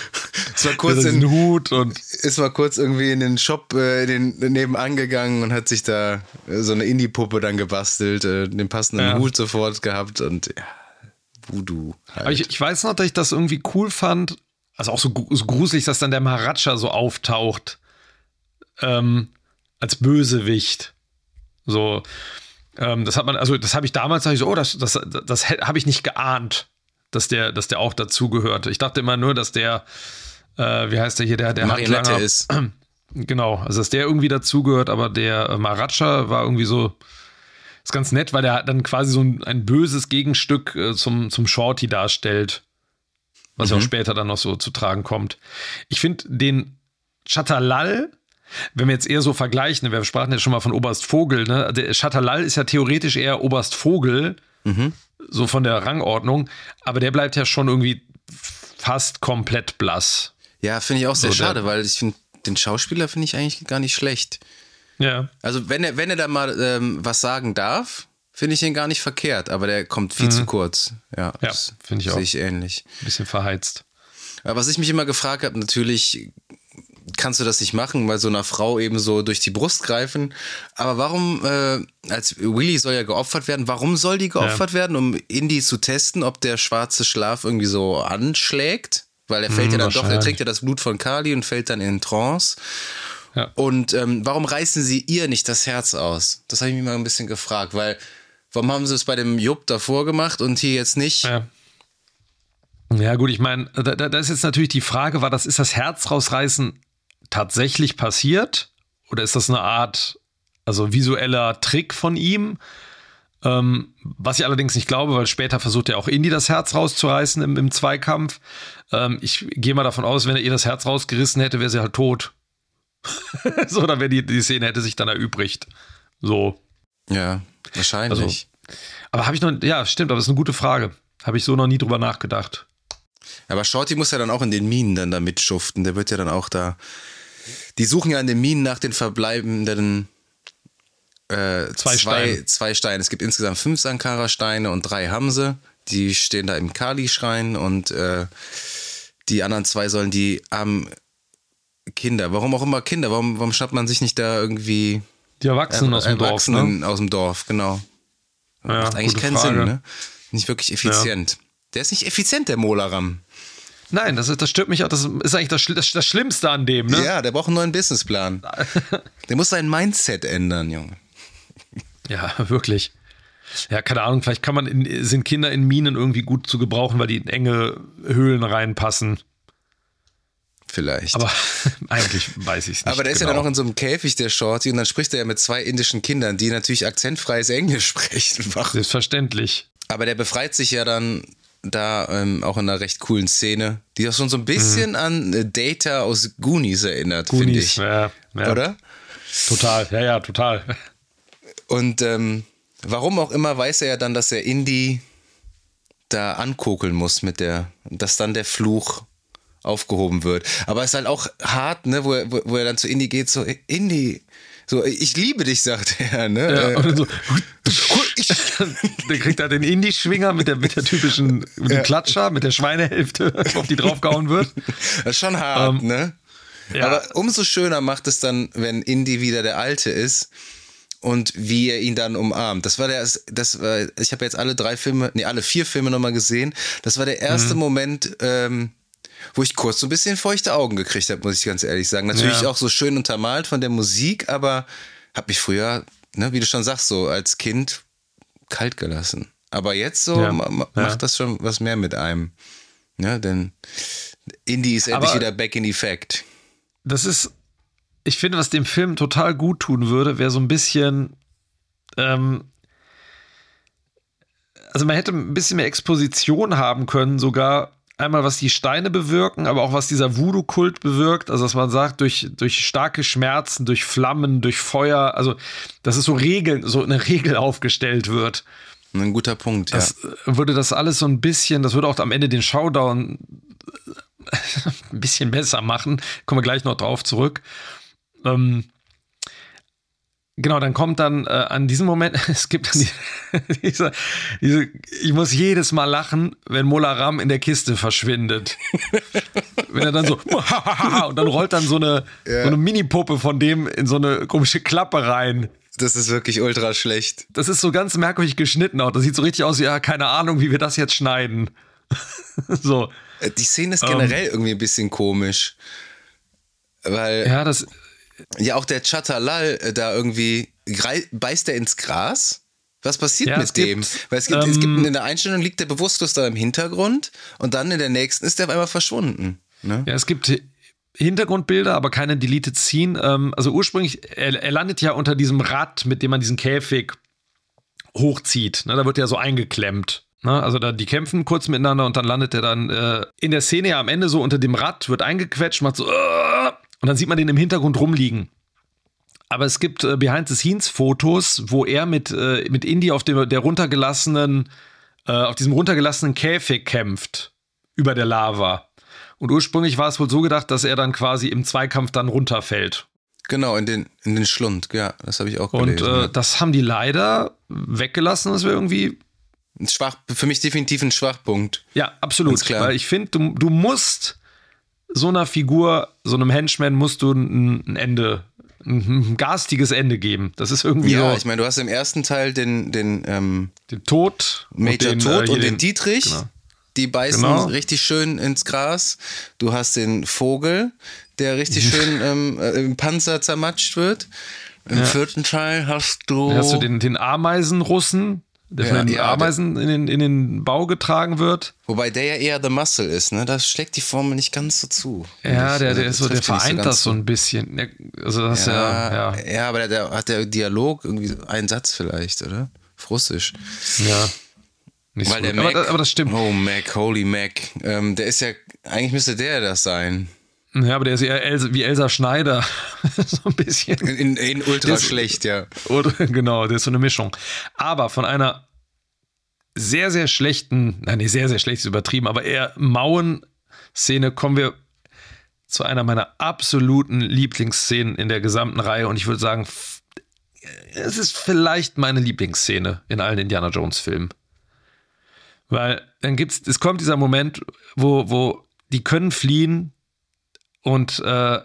Ist mal kurz in, Hut und ist mal kurz irgendwie in den Shop äh, in den, nebenan gegangen und hat sich da äh, so eine Indie-Puppe dann gebastelt, äh, den passenden Ja. Hut sofort gehabt und ja, Voodoo halt. Aber ich, ich weiß noch, dass ich das irgendwie cool fand. Also auch so, so gruselig, dass dann der Maharaja so auftaucht. Ähm, als Bösewicht. So. Ähm, das hat man, also das habe ich damals, dachte ich so, oh, das, das, das, hätt- habe ich nicht geahnt, dass der, dass der auch dazugehört. Ich dachte immer nur, dass der, äh, wie heißt der hier, der, der Marionette Handlanger- ist. Genau, also dass der irgendwie dazugehört, aber der äh, Maharaja war irgendwie so, ist ganz nett, weil der dann quasi so ein, ein böses Gegenstück äh, zum, zum Shorty darstellt, was ja auch später dann noch so zu tragen kommt. Ich finde den Chatalal, wenn wir jetzt eher so vergleichen, wir sprachen jetzt schon mal von Oberst Vogel, ne? Der Chatalal ist ja theoretisch eher Oberst Vogel, so von der Rangordnung, aber der bleibt ja schon irgendwie fast komplett blass. Ja, finde ich auch sehr So, schade, weil ich finde, den Schauspieler finde ich eigentlich gar nicht schlecht. Ja. Also wenn er, wenn er da mal ähm, was sagen darf, finde ich ihn gar nicht verkehrt, aber der kommt viel zu kurz. Ja, Mhm. Ja, finde ich auch. Sehe ich ähnlich. Ein bisschen verheizt. Aber was ich mich immer gefragt habe, natürlich kannst du das nicht machen, bei so einer Frau eben so durch die Brust greifen. Aber warum, äh, als Willy soll ja geopfert werden, warum soll die geopfert werden, um Indy zu testen, ob der schwarze Schlaf irgendwie so anschlägt? Weil er fällt ja dann doch, er trägt ja das Blut von Kali und fällt dann in Trance. Ja. Und ähm, warum reißen sie ihr nicht das Herz aus? Das habe ich mich mal ein bisschen gefragt, weil warum haben sie es bei dem Jupp davor gemacht und hier jetzt nicht? Ja. Ja, gut, ich meine, da, da ist jetzt natürlich die Frage, war das, ist das Herz rausreißen tatsächlich passiert? Oder ist das eine Art, also visueller Trick von ihm? Ähm, was ich allerdings nicht glaube, weil später versucht er auch Indy das Herz rauszureißen im, im Zweikampf. Ähm, ich gehe mal davon aus, wenn er ihr das Herz rausgerissen hätte, wäre sie halt tot. so, dann wäre die, die Szene hätte sich dann erübrigt. So. Ja, wahrscheinlich. Aber habe ich noch, ja, stimmt, aber das ist eine gute Frage. Habe ich so noch nie drüber nachgedacht. Aber Shorty muss ja dann auch in den Minen dann da mitschuften. Der wird ja dann auch da. Die suchen ja in den Minen nach den verbleibenden äh, Zwei zwei, Steine. zwei Steine. Es gibt insgesamt fünf Sankara-Steine und drei haben sie. Die stehen da im Kali-Schrein und äh, die anderen zwei sollen die armen Kinder. Warum auch immer Kinder? Warum, warum schnappt man sich nicht da irgendwie Die Erwachsenen aus dem Dorf, ne? Erwachsenen aus dem Dorf? Genau. Ja, Macht eigentlich keinen Frage. Sinn, ne? Nicht wirklich effizient. Der ist nicht effizient, der Molaram. Nein, das, das stört mich auch. Das ist eigentlich das, das, das Schlimmste an dem, ne? Ja, der braucht einen neuen Businessplan. der muss sein Mindset ändern, Junge. Ja, wirklich. Ja, keine Ahnung, vielleicht kann man in, sind Kinder in Minen irgendwie gut zu gebrauchen, weil die in enge Höhlen reinpassen. Vielleicht. Aber eigentlich weiß ich es nicht. Aber der ist ja genau. dann noch in so einem Käfig, der Shorty, und dann spricht er ja mit zwei indischen Kindern, die natürlich akzentfreies Englisch sprechen. Selbstverständlich. Aber der befreit sich ja dann da ähm, auch in einer recht coolen Szene, die auch schon so ein bisschen an äh, Data aus Goonies erinnert, finde Mhm. Ich. ja, ja. Oder? Total, ja, ja, total. Und ähm, warum auch immer weiß er ja dann, dass er Indy da ankokeln muss mit der, dass dann der Fluch aufgehoben wird. Aber es ist halt auch hart, ne, wo er, wo, er dann zu Indy geht, so, Indy, so, ich liebe dich, sagt er, ne? Ja, Äh, und dann so, der kriegt da den Indie-Schwinger mit der, mit der typischen mit dem Klatscher, mit der Schweinehälfte, auf die draufgehauen wird. das ist schon hart, Ähm, ne? Ja. Aber umso schöner macht es dann, wenn Indy wieder der Alte ist und wie er ihn dann umarmt. Das war der, das war, ich habe jetzt alle drei Filme, nee, alle vier Filme nochmal gesehen. Das war der Mhm. erste Moment, ähm, wo ich kurz so ein bisschen feuchte Augen gekriegt habe, muss ich ganz ehrlich sagen. Natürlich Ja. auch so schön untermalt von der Musik, aber habe mich früher, ne, wie du schon sagst, so als Kind kalt gelassen. Aber jetzt so Ja. ma, ma, Ja. macht das schon was mehr mit einem. Ja, denn Indie ist endlich Aber- wieder back in effect. das ist, ich finde, was dem Film total gut tun würde, wäre so ein bisschen, ähm, also man hätte ein bisschen mehr Exposition haben können, sogar einmal was die Steine bewirken, aber auch was dieser Voodoo-Kult bewirkt. Also dass man sagt, durch, durch starke Schmerzen, durch Flammen, durch Feuer, also dass es so Regeln, so eine Regel aufgestellt wird. Ein guter Punkt, das ja. würde das alles so ein bisschen, das würde auch am Ende den Showdown ein bisschen besser machen. Kommen wir gleich noch drauf zurück. Ähm, Genau, dann kommt dann äh, an diesem Moment, es gibt dann die, diese, diese, ich muss jedes Mal lachen, wenn Mola Ram in der Kiste verschwindet. wenn er dann so, und dann rollt dann so eine, ja. so eine Mini-Puppe von dem in so eine komische Klappe rein. Das ist wirklich ultra schlecht. Das ist so ganz merkwürdig geschnitten auch. Das sieht so richtig aus wie, ja, keine Ahnung, wie wir das jetzt schneiden. so. Äh, die Szene ist generell um, irgendwie ein bisschen komisch. Weil. Ja, das ja, auch der Chatalal äh, da irgendwie, beißt er ins Gras? Was passiert ja, mit dem? Gibt, Weil es gibt, ähm, es gibt in der Einstellung liegt der bewusstlos da im Hintergrund und dann in der nächsten ist der auf einmal verschwunden. Ne? Ja, es gibt Hintergrundbilder, aber keine Deleted Scene. Ähm, also ursprünglich, er, er, landet ja unter diesem Rad, mit dem man diesen Käfig hochzieht. Ne, da wird er so eingeklemmt. Ne? Also da, die kämpfen kurz miteinander und dann landet er dann äh, in der Szene ja am Ende so unter dem Rad, wird eingequetscht, macht so, und dann sieht man den im Hintergrund rumliegen. Aber es gibt äh, Behind-the-Scenes-Fotos, wo er mit, äh, mit Indy auf dem der runtergelassenen, äh, auf diesem runtergelassenen Käfig kämpft über der Lava. Und ursprünglich war es wohl so gedacht, dass er dann quasi im Zweikampf dann runterfällt. Genau, in den, in den Schlund, ja, das habe ich auch gelesen. Und äh, das haben die leider weggelassen, das wäre irgendwie. Ein Schwach, für mich definitiv ein Schwachpunkt. Ja, absolut. Weil ich finde, du, du musst so einer Figur, so einem Henchman, musst du ein, Ende, ein, garstiges Ende geben. Das ist irgendwie ja, so. ich meine, du hast im ersten Teil den, den, ähm, den Tod, Major und den, Tod äh, und den, den Dietrich. Genau. Die beißen genau. richtig schön ins Gras. Du hast den Vogel, der richtig schön ähm, äh, im Panzer zermatscht wird. Im ja. vierten Teil hast du. Dann hast du den, den Ameisenrussen, der ja, von den ja, Ameisen in den, in den Bau getragen wird. Wobei der ja eher The Muscle ist, ne? Das schlägt die Formel nicht ganz so zu. Ja, der, der ist so, der vereint so das so ein bisschen. Also das ja, ja, ja. aber der, der, hat der Dialog irgendwie einen Satz vielleicht, oder? Auf Russisch. Ja. Nicht Weil so der Mac, aber, aber, das stimmt. Oh, Mac, holy Mac. Ähm, der ist ja, eigentlich müsste der das sein. Ja, aber der ist eher Elsa, wie Elsa Schneider. so ein bisschen. In, in ultra ist, schlecht, ja. Oder, genau, der ist so eine Mischung. Aber von einer sehr, sehr schlechten, nein, nicht sehr, sehr schlecht ist übertrieben, aber eher mauen Szene kommen wir zu einer meiner absoluten Lieblingsszenen in der gesamten Reihe. Und ich würde sagen, es ist vielleicht meine Lieblingsszene in allen Indiana Jones Filmen. Weil dann gibt's, es kommt dieser Moment, wo, wo die können fliehen, und, äh,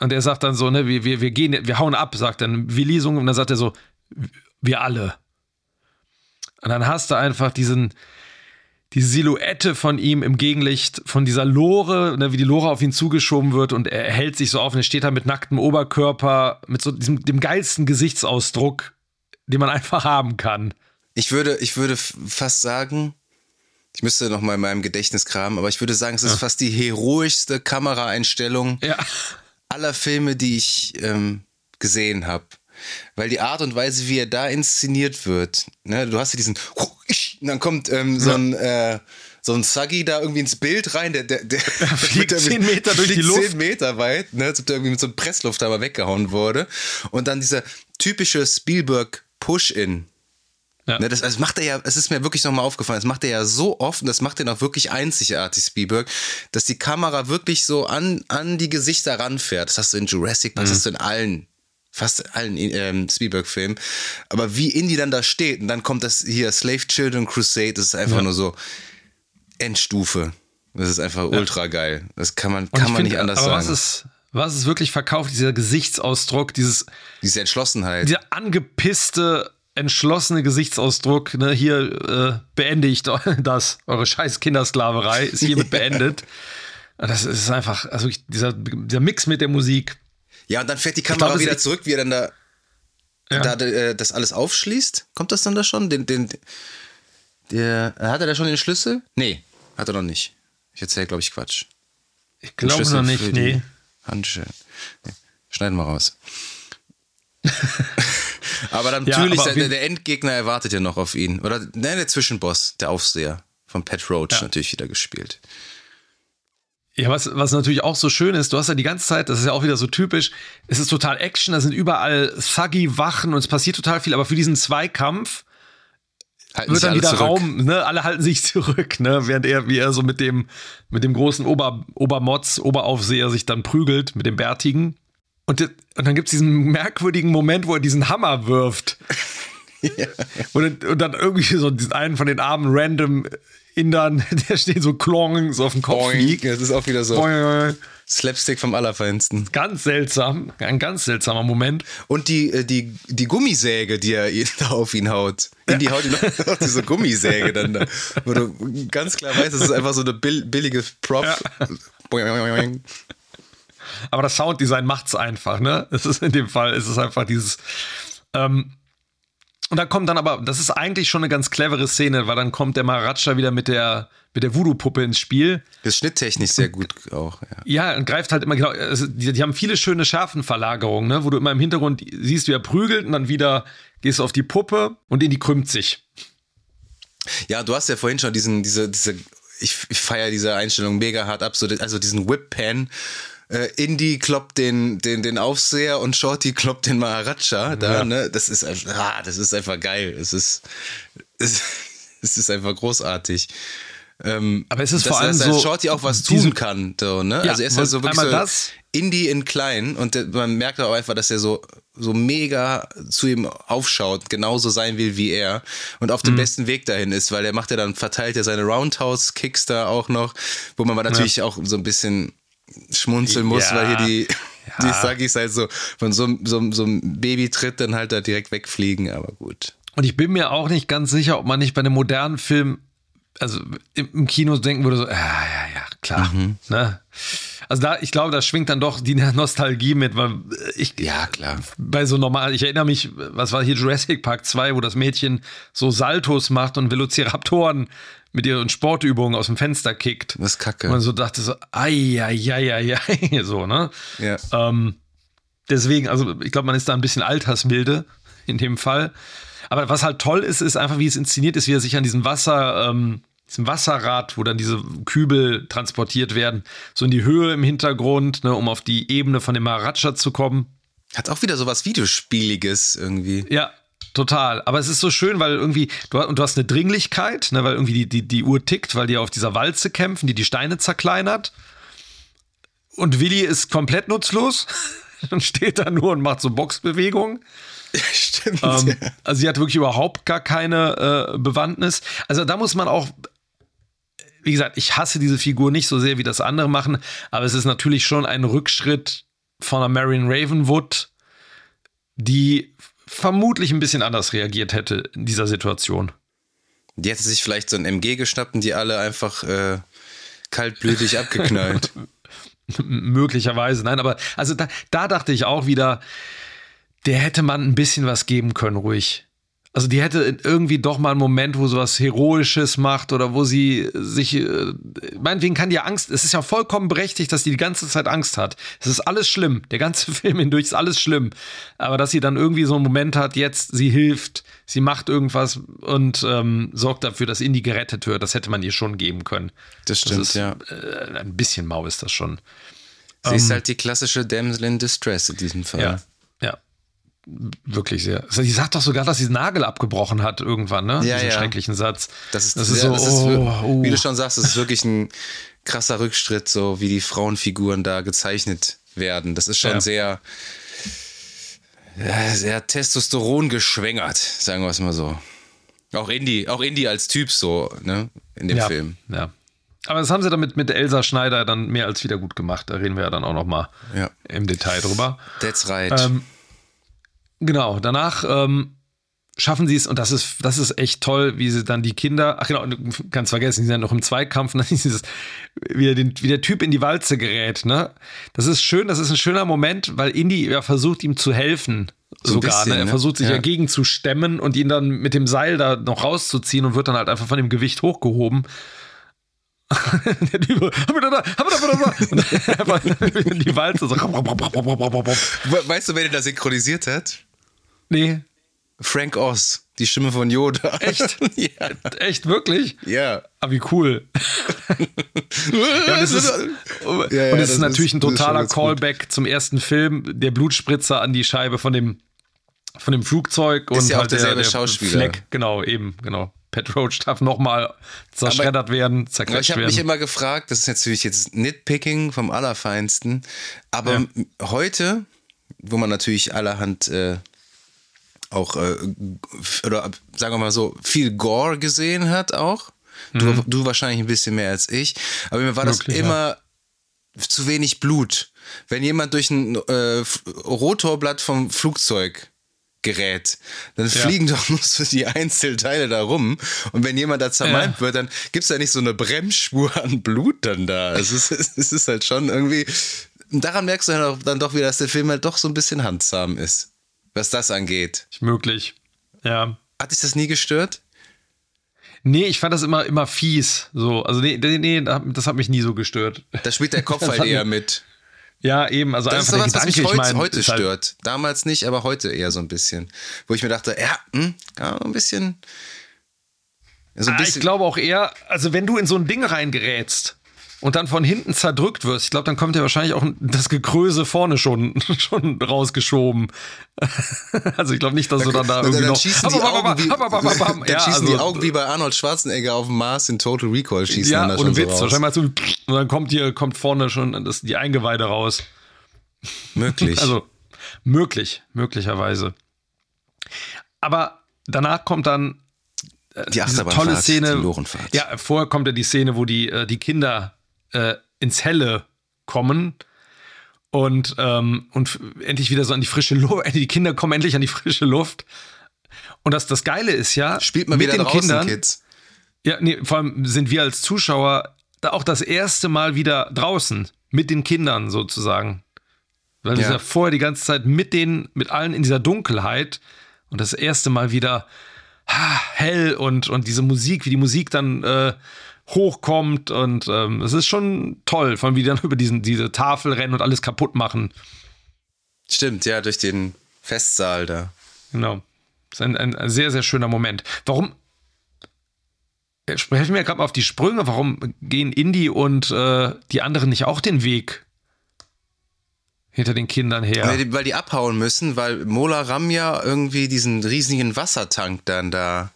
und er sagt dann so, ne, wir, wir, wir gehen, wir hauen ab, sagt dann Willi so, und dann sagt er so, wir alle. Und dann hast du einfach diesen, die Silhouette von ihm im Gegenlicht von dieser Lore, ne, wie die Lore auf ihn zugeschoben wird und er hält sich so auf und er steht da mit nacktem Oberkörper, mit so diesem, dem geilsten Gesichtsausdruck, den man einfach haben kann. Ich würde, ich würde fast sagen, ich müsste noch mal in meinem Gedächtnis kramen, aber ich würde sagen, es ist ja. fast die heroischste Kameraeinstellung ja. aller Filme, die ich ähm, gesehen habe. Weil die Art und Weise, wie er da inszeniert wird, ne, du hast ja diesen, und dann kommt ähm, so ein, äh, so ein Suggy da irgendwie ins Bild rein, der, der, der, fliegt zehn Meter durch die Luft. Zehn Meter weit, ne, als ob der irgendwie mit so einem Presslufthammer weggehauen wurde. Und dann dieser typische Spielberg Push-In, ja. Ne, das, das macht er ja, es ist mir wirklich nochmal aufgefallen, das macht er ja so oft und das macht er auch wirklich einzigartig, Spielberg, dass die Kamera wirklich so an, an die Gesichter ranfährt. Das hast du in Jurassic Park, mhm. das hast du in allen fast allen ähm, Spielberg-Filmen. Aber wie Indy dann da steht und dann kommt das hier Slave Children Crusade, das ist einfach ja. nur so Endstufe. Das ist einfach ja. ultra geil. Das kann man, kann man find, nicht anders aber sagen. Was ist, was ist wirklich verkauft, dieser Gesichtsausdruck, dieses. Diese Entschlossenheit. Dieser angepisste entschlossene Gesichtsausdruck, ne, hier äh, beende ich das, eure scheiß Kindersklaverei ist hiermit beendet. Das ist einfach, also dieser, dieser Mix mit der Musik. Ja, und dann fährt die Kamera glaub, wieder zurück, wie er dann da, ja. da äh, das alles aufschließt. Kommt das dann da schon? Den, den, der, hat er da schon den Schlüssel? Nee, hat er noch nicht. Ich erzähle, glaube ich, Quatsch. Ich glaube noch nicht, nee. Handschellen. Nee. Schneiden wir raus. aber dann natürlich, ja, aber der, der, Endgegner erwartet ja noch auf ihn. Oder ne, der Zwischenboss, der Aufseher. von Pat Roach ja. natürlich wieder gespielt. Ja, was, was natürlich auch so schön ist, du hast ja die ganze Zeit, das ist ja auch wieder so typisch, es ist total Action, da sind überall Thuggy-Wachen und es passiert total viel, aber für diesen Zweikampf halten wird dann wieder zurück. Raum, ne? Alle halten sich zurück, ne? Während er, wie er so mit dem, mit dem großen Ober, Obermotz, Oberaufseher sich dann prügelt, mit dem Bärtigen. Und, und dann gibt es diesen merkwürdigen Moment, wo er diesen Hammer wirft. ja. und, und, dann irgendwie so diesen einen von den armen random Indern, der steht so klong, so auf dem Kopf Boing. liegt. Das ist auch wieder so. Boing. Slapstick vom Allerfeinsten. Ganz seltsam. Ein ganz seltsamer Moment. Und die, äh, die, die Gummisäge, die er da auf ihn haut. In die haut ihn auch diese Gummisäge dann da. Wo du ganz klar weißt, das ist einfach so eine billige Prop. Ja. Aber das Sounddesign macht's einfach, ne? Es ist in dem Fall, es ist einfach dieses. Ähm, und da kommt dann aber, das ist eigentlich schon eine ganz clevere Szene, weil dann kommt der Maharaja wieder mit der, mit der Voodoo-Puppe ins Spiel. Das ist schnitttechnisch sehr gut auch, ja. Ja, und greift halt immer genau, also die, die, haben viele schöne Schärfenverlagerungen, ne, wo du immer im Hintergrund siehst, wie er prügelt und dann wieder gehst du auf die Puppe und in die krümmt sich. Ja, du hast ja vorhin schon diesen, diese, diese, ich, ich feiere diese Einstellung mega hart ab, so, also diesen Whip-Pan, äh, Indy kloppt den, den, den Aufseher und Shorty kloppt den Maharaja da, ja. ne? Das ist, ah, das ist einfach geil. Es ist, es, es ist einfach großartig. Ähm, aber es ist vor allem dass so, Shorty auch was tun kann, so, ne? Ja, also er ist ja so wirklich so das. Indie in klein und der, man merkt auch einfach, dass er so so mega zu ihm aufschaut, genauso sein will wie er und auf dem mhm. besten Weg dahin ist, weil er macht ja dann verteilt ja seine Roundhouse Kicks da auch noch, wo man natürlich ja. auch so ein bisschen schmunzeln muss, ja. weil hier die, ja. die Sagis halt so von so, so, so einem Babytritt dann halt da direkt wegfliegen, aber gut. Und ich bin mir auch nicht ganz sicher, ob man nicht bei einem modernen Film, also im Kino denken würde, so, ja, ja, ja, klar. Mhm. Ne? Also da, ich glaube, da schwingt dann doch die Nostalgie mit, weil ich. Ja, klar. Bei so normal, ich erinnere mich, was war hier Jurassic Park 2, wo das Mädchen so Saltos macht und Velociraptoren mit ihren Sportübungen aus dem Fenster kickt. Das ist kacke. Und man so dachte so, ai, ai, ai, ai, ai so, ne? Ja. Ähm, deswegen, also ich glaube, man ist da ein bisschen altersmilde in dem Fall. Aber was halt toll ist, ist einfach, wie es inszeniert ist, wie er sich an diesem Wasser, ähm, diesem Wasserrad, wo dann diese Kübel transportiert werden, so in die Höhe im Hintergrund, ne, um auf die Ebene von dem Maharaja zu kommen. Hat auch wieder so was Videospieliges irgendwie. Ja, Total. Aber es ist so schön, weil irgendwie, du, und du hast eine Dringlichkeit, ne, weil irgendwie die, die, die Uhr tickt, weil die auf dieser Walze kämpfen, die die Steine zerkleinert. Und Willi ist komplett nutzlos und steht da nur und macht so Boxbewegungen. Stimmt. Ähm, also sie hat wirklich überhaupt gar keine äh, Bewandtnis. Also da muss man auch, wie gesagt, ich hasse diese Figur nicht so sehr, wie das andere machen, aber es ist natürlich schon ein Rückschritt von einer Marion Ravenwood, die vermutlich ein bisschen anders reagiert hätte in dieser Situation. Die hätte sich vielleicht so ein MG geschnappt und die alle einfach äh, kaltblütig abgeknallt. Möglicherweise, nein, aber also da, da dachte ich auch wieder, der hätte man ein bisschen was geben können, ruhig. Also die hätte irgendwie doch mal einen Moment, wo sie was Heroisches macht oder wo sie sich, äh, meinetwegen kann die ja Angst, es ist ja vollkommen berechtigt, dass die die ganze Zeit Angst hat. Es ist alles schlimm, der ganze Film hindurch ist alles schlimm. Aber dass sie dann irgendwie so einen Moment hat, jetzt, sie hilft, sie macht irgendwas und ähm, sorgt dafür, dass Indy gerettet wird, das hätte man ihr schon geben können. Das stimmt, das ist, ja. Äh, ein bisschen mau ist das schon. Sie ähm, ist halt die klassische Damsel in Distress in diesem Fall. Ja wirklich sehr. Sie sagt doch sogar, dass sie den Nagel abgebrochen hat irgendwann, ne? Ja, Diesen ja. schrecklichen Satz. Das ist, das ist so, das ist, oh, oh. wie du schon sagst, das ist wirklich ein krasser Rückschritt, so wie die Frauenfiguren da gezeichnet werden. Das ist schon ja. sehr, ja, sehr Testosteron geschwängert, sagen wir es mal so. Auch Indy, auch Indy als Typ so, ne, in dem ja, Film. Ja. Aber das haben sie damit mit Elsa Schneider dann mehr als wieder gut gemacht. Da reden wir ja dann auch noch mal ja. im Detail drüber. That's right. Ähm, Genau, danach ähm, schaffen sie es, und das ist, das ist echt toll, wie sie dann die Kinder, ach genau, ganz vergessen, die sind ja noch im Zweikampf, und dann ist dieses, wie, den, wie der Typ in die Walze gerät, ne? Das ist schön, das ist ein schöner Moment, weil Indy ja versucht, ihm zu helfen. So sogar, bisschen, ne? Er ne? versucht sich ja. dagegen zu stemmen und ihn dann mit dem Seil da noch rauszuziehen und wird dann halt einfach von dem Gewicht hochgehoben. der Typ, da, die Walze so. Weißt du, wer den da synchronisiert hat? Nee. Frank Oz. Die Stimme von Yoda. Echt? ja. Echt, wirklich? Ja. Aber wie cool. ja, und es ist, und Ja, ja, es ist das natürlich ein ist- das ist totaler ganz gut. Callback zum ersten Film. Der Blutspritzer an die Scheibe von dem, von dem Flugzeug. und ja auch halt der, derselbe der Schauspieler. Fleck, genau, eben, genau. Pat Roach darf nochmal zerschreddert werden, Aber zerquetscht ich habe werden. mich immer gefragt, das ist natürlich jetzt Nitpicking vom Allerfeinsten, aber Ja. heute, wo man natürlich allerhand äh, auch, äh, oder sagen wir mal so, viel Gore gesehen hat auch, du, du wahrscheinlich ein bisschen mehr als ich, aber mir war das Mhm. Möglich, ja. immer zu wenig Blut. Wenn jemand durch ein äh, Rotorblatt vom Flugzeug gerät, dann fliegen doch nur so die Einzelteile da rum. Und wenn jemand da zermalmt Ja. wird, dann gibt es da nicht so eine Bremsspur an Blut dann da. Es ist, es ist halt schon irgendwie. Daran merkst du dann, doch wieder, dass der Film halt doch so ein bisschen handsam ist, was das angeht. möglich. Ja. Hat dich das nie gestört? Nee, ich fand das immer, immer fies. So, also nee, nee, nee, das hat mich nie so gestört. Da spielt der Kopf halt eher mit. Ja, eben, also Das ist einfach so was, mich heute, ich mein, heute halt- stört. Damals nicht, aber heute eher so ein bisschen. Wo ich mir dachte, ja, hm, ja ein bisschen. So ein Ah, ich bisschen glaube auch eher, also wenn du in so ein Ding reingerätst und dann von hinten zerdrückt wirst, ich glaube, dann kommt ja wahrscheinlich auch das Gekröse vorne schon, schon rausgeschoben. also ich glaube nicht, dass du dann da irgendwie dann noch. schießen die Augen wie, dann ja, schießen also, die Augen wie bei Arnold Schwarzenegger auf dem Mars in Total Recall schießen Ja, dann da ohne schon so Witz. raus. Wahrscheinlich mal so, und dann kommt hier, kommt vorne schon das, die Eingeweide raus. Möglich. Also möglich, möglicherweise. Aber danach kommt dann die diese tolle Szene. die. Ja, vorher kommt ja die Szene, wo die, äh, die Kinder äh, ins Helle kommen und, ähm, und endlich wieder so an die frische Luft. Die Kinder kommen endlich an die frische Luft. Und das, das Geile ist ja, Spielt man mit wieder den draußen, Kindern, Kids. ja, nee, vor allem sind wir als Zuschauer da auch das erste Mal wieder draußen mit den Kindern sozusagen. Weil wir Ja. sind ja vorher die ganze Zeit mit denen, mit allen in dieser Dunkelheit und das erste Mal wieder ha, hell und, und diese Musik, wie die Musik dann äh, hochkommt und ähm, es ist schon toll, vor allem wie dann über diesen, diese Tafel rennen und alles kaputt machen. Stimmt, ja, durch den Festsaal da. Genau. Das ist ein, ein sehr, sehr schöner Moment. Warum? Helfen mir gerade mal auf die Sprünge. Warum gehen Indy und äh, die anderen nicht auch den Weg hinter den Kindern her? Weil, die, weil die abhauen müssen, weil Mola Ram ja irgendwie diesen riesigen Wassertank dann da.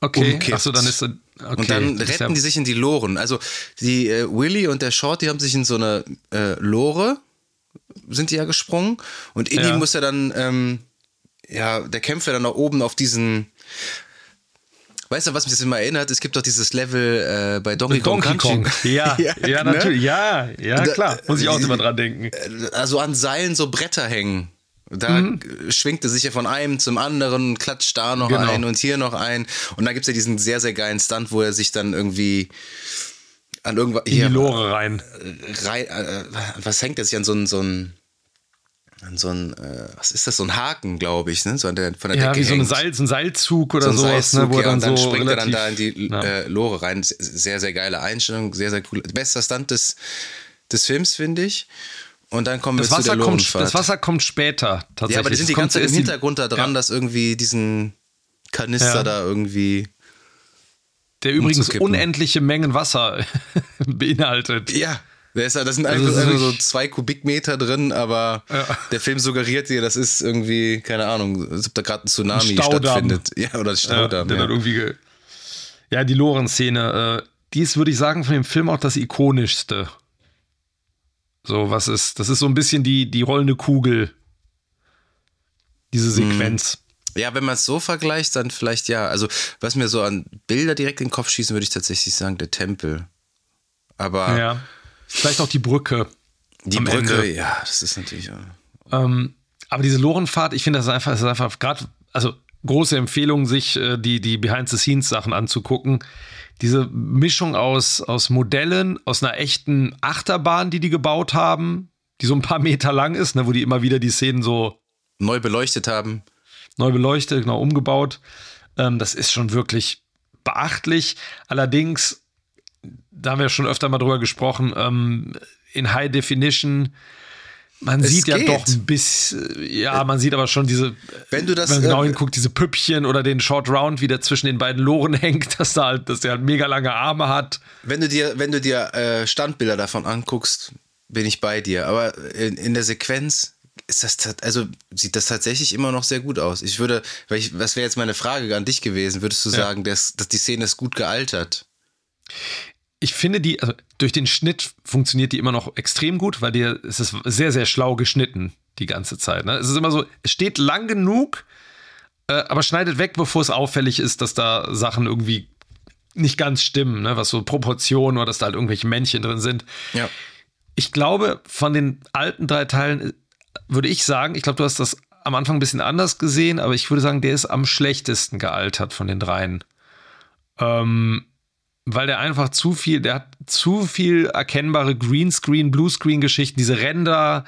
Okay, achso, dann ist okay. und dann retten ja, die sich in die Loren. Also die äh, Willy und der Short, die haben sich in so eine äh, Lore, sind die ja gesprungen. Und Indy Ja. muss ja dann, ähm, ja, der kämpft ja dann nach oben auf diesen. Weißt du, was mich das immer erinnert? Es gibt doch dieses Level äh, bei Donkey Kong Donkey Country. Kong. Ja, ja, ne? natürlich. Ja, ja, Da- klar. Muss ich auch immer dran denken. also an Seilen so Bretter hängen. Da schwingt er sich ja von einem zum anderen, klatscht da noch Mhm. Genau. ein und hier noch ein. Und dann gibt es ja diesen sehr, sehr geilen Stunt, wo er sich dann irgendwie an irgendwas. In die Lore rein. Rein, äh, was hängt er sich an so ein, so ein, an so ein, äh, was ist das, so ein Haken, glaube ich, ne? So an der, von der Ja, Decke wie so, hängt. Seil, so ein Seilzug oder so ein sowas, ne, Seilzug, wo er ja, dann, und dann so springt er dann relativ- da in die Ja. äh, Lore rein. Sehr, sehr geile Einstellung, sehr, sehr cool. Bester Stunt des, des Films, finde ich. Und dann kommen das, wir zu der Wasser kommt, das Wasser kommt später tatsächlich. Ja, aber die sind die ganze Zeit im Hintergrund da dran, Ja. dass irgendwie diesen Kanister Ja. da irgendwie. Der übrigens unendliche Mengen Wasser beinhaltet. Ja. Das, ja- das sind Also einfach ist nur so zwei Kubikmeter drin, aber Ja. der Film suggeriert dir, das ist irgendwie, keine Ahnung, als ob da gerade ein Tsunami Ein stattfindet. Ja, oder Ja, Staudamm. Ja, ge ja, die Loren-Szene, äh, die ist, würde ich sagen, von dem Film auch das ikonischste. So, was ist, das ist so ein bisschen die, die rollende Kugel. Diese Sequenz. ja, wenn man es so vergleicht, dann vielleicht ja. Also, was mir so an Bilder direkt in den Kopf schießen, würde ich tatsächlich sagen, der Tempel. Aber Ja. Vielleicht auch die Brücke. die Brücke, Ende. ja, das ist natürlich. Ähm, aber diese Lorenfahrt, ich finde das ist einfach, das ist einfach gerade, also große Empfehlung, sich äh, die, die Behind-the-Scenes-Sachen anzugucken. Diese Mischung aus, aus Modellen, aus einer echten Achterbahn, die die gebaut haben, die so ein paar Meter lang ist, ne, wo die immer wieder die Szenen so Neu beleuchtet haben. neu beleuchtet, genau umgebaut. Ähm, das ist schon wirklich beachtlich. Allerdings, da haben wir schon öfter mal drüber gesprochen, ähm, in High Definition Man Es sieht ja geht. doch ein bisschen, ja, man sieht aber schon diese, Wenn du das, wenn man genau äh, hinguckt, diese Püppchen oder den Short Round, wie der zwischen den beiden Loren hängt, dass, da halt, dass der halt mega lange Arme hat. Wenn du dir, wenn du dir äh, Standbilder davon anguckst, bin ich bei dir. Aber in, in der Sequenz ist das, also sieht das tatsächlich immer noch sehr gut aus. Ich würde, weil ich, was wäre jetzt meine Frage an dich gewesen? Würdest du Ja. sagen, dass, dass die Szene ist gut gealtert? Ich finde die, also durch den Schnitt funktioniert die immer noch extrem gut, weil die, es ist sehr, sehr schlau geschnitten die ganze Zeit. Ne? Es ist immer so, es steht lang genug, äh, aber schneidet weg, bevor es auffällig ist, dass da Sachen irgendwie nicht ganz stimmen, ne? was so Proportionen oder dass da halt irgendwelche Männchen drin sind. Ja. Ich glaube, von den alten drei Teilen äh, würde ich sagen, ich glaube, du hast das am Anfang ein bisschen anders gesehen, aber ich würde sagen, der ist am schlechtesten gealtert von den dreien. Ähm, weil der einfach zu viel, der hat zu viel erkennbare Greenscreen, Bluescreen-Geschichten, diese Ränder,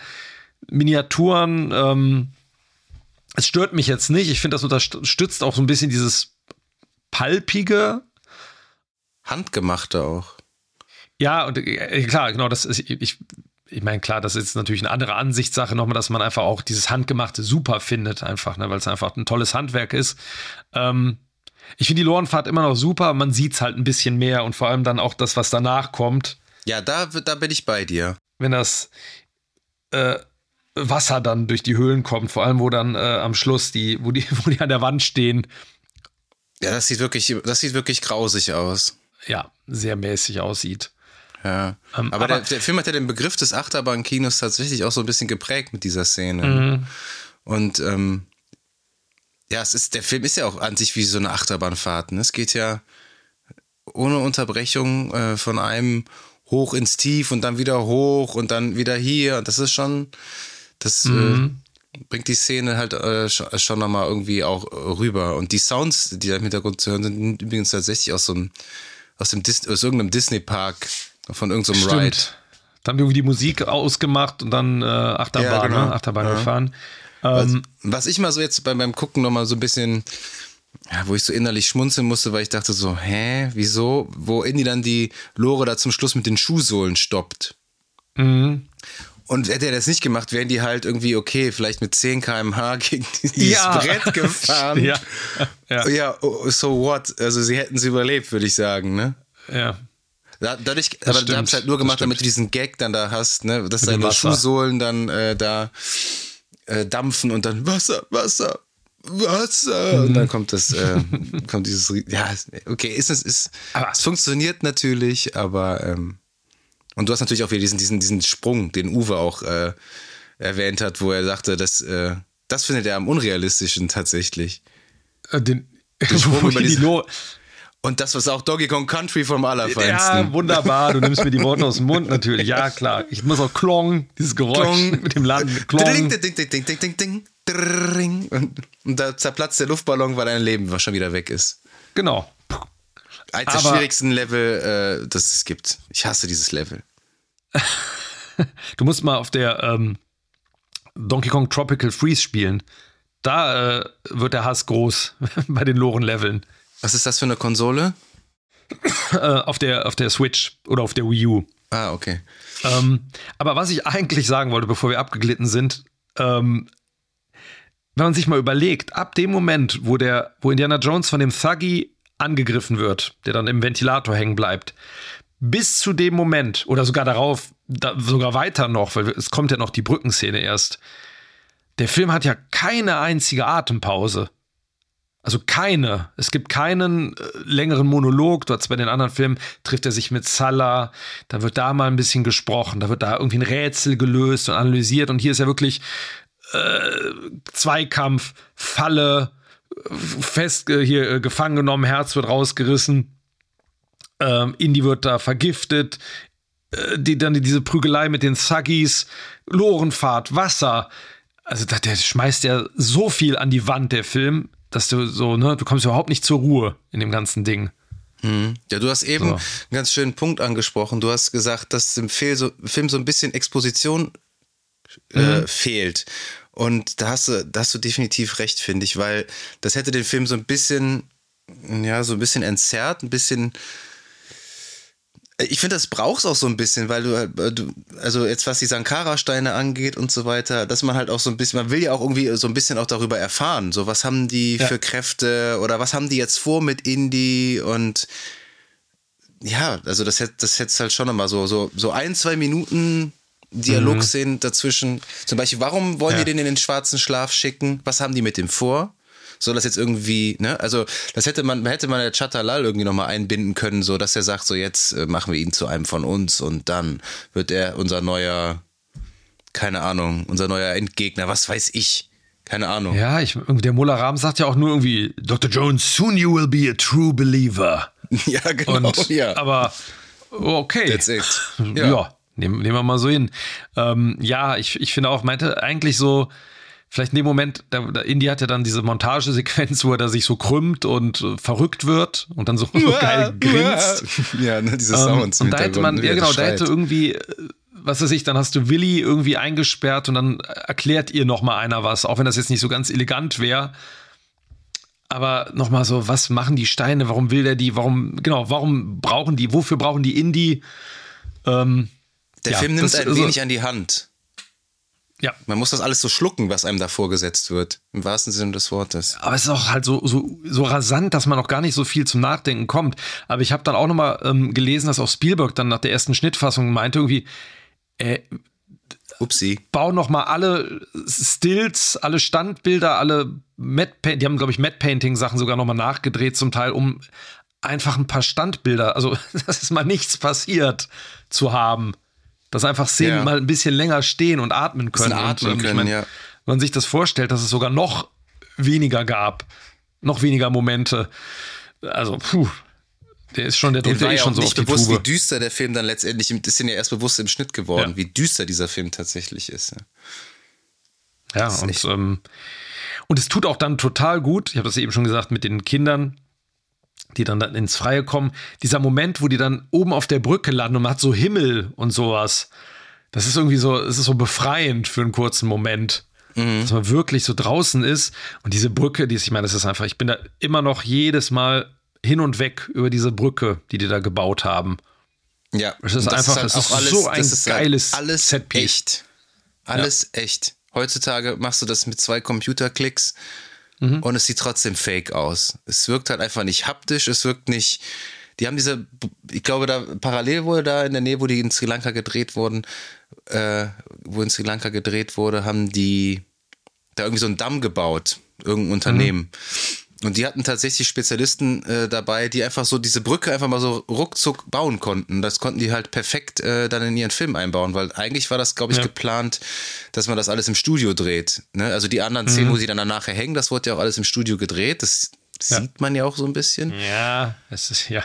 Miniaturen. Ähm, es stört mich jetzt nicht. Ich finde, das unterstützt auch so ein bisschen dieses palpige. Handgemachte auch. Ja, und äh, klar, genau, das ist, ich, ich meine, klar, das ist natürlich eine andere Ansichtssache nochmal, dass man einfach auch dieses Handgemachte super findet, einfach, ne, weil es einfach ein tolles Handwerk ist. Ähm, ich finde die Lorenfahrt immer noch super, man sieht es halt ein bisschen mehr und vor allem dann auch das, was danach kommt, Ja, da, da bin ich bei dir. wenn das äh, Wasser dann durch die Höhlen kommt, vor allem wo dann äh, am Schluss die, wo die, wo die an der Wand stehen, Ja, das sieht wirklich, das sieht wirklich grausig aus. ja, sehr mäßig aussieht. Ja. Ähm, aber aber- der, der Film hat ja den Begriff des Achterbahnkinos tatsächlich auch so ein bisschen geprägt mit dieser Szene. Mhm. Und ähm, ja, es ist, der Film ist ja auch an sich wie so eine Achterbahnfahrt. Ne? Es geht ja ohne Unterbrechung äh, von einem hoch ins Tief und dann wieder hoch und dann wieder hier. Und das ist schon, das Mhm. äh, bringt die Szene halt äh, schon, nochmal irgendwie auch äh, rüber. Und die Sounds, die da im Hintergrund zu hören sind, übrigens tatsächlich aus so einem, aus, dem Dis aus irgendeinem Disney-Park, von irgendeinem Ride. Dann haben wir irgendwie die Musik ausgemacht und dann äh, Achterbahn, Ja, genau. ne? Achterbahn Ja. gefahren. Was, Ähm, was ich mal so jetzt bei, beim Gucken nochmal so ein bisschen, ja, wo ich so innerlich schmunzeln musste, weil ich dachte so, hä, wieso? Wo Indy dann die Lore da zum Schluss mit den Schuhsohlen stoppt. mhm. Und hätte er das nicht gemacht, wären die halt irgendwie, okay, vielleicht mit 10 km/h gegen dieses Ja. Brett gefahren. ja. Ja. ja, oh, so what? Also sie hätten es überlebt, würde ich sagen, ne? ja. Da, dadurch, aber stimmt, du hast halt nur das gemacht, damit du diesen Gag dann da hast, ne? Dass Mit deine. Schuhsohlen dann äh, da äh, dampfen und dann Wasser, Wasser, Wasser. Und Mhm. dann kommt das, äh, kommt dieses, ja, okay, ist es, ist, Aber- es funktioniert natürlich, aber ähm, und du hast natürlich auch wieder diesen, diesen, diesen Sprung, den Uwe auch äh, erwähnt hat, wo er sagte, dass, äh, das findet er am unrealistischen tatsächlich. Äh, Den, Sprung wo über die diese- Lo Und das was auch Donkey Kong Country vom Allerfeinsten. ja, wunderbar. Du nimmst mir die Worte aus dem Mund natürlich. Ja, klar. Ich muss auch Klong, dieses Geräusch Klong. mit dem Landen. Ding, Klong. ding, ding, ding, ding, ding, ding, dring. Und, und da zerplatzt der Luftballon, weil dein Leben schon wieder weg ist. Genau. Eins der schwierigsten Level, äh, das es gibt. Ich hasse dieses Level. Du musst mal auf der ähm, Donkey Kong Tropical Freeze spielen. Da äh, wird der Hass groß bei den Loren-Leveln. Was ist das für eine Konsole? Äh, auf, der, auf der Switch oder auf der Wii U. Ah, okay. Ähm, aber was ich eigentlich sagen wollte, bevor wir abgeglitten sind, ähm, wenn man sich mal überlegt, ab dem Moment, wo der, wo Indiana Jones von dem Thuggy angegriffen wird, der dann im Ventilator hängen bleibt, bis zu dem Moment oder sogar darauf, da, sogar weiter noch, weil es kommt ja noch die Brückenszene erst. Der Film hat ja keine einzige Atempause. Also keine. Es gibt keinen äh, längeren Monolog. Hast bei den anderen Filmen trifft er sich mit Salah, da wird da mal ein bisschen gesprochen, da wird da irgendwie ein Rätsel gelöst und analysiert. Und hier ist ja wirklich äh, Zweikampf, Falle, äh, fest äh, hier äh, gefangen genommen, Herz wird rausgerissen. Ähm, Indy wird da vergiftet. Die, dann diese Prügelei mit den Thuggies, Lorenfahrt, Wasser. Also da, der schmeißt ja so viel an die Wand, der Film, dass du so, ne, du kommst überhaupt nicht zur Ruhe in dem ganzen Ding. Ja, du hast eben So. einen ganz schönen Punkt angesprochen. Du hast gesagt, dass im Film so, Film so ein bisschen Exposition äh, fehlt. Und da hast du, da hast du definitiv recht, finde ich, weil das hätte den Film so ein bisschen, ja, so ein bisschen entzerrt, ein bisschen Ich finde, das brauchst auch so ein bisschen, weil du, halt, äh, du also jetzt was die Sankara-Steine angeht und so weiter, dass man halt auch so ein bisschen, man will ja auch irgendwie so ein bisschen auch darüber erfahren. So, was haben die ja. für Kräfte oder was haben die jetzt vor mit Indie und ja, also das hätte das hätte halt schon nochmal so, so, so ein, zwei Minuten Dialogszenen mhm. dazwischen. Zum Beispiel, warum wollen ja. die den in den schwarzen Schlaf schicken? Was haben die mit dem vor? Soll das jetzt irgendwie, ne? Also, das hätte man, hätte man der Chatalal irgendwie nochmal einbinden können, so dass er sagt, so jetzt äh, machen wir ihn zu einem von uns und dann wird er unser neuer, keine Ahnung, unser neuer Endgegner, was weiß ich. Keine Ahnung. Ja, ich, der Mullah Ram sagt ja auch nur irgendwie, Dr. Jones, soon you will be a true believer. ja, genau. Und, ja. Aber okay. That's it. Ja, ja nehmen, nehmen wir mal so hin. Ähm, ja, ich, ich finde auch, meinte eigentlich so, vielleicht in dem Moment, da, da Indy hat ja dann diese Montagesequenz, wo er da sich so krümmt und äh, verrückt wird und dann so, so geil grinst. Ja, ne, diese Sounds. Ähm, und da hätte man, ja genau, da hätte irgendwie, äh, was weiß ich, dann hast du Willi irgendwie eingesperrt und dann erklärt ihr nochmal einer was, auch wenn das jetzt nicht so ganz elegant wäre. Aber nochmal so, was machen die Steine? Warum will der die? Warum, genau, warum brauchen die? Wofür brauchen die Indie? Ähm, der ja, Film nimmt ein also, wenig an die Hand. Ja. Man muss das alles so schlucken, was einem da vorgesetzt wird. Im wahrsten Sinne des Wortes. Aber es ist auch halt so, so, so rasant, dass man auch gar nicht so viel zum Nachdenken kommt. Aber ich habe dann auch nochmal ähm, gelesen, dass auch Spielberg dann nach der ersten Schnittfassung meinte irgendwie, äh, Upsi. Bau nochmal alle Stills, alle Standbilder, alle Matte die haben, glaube ich, Matte Painting Sachen sogar nochmal nachgedreht zum Teil, um einfach ein paar Standbilder, also dass es mal nichts passiert zu haben. Dass einfach Szenen ja. mal ein bisschen länger stehen und atmen können. Atmen und, können, mein, ja. Wenn man sich das vorstellt, dass es sogar noch weniger gab, noch weniger Momente. Also, puh, der ist schon, der drückt ja eh schon so nicht bewusst, Tube. wie düster der Film dann letztendlich, ist ja erst bewusst im Schnitt geworden, ja. wie düster dieser Film tatsächlich ist. Ja, ja und, ähm, und es tut auch dann total gut, ich habe das eben schon gesagt, mit den Kindern, die dann, dann ins Freie kommen. Dieser Moment, wo die dann oben auf der Brücke landen und man hat so Himmel und sowas. Das ist irgendwie so, es ist so befreiend für einen kurzen Moment. Mhm. Dass man wirklich so draußen ist. Und diese Brücke, die ist, ich meine, das ist einfach, ich bin da immer noch jedes Mal hin und weg über diese Brücke, die die da gebaut haben. Ja, es ist einfach, ist halt das ist alles, so ein das geiles halt alles Setpiece. echt. Alles ja. echt. Heutzutage machst du das mit zwei Computerklicks mhm. und es sieht trotzdem fake aus. Es wirkt halt einfach nicht haptisch, es wirkt nicht. Die haben diese, ich glaube, da parallel wurde da in der Nähe, wo die in Sri Lanka gedreht wurden, äh, wo in Sri Lanka gedreht wurde, haben die da irgendwie so einen Damm gebaut, irgendein Unternehmen. Mhm. Und die hatten tatsächlich Spezialisten äh, dabei, die einfach so diese Brücke einfach mal so ruckzuck bauen konnten. Das konnten die halt perfekt äh, dann in ihren Film einbauen, weil eigentlich war das, glaube ich, ja. geplant, dass man das alles im Studio dreht. Ne? Also die anderen Szenen, mhm. wo sie dann nachher hängen, das wurde ja auch alles im Studio gedreht. Das ja. sieht man ja auch so ein bisschen. Ja, es ist, ja.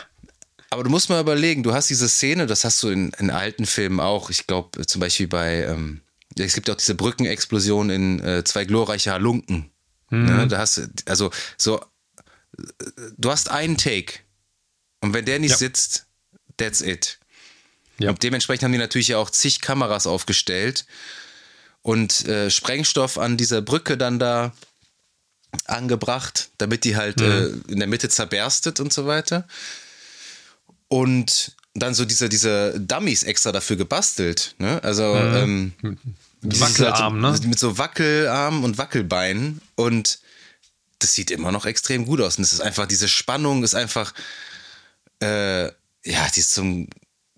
Aber du musst mal überlegen, du hast diese Szene, das hast du in, in alten Filmen auch. Ich glaube, zum Beispiel bei, ähm, es gibt ja auch diese Brückenexplosion in äh, zwei glorreiche Halunken. Mhm. Ne, da hast also so, du hast einen Take und wenn der nicht ja. sitzt, that's it. Ja. Und dementsprechend haben die natürlich ja auch zig Kameras aufgestellt und äh, Sprengstoff an dieser Brücke dann da angebracht, damit die halt mhm. äh, in der Mitte zerberstet und so weiter. Und dann so diese, diese Dummies extra dafür gebastelt. Ne? Also mhm. ähm, Wackelarm, ne? Mit so Wackelarmen und Wackelbeinen. Und das sieht immer noch extrem gut aus. Und es ist einfach, diese Spannung ist einfach, äh, ja, die ist zum,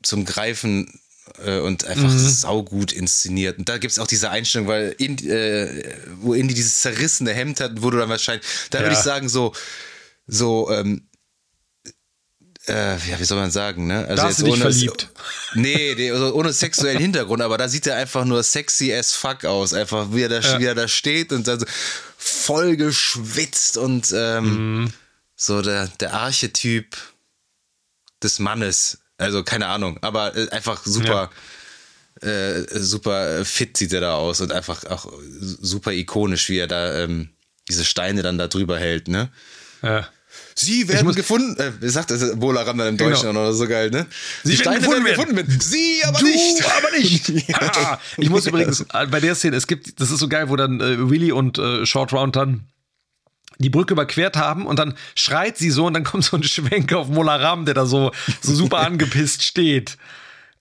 zum Greifen äh, und einfach mhm. saugut inszeniert. Und da gibt es auch diese Einstellung, weil in, äh, wo Indy dieses zerrissene Hemd hat, wo du dann wahrscheinlich, da ja. würde ich sagen, so, so, ähm, äh, ja, wie soll man sagen, ne? Also da jetzt ohne, verliebt. Nee, nee also ohne sexuellen Hintergrund, aber da sieht er einfach nur sexy as fuck aus. Einfach wie er da, ja. wie er da steht und dann so voll geschwitzt und ähm, mhm. so der, der Archetyp des Mannes. Also keine Ahnung, aber äh, einfach super. Ja. Äh, super fit sieht er da aus und einfach auch super ikonisch, wie er da ähm, diese Steine dann da drüber hält, ne? Ja. Sie werden gefunden. Äh, sagt das Bola Ram dann im genau. Deutschen oder so geil, ne? Sie Die Steine werden gefunden, werden. Sie aber du nicht. aber nicht. ja. Ich muss übrigens äh, bei der Szene, es gibt, das ist so geil, wo dann äh, Willy und äh, Short Round dann die Brücke überquert haben und dann schreit sie so und dann kommt so ein Schwenk auf Molaram, der da so, so super angepisst steht.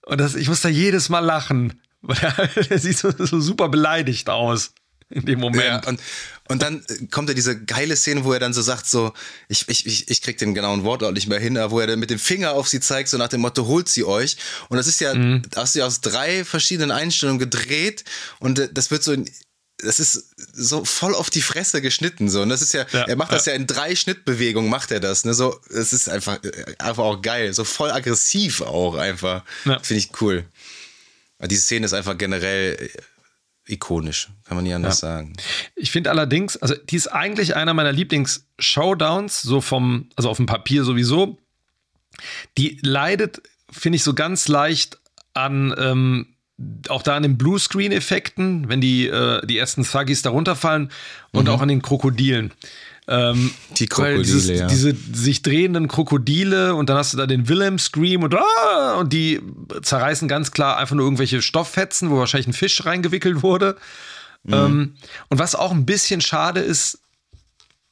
Und das, ich muss da jedes Mal lachen, weil er, der sieht so, so super beleidigt aus in dem Moment. Ja, und, und dann kommt ja diese geile Szene, wo er dann so sagt, so, ich, ich, ich, krieg den genauen Wortlaut nicht mehr hin, aber wo er dann mit dem Finger auf sie zeigt, so nach dem Motto, holt sie euch. Und das ist ja, mhm. hast du ja aus drei verschiedenen Einstellungen gedreht und äh, das wird so in, das ist so voll auf die Fresse geschnitten so und das ist ja, ja er macht ja. das ja in drei Schnittbewegungen macht er das ne so es ist einfach einfach auch geil so voll aggressiv auch einfach ja. finde ich cool diese Szene ist einfach generell ikonisch, kann man nie anders ja. sagen. Ich finde allerdings, also die ist eigentlich einer meiner Lieblings-Showdowns, so vom, also auf dem Papier sowieso. Die leidet, finde ich, so ganz leicht an, ähm, auch da an den Bluescreen-Effekten, wenn die, äh, die ersten Thuggies da runterfallen und mhm. auch an den Krokodilen. Ähm, die Krokodile, dieses, ja. Diese sich drehenden Krokodile und dann hast du da den Willem Scream und, ah, und die zerreißen ganz klar einfach nur irgendwelche Stofffetzen, wo wahrscheinlich ein Fisch reingewickelt wurde. Mhm. Ähm, und was auch ein bisschen schade ist,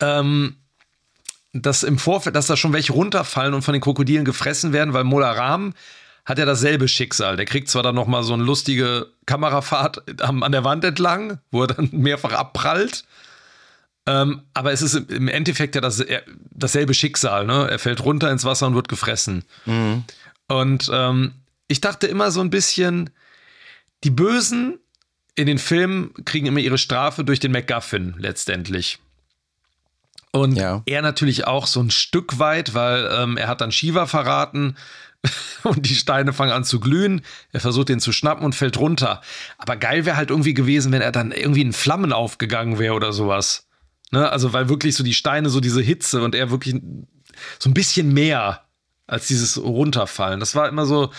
ähm, dass im Vorfeld, dass da schon welche runterfallen und von den Krokodilen gefressen werden, weil Molaram hat ja dasselbe Schicksal. Der kriegt zwar dann noch mal so eine lustige Kamerafahrt an der Wand entlang, wo er dann mehrfach abprallt. Ähm, aber es ist im Endeffekt ja das, dasselbe Schicksal. Ne? Er fällt runter ins Wasser und wird gefressen. Mhm. Und ähm, ich dachte immer so ein bisschen, die Bösen in den Filmen kriegen immer ihre Strafe durch den MacGuffin letztendlich. Und ja. er natürlich auch so ein Stück weit, weil ähm, er hat dann Shiva verraten und die Steine fangen an zu glühen. Er versucht den zu schnappen und fällt runter. Aber geil wäre halt irgendwie gewesen, wenn er dann irgendwie in Flammen aufgegangen wäre oder sowas. Ne? Also, weil wirklich so die Steine, so diese Hitze und er wirklich so ein bisschen mehr als dieses Runterfallen. Das war immer so,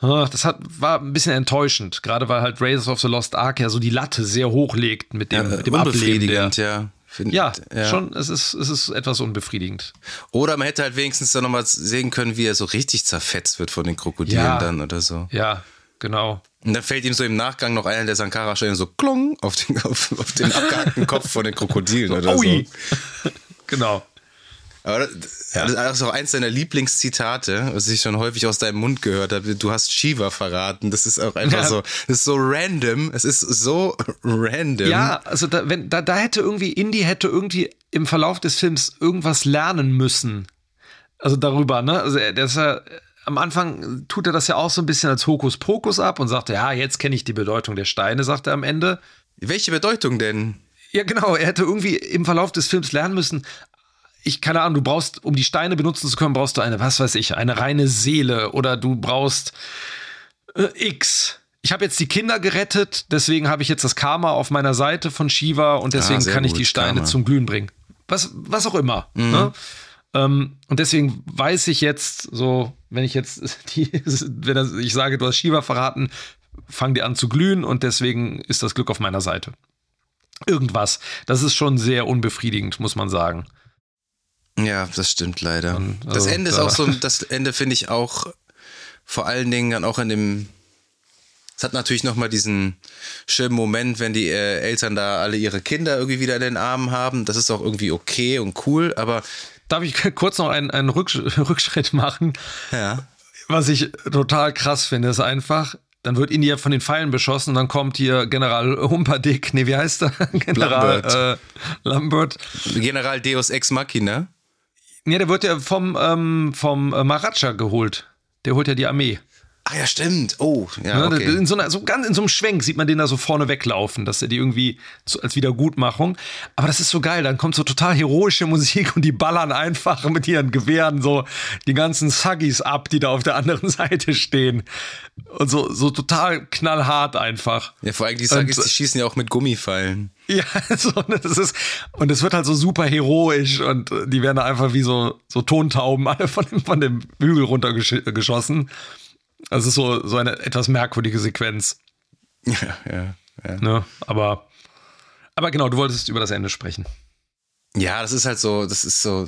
ah, das hat, war ein bisschen enttäuschend, gerade weil halt Raiders of the Lost Ark ja so die Latte sehr hoch legt mit dem, ja, mit dem Ableben der, ja. Find, ja, ja, schon, es ist, es ist etwas unbefriedigend. Oder man hätte halt wenigstens dann nochmal sehen können, wie er so richtig zerfetzt wird von den Krokodilen ja, dann oder so. Ja, genau. Und dann fällt ihm so im Nachgang noch einer der Sankara-Stellen so klong auf den, auf, auf den abgehackten Kopf von den Krokodilen so, oder Ui. so. genau. Aber das, ja. das ist auch eins deiner Lieblingszitate, was ich schon häufig aus deinem Mund gehört habe. Du hast Shiva verraten. Das ist auch einfach ja. so, das ist so random. Es ist so random. Ja, also da, wenn, da, da hätte irgendwie, Indie hätte irgendwie im Verlauf des Films irgendwas lernen müssen. Also darüber, ne? Also der ist ja, am Anfang tut er das ja auch so ein bisschen als Hokuspokus ab und sagt, ja, jetzt kenne ich die Bedeutung der Steine, sagt er am Ende. Welche Bedeutung denn? Ja, genau. Er hätte irgendwie im Verlauf des Films lernen müssen, ich keine Ahnung, du brauchst, um die Steine benutzen zu können, brauchst du eine, was weiß ich, eine reine Seele oder du brauchst äh, X. Ich habe jetzt die Kinder gerettet, deswegen habe ich jetzt das Karma auf meiner Seite von Shiva und deswegen ah, kann ich die Steine Karma. zum Glühen bringen. Was, was auch immer. Mhm. Ne? Ähm, und deswegen weiß ich jetzt so, wenn ich jetzt die, wenn ich sage, du hast Shiva verraten, fang dir an zu glühen und deswegen ist das Glück auf meiner Seite. Irgendwas. Das ist schon sehr unbefriedigend, muss man sagen. Ja, das stimmt leider. Und, also, das Ende ist auch so, das Ende finde ich auch vor allen Dingen dann auch in dem. Es hat natürlich nochmal diesen schönen Moment, wenn die äh, Eltern da alle ihre Kinder irgendwie wieder in den Armen haben. Das ist auch irgendwie okay und cool, aber. Darf ich kurz noch einen, einen Rückschritt machen? Ja. Was ich total krass finde, ist einfach, dann wird India von den Pfeilen beschossen und dann kommt hier General Humperdinck, nee, wie heißt er? General Lambert. Äh, Lambert. General Deus Ex Machina. Ja, der wird ja vom, ähm, vom Maharaja geholt. Der holt ja die Armee. Ah ja, stimmt. Oh, ja. Ne, okay. In, so einer, so ganz in so einem Schwenk sieht man den da so vorne weglaufen, dass er die irgendwie so als Wiedergutmachung. Aber das ist so geil. Dann kommt so total heroische Musik und die ballern einfach mit ihren Gewehren so die ganzen Suggis ab, die da auf der anderen Seite stehen. Und so, so total knallhart einfach. Ja, vor allem die Suggis, und, die schießen ja auch mit Gummifallen. Ja, so, das ist, und es wird halt so super heroisch und die werden da einfach wie so, so Tontauben alle von dem, von dem Hügel runtergeschossen. Also es ist so, so eine etwas merkwürdige Sequenz. Ja, ja, ja. Ne? Aber, aber genau, du wolltest über das Ende sprechen. Ja, das ist halt so, das ist so.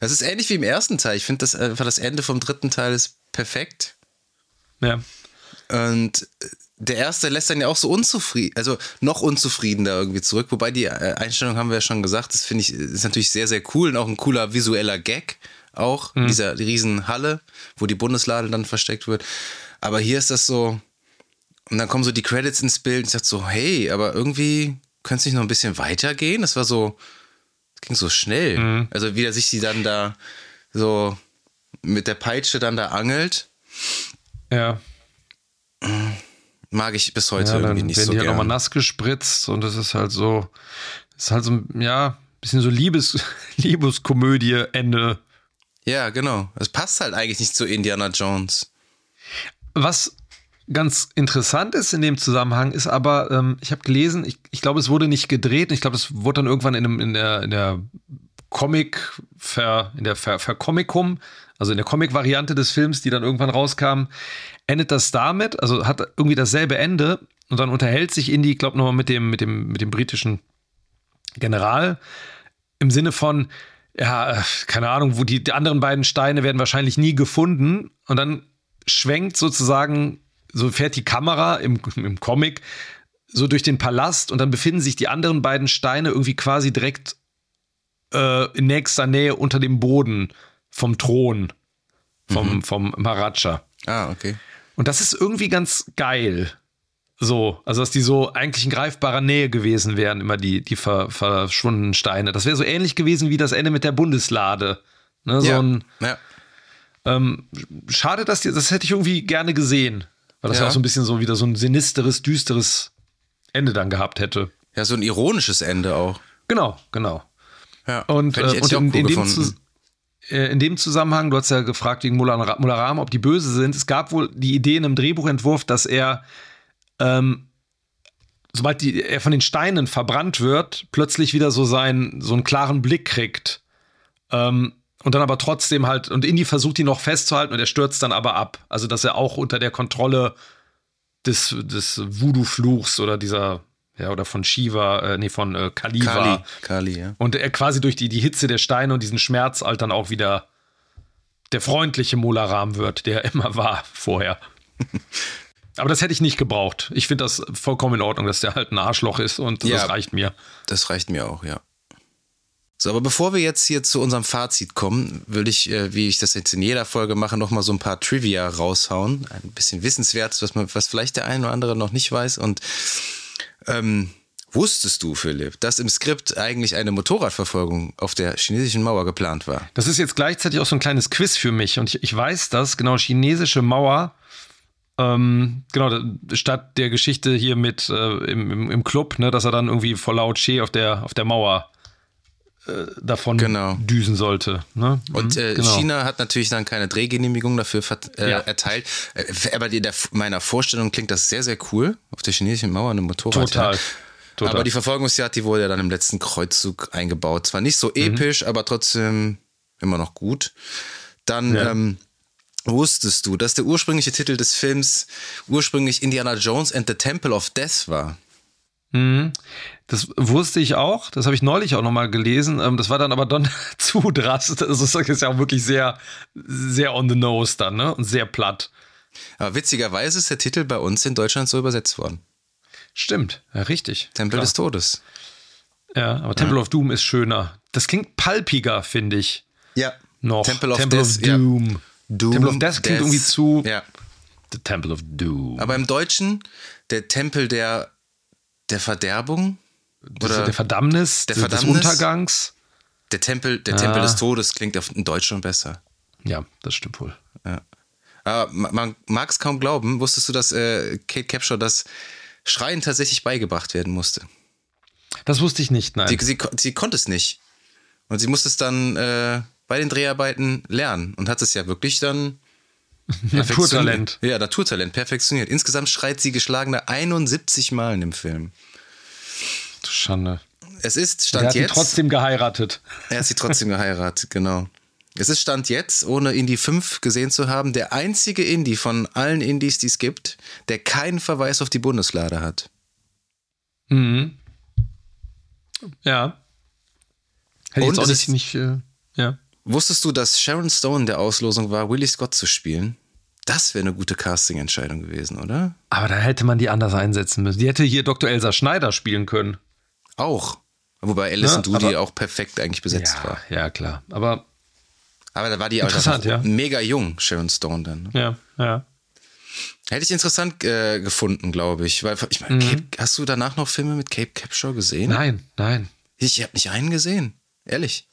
Das ist ähnlich wie im ersten Teil. Ich finde das einfach das Ende vom dritten Teil ist perfekt. Ja. Und der erste lässt dann ja auch so unzufrieden, also noch unzufriedener irgendwie zurück. Wobei die äh, Einstellung haben wir ja schon gesagt, das finde ich, ist natürlich sehr, sehr cool und auch ein cooler visueller Gag auch, mhm. dieser riesen Halle, wo die Bundeslade dann versteckt wird. Aber hier ist das so, und dann kommen so die Credits ins Bild und ich dachte so, hey, aber irgendwie könnte es nicht noch ein bisschen weitergehen? Das war so, das ging so schnell. Mhm. Also wie er sich die dann da so mit der Peitsche dann da angelt. Ja. Mag ich bis heute ja, irgendwie nicht so. Dann werden die nochmal nass gespritzt und das ist halt so, ist halt so, ja, bisschen so Liebes, Liebeskomödie Ende. Ja, genau. Es passt halt eigentlich nicht zu Indiana Jones. Was ganz interessant ist in dem Zusammenhang, ist aber, ähm, ich habe gelesen, ich, ich glaube, es wurde nicht gedreht. Ich glaube, es wurde dann irgendwann in, einem, in der, in der Comic, ver, in der ver, Vercomicum, also in der Comic-Variante des Films, die dann irgendwann rauskam, endet das damit, also hat irgendwie dasselbe Ende und dann unterhält sich Indy, ich glaube nochmal mit dem, mit dem, mit dem britischen General im Sinne von, ja, keine Ahnung, wo die, die anderen beiden Steine werden wahrscheinlich nie gefunden und dann schwenkt sozusagen, so fährt die Kamera im, im Comic so durch den Palast und dann befinden sich die anderen beiden Steine irgendwie quasi direkt äh, in nächster Nähe unter dem Boden vom Thron, vom, mhm. vom Maharaja. Ah, okay. Und das ist irgendwie ganz geil. So, also dass die so eigentlich in greifbarer Nähe gewesen wären, immer die, die ver, verschwundenen Steine. Das wäre so ähnlich gewesen wie das Ende mit der Bundeslade. Ne, so ja. ein, ja. Ähm, schade, dass die, das hätte ich irgendwie gerne gesehen, weil das ja. ja auch so ein bisschen so wieder so ein sinisteres, düsteres Ende dann gehabt hätte. Ja, so ein ironisches Ende auch. Genau, genau. Ja, und, äh, und in, in, dem zu, äh, in, dem Zusammenhang, du hast ja gefragt wegen Mularam, ob die böse sind. Es gab wohl die Idee in einem Drehbuchentwurf, dass er, ähm, sobald die, er von den Steinen verbrannt wird, plötzlich wieder so, sein, so einen klaren Blick kriegt. Ähm, und dann aber trotzdem halt, und Indy versucht ihn noch festzuhalten und er stürzt dann aber ab. Also, dass er auch unter der Kontrolle des, des Voodoo-Fluchs oder dieser ja, oder von Shiva, äh, nee, von äh, Kali, Kali, Kali, ja. Und er quasi durch die, die Hitze der Steine und diesen Schmerz halt dann auch wieder der freundliche Molaram wird, der er immer war vorher. Aber das hätte ich nicht gebraucht. Ich finde das vollkommen in Ordnung, dass der halt ein Arschloch ist und ja, das reicht mir. Das reicht mir auch, ja. So, aber bevor wir jetzt hier zu unserem Fazit kommen, würde ich, äh, wie ich das jetzt in jeder Folge mache, nochmal so ein paar Trivia raushauen. Ein bisschen Wissenswertes, was, man, was vielleicht der eine oder andere noch nicht weiß. Und ähm, Wusstest du, Philipp, dass im Skript eigentlich eine Motorradverfolgung auf der chinesischen Mauer geplant war? Das ist jetzt gleichzeitig auch so ein kleines Quiz für mich. Und ich, ich weiß das, genau, chinesische Mauer, ähm, genau, statt der Geschichte hier mit äh, im, im, Club, ne, dass er dann irgendwie vor Lao Che auf der, auf der Mauer äh, davon genau. düsen sollte. Ne? Und mhm, äh, genau. China hat natürlich dann keine Drehgenehmigung dafür äh, ja. erteilt. Äh, aber in meiner Vorstellung klingt das sehr, sehr cool. Auf der chinesischen Mauer eine Motorrad. Total. Total. Aber die Verfolgungsjagd, die wurde ja dann im letzten Kreuzzug eingebaut. Zwar nicht so mhm. episch, mhm. aber trotzdem immer noch gut. Dann ja. ähm, wusstest du, dass der ursprüngliche Titel des Films ursprünglich Indiana Jones and the Temple of Death war? Mhm. Das wusste ich auch. Das habe ich neulich auch nochmal gelesen. Ähm, das war dann aber dann zu drastisch. Also das ist ja auch wirklich sehr, sehr on the nose dann, ne? Und sehr platt. Aber witzigerweise ist der Titel bei uns in Deutschland so übersetzt worden. Stimmt, ja, richtig. Tempel Klar. des Todes. Ja, aber Temple ja. of Doom ist schöner. Das klingt palpiger, finde ich. Ja. Noch. Temple of, Temple of Doom. Ja. Doom. Temple of Death klingt Death. irgendwie zu. Ja. The Temple of Doom. Aber im Deutschen der Tempel der, der Verderbung oder der Verdammnis, der Verdammnis, des Untergangs. Der Tempel, der ah. Tempel des Todes klingt in Deutsch schon besser. Ja, das stimmt wohl. Ja. Aber man mag es kaum glauben. Wusstest du, dass äh, Kate Capshaw das Schreien tatsächlich beigebracht werden musste? Das wusste ich nicht, nein. Sie, sie, sie konnte es nicht. Und sie musste es dann äh, bei den Dreharbeiten lernen und hat es ja wirklich dann. Naturtalent. Ja, Naturtalent, perfektioniert. Insgesamt schreit sie geschlagene 71 Mal in dem Film. Schande. Es ist Stand er hat jetzt. Sie trotzdem geheiratet. Er hat sie trotzdem geheiratet, genau. Es ist Stand jetzt, ohne Indie 5 gesehen zu haben, der einzige Indie von allen Indies, die es gibt, der keinen Verweis auf die Bundeslade hat. Mhm. Ja. Hätte Und jetzt auch nicht, nicht äh, ja. Wusstest du, dass Sharon Stone der Auslosung war, Willie Scott zu spielen? Das wäre eine gute Casting-Entscheidung gewesen, oder? Aber da hätte man die anders einsetzen müssen. Die hätte hier Dr. Elsa Schneider spielen können. Auch. Wobei Alison Ja, Doody aber- auch perfekt eigentlich besetzt war. Ja, ja, klar. Aber Aber da war die auch ja. mega jung, Sharon Stone dann. ne? ja, ja. Hätte ich interessant äh, gefunden, glaube ich. Weil ich meine, Cape, hast du danach noch Filme mit Cape Capshaw gesehen? Mhm. Nein, nein. Ich habe nicht einen gesehen. Ehrlich.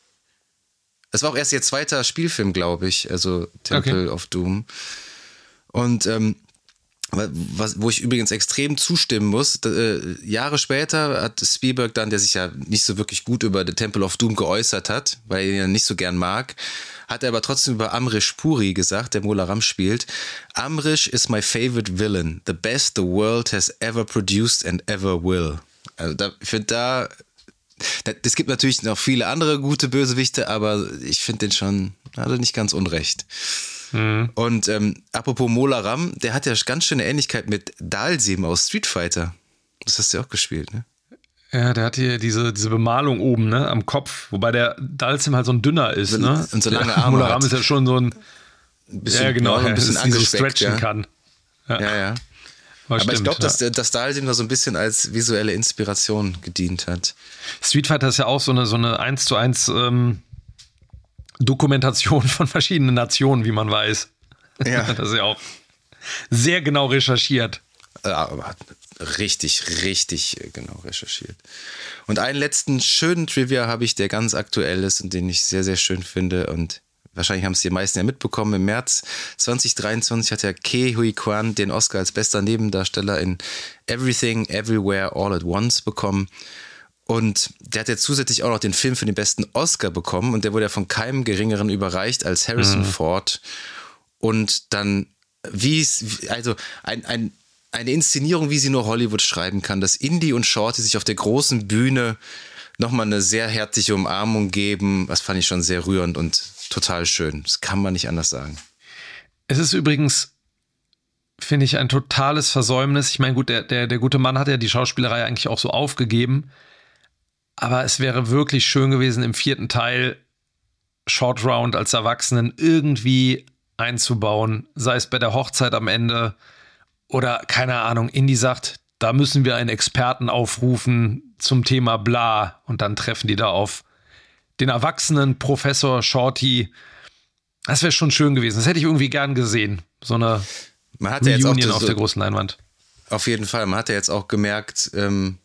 Es war auch erst ihr zweiter Spielfilm, glaube ich. Also Temple of Doom. Und ähm, wa- was, wo ich übrigens extrem zustimmen muss, äh, Jahre später hat Spielberg dann, der sich ja nicht so wirklich gut über The Temple of Doom geäußert hat, weil er ihn ja nicht so gern mag, hat er aber trotzdem über Amrish Puri gesagt, der Mola Ram spielt. Amrish is my favorite villain, the best the world has ever produced and ever will. Also da, ich finde da, es gibt natürlich noch viele andere gute Bösewichte, aber ich finde den schon, hat er nicht ganz unrecht. Und ähm, apropos Mola Ram, der hat ja ganz schöne Ähnlichkeit mit Dalsim aus Street Fighter. Das hast du ja auch gespielt, ne? Ja, der hat hier diese, diese Bemalung oben, ne, am Kopf, wobei der Dalsim halt so ein dünner ist, ne? und so lange Arme Mularam hat. ist ja schon so ein, Ein bisschen, ja genau, ein bisschen die so angespeckt, stretchen ja. kann. Ja, ja. Aber, Aber ich glaube, dass, ja. der- dass Dalsim da so ein bisschen als visuelle Inspiration gedient hat. Street Fighter ist ja auch so eine, so eine 1 zu 1 ähm, Dokumentation von verschiedenen Nationen, wie man weiß. Ja. Das ist ja auch sehr genau recherchiert. Ja, aber hat richtig, richtig äh, genau recherchiert. Und einen letzten schönen Trivia habe ich, der ganz aktuell ist und den ich sehr, sehr schön finde. Und wahrscheinlich haben es die meisten ja mitbekommen. Im März 2023 hat ja Ke Hui Kwan den Oscar als bester Nebendarsteller in Everything, Everywhere, All at Once bekommen. Und der hat ja zusätzlich auch noch den Film für den besten Oscar bekommen. Und der wurde ja von keinem Geringeren überreicht als Harrison Ford. Und dann, wie es, also ein, ein, eine Inszenierung, wie sie nur Hollywood schreiben kann, dass Indy und Shorty sich auf der großen Bühne nochmal eine sehr herzliche Umarmung geben. Das fand ich schon sehr rührend und total schön. Das kann man nicht anders sagen. Es ist übrigens, finde ich, ein totales Versäumnis. Ich meine, gut, der, der, der gute Mann hat ja die Schauspielerei eigentlich auch so aufgegeben. Aber es wäre wirklich schön gewesen, im vierten Teil Short Round als Erwachsenen irgendwie einzubauen. Sei es bei der Hochzeit am Ende oder keine Ahnung, Indy sagt, da müssen wir einen Experten aufrufen zum Thema bla. Und dann treffen die da auf den erwachsenen Professor Shorty. Das wäre schon schön gewesen. Das hätte ich irgendwie gern gesehen. So eine Man hat ja jetzt auch so, auf der großen Leinwand. Auf jeden Fall. Man hat ja jetzt auch gemerkt, ähm,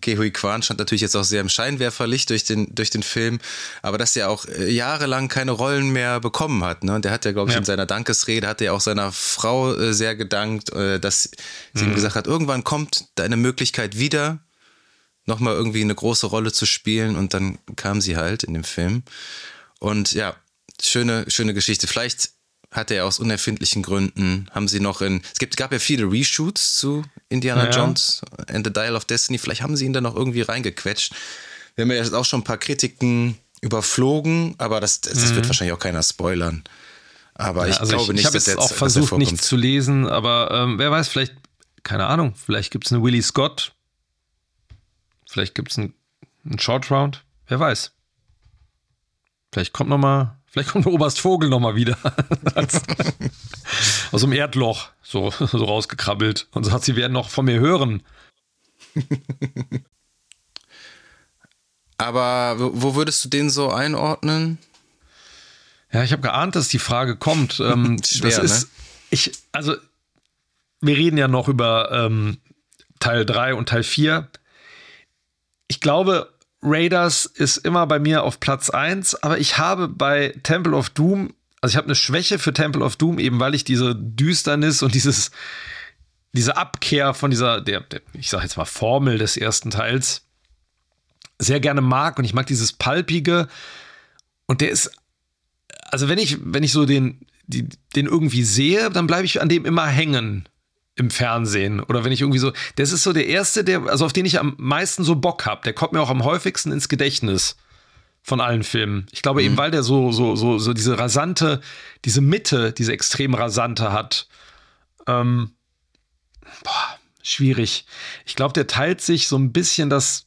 Kehui Kwan stand natürlich jetzt auch sehr im Scheinwerferlicht durch den, durch den Film, aber dass er auch äh, jahrelang keine Rollen mehr bekommen hat. Ne? Und der hat ja, glaube ich, Ja. in seiner Dankesrede, hat er ja auch seiner Frau äh, sehr gedankt, äh, dass sie Mhm. ihm gesagt hat, irgendwann kommt deine Möglichkeit wieder, nochmal irgendwie eine große Rolle zu spielen und dann kam sie halt in dem Film. Und ja, schöne, schöne Geschichte. Vielleicht hat er aus unerfindlichen Gründen, haben sie noch in, es gibt, gab ja viele Reshoots zu Indiana Ja. Jones and the Dial of Destiny, vielleicht haben sie ihn da noch irgendwie reingequetscht. Wir haben ja jetzt auch schon ein paar Kritiken überflogen, aber das, das, das wird wahrscheinlich auch keiner spoilern. Aber ich Mhm. also glaube ich, nicht, ich habe dass jetzt auch er versucht, nichts zu lesen, aber ähm, wer weiß, vielleicht, keine Ahnung, vielleicht gibt es eine Willie Scott. Vielleicht gibt es einen, einen Short Round. Wer weiß. Vielleicht kommt noch mal, vielleicht kommt der Oberst Vogel noch mal wieder. Aus dem Erdloch so, so rausgekrabbelt und sagt, sie werden noch von mir hören. Aber wo, wo würdest du den so einordnen? Ja, ich habe geahnt, dass die Frage kommt. Ähm, Schwer, das ist, ne? ich, also, wir reden ja noch über ähm, Teil 3 und Teil 4. Ich glaube, Raiders ist immer bei mir auf Platz 1, aber ich habe bei Temple of Doom, also ich habe eine Schwäche für Temple of Doom, eben weil ich diese Düsternis und dieses, diese Abkehr von dieser, der, der ich sage jetzt mal, Formel des ersten Teils sehr gerne mag und ich mag dieses Palpige und der ist also wenn ich, wenn ich so den, die, den irgendwie sehe, dann bleibe ich an dem immer hängen im Fernsehen. Oder wenn ich irgendwie so, das ist so der erste, der, also auf den ich am meisten so Bock habe. Der kommt mir auch am häufigsten ins Gedächtnis von allen Filmen. Ich glaube eben, weil der so, so, so, so diese rasante, diese Mitte, diese extrem rasante hat. Ähm, boah, schwierig. Ich glaube, der teilt sich so ein bisschen das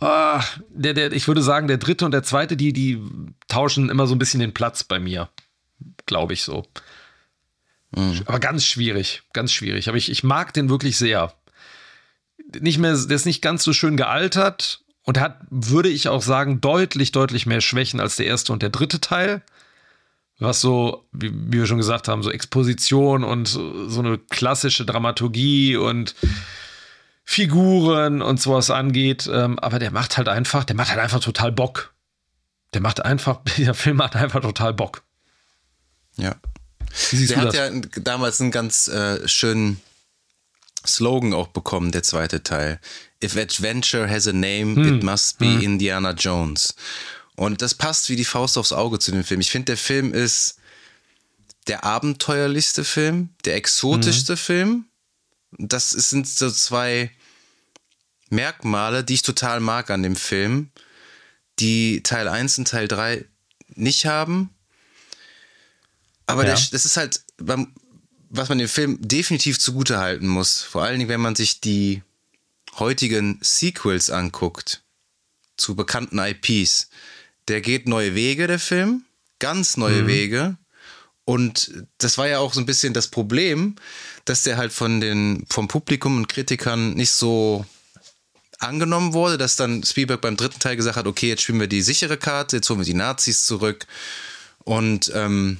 Ah, der, der, ich würde sagen, der dritte und der zweite, die, die tauschen immer so ein bisschen den Platz bei mir. Glaube ich so. Mhm. Aber ganz schwierig, ganz schwierig. Aber ich, ich mag den wirklich sehr. Nicht mehr, der ist nicht ganz so schön gealtert und hat, würde ich auch sagen, deutlich, deutlich mehr Schwächen als der erste und der dritte Teil. Was so, wie, wie wir schon gesagt haben, so Exposition und so, so eine klassische Dramaturgie und Figuren und sowas angeht. Ähm, aber der macht halt einfach, der macht halt einfach total Bock. Der macht einfach, der Film macht einfach total Bock. Ja. Der hat das? ja damals einen ganz äh, schönen Slogan auch bekommen, der zweite Teil. If Adventure has a name, hm. it must be hm. Indiana Jones. Und das passt wie die Faust aufs Auge zu dem Film. Ich finde, der Film ist der abenteuerlichste Film, der exotischste mhm. Film. Das sind so zwei Merkmale, die ich total mag an dem Film, die Teil 1 und Teil 3 nicht haben. Aber ja. der, das ist halt, was man dem Film definitiv zugute halten muss. Vor allen Dingen, wenn man sich die heutigen Sequels anguckt zu bekannten IPs. Der geht neue Wege, der Film. Ganz neue mhm. Wege. Und das war ja auch so ein bisschen das Problem, dass der halt von den, vom Publikum und Kritikern nicht so angenommen wurde, dass dann Spielberg beim dritten Teil gesagt hat, okay, jetzt spielen wir die sichere Karte, jetzt holen wir die Nazis zurück. Und ähm,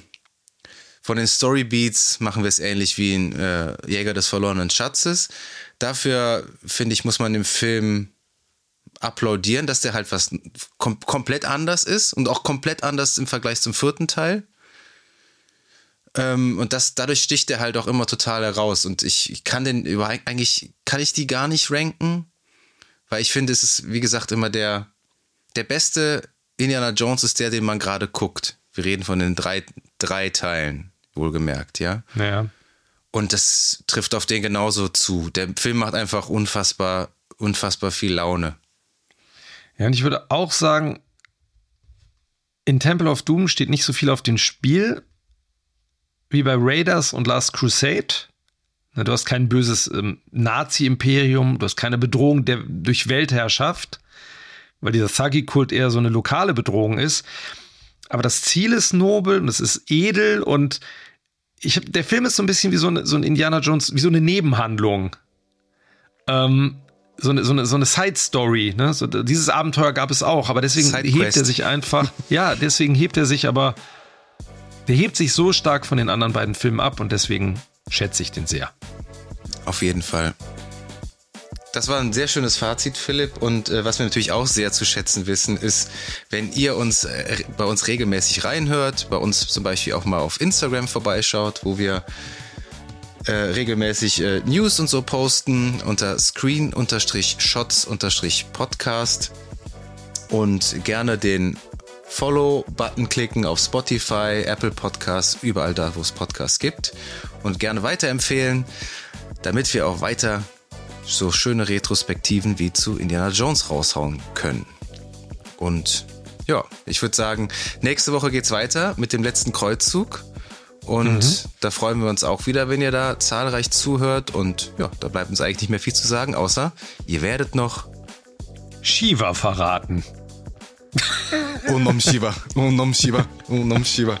von den Storybeats machen wir es ähnlich wie in äh, Jäger des verlorenen Schatzes. Dafür, finde ich, muss man dem Film applaudieren, dass der halt was kom komplett anders ist und auch komplett anders im Vergleich zum vierten Teil. Ähm, und das, dadurch sticht der halt auch immer total heraus. Und ich, ich kann den über, eigentlich kann ich die gar nicht ranken, weil ich finde, es ist, wie gesagt, immer der, der beste Indiana Jones ist der, den man gerade guckt. Wir reden von den drei, drei Teilen wohlgemerkt, ja. Naja. Und das trifft auf den genauso zu. Der Film macht einfach unfassbar, unfassbar viel Laune. Ja, und ich würde auch sagen, in Temple of Doom steht nicht so viel auf dem Spiel wie bei Raiders und Last Crusade. Du hast kein böses ähm, Nazi-Imperium, du hast keine Bedrohung der, durch Weltherrschaft, weil dieser Thuggy-Kult eher so eine lokale Bedrohung ist. Aber das Ziel ist nobel und es ist edel und ich hab, der Film ist so ein bisschen wie so, eine, so ein Indiana Jones, wie so eine Nebenhandlung. Ähm, so eine, so eine, so eine Side-Story. Ne? So, dieses Abenteuer gab es auch, aber deswegen hebt er sich einfach. ja, deswegen hebt er sich aber. Der hebt sich so stark von den anderen beiden Filmen ab und deswegen schätze ich den sehr. Auf jeden Fall. Das war ein sehr schönes Fazit, Philipp. Und äh, was wir natürlich auch sehr zu schätzen wissen, ist, wenn ihr uns äh, bei uns regelmäßig reinhört, bei uns zum Beispiel auch mal auf Instagram vorbeischaut, wo wir äh, regelmäßig äh, News und so posten unter screen-shots-podcast und gerne den Follow-Button klicken auf Spotify, Apple Podcasts, überall da, wo es Podcasts gibt und gerne weiterempfehlen, damit wir auch weiter so schöne Retrospektiven wie zu Indiana Jones raushauen können. Und ja, ich würde sagen, nächste Woche geht's weiter mit dem letzten Kreuzzug. Und mhm. da freuen wir uns auch wieder, wenn ihr da zahlreich zuhört. Und ja, da bleibt uns eigentlich nicht mehr viel zu sagen, außer ihr werdet noch Shiva verraten. Unnom Shiva, Unnom Shiva, Unnom Shiva.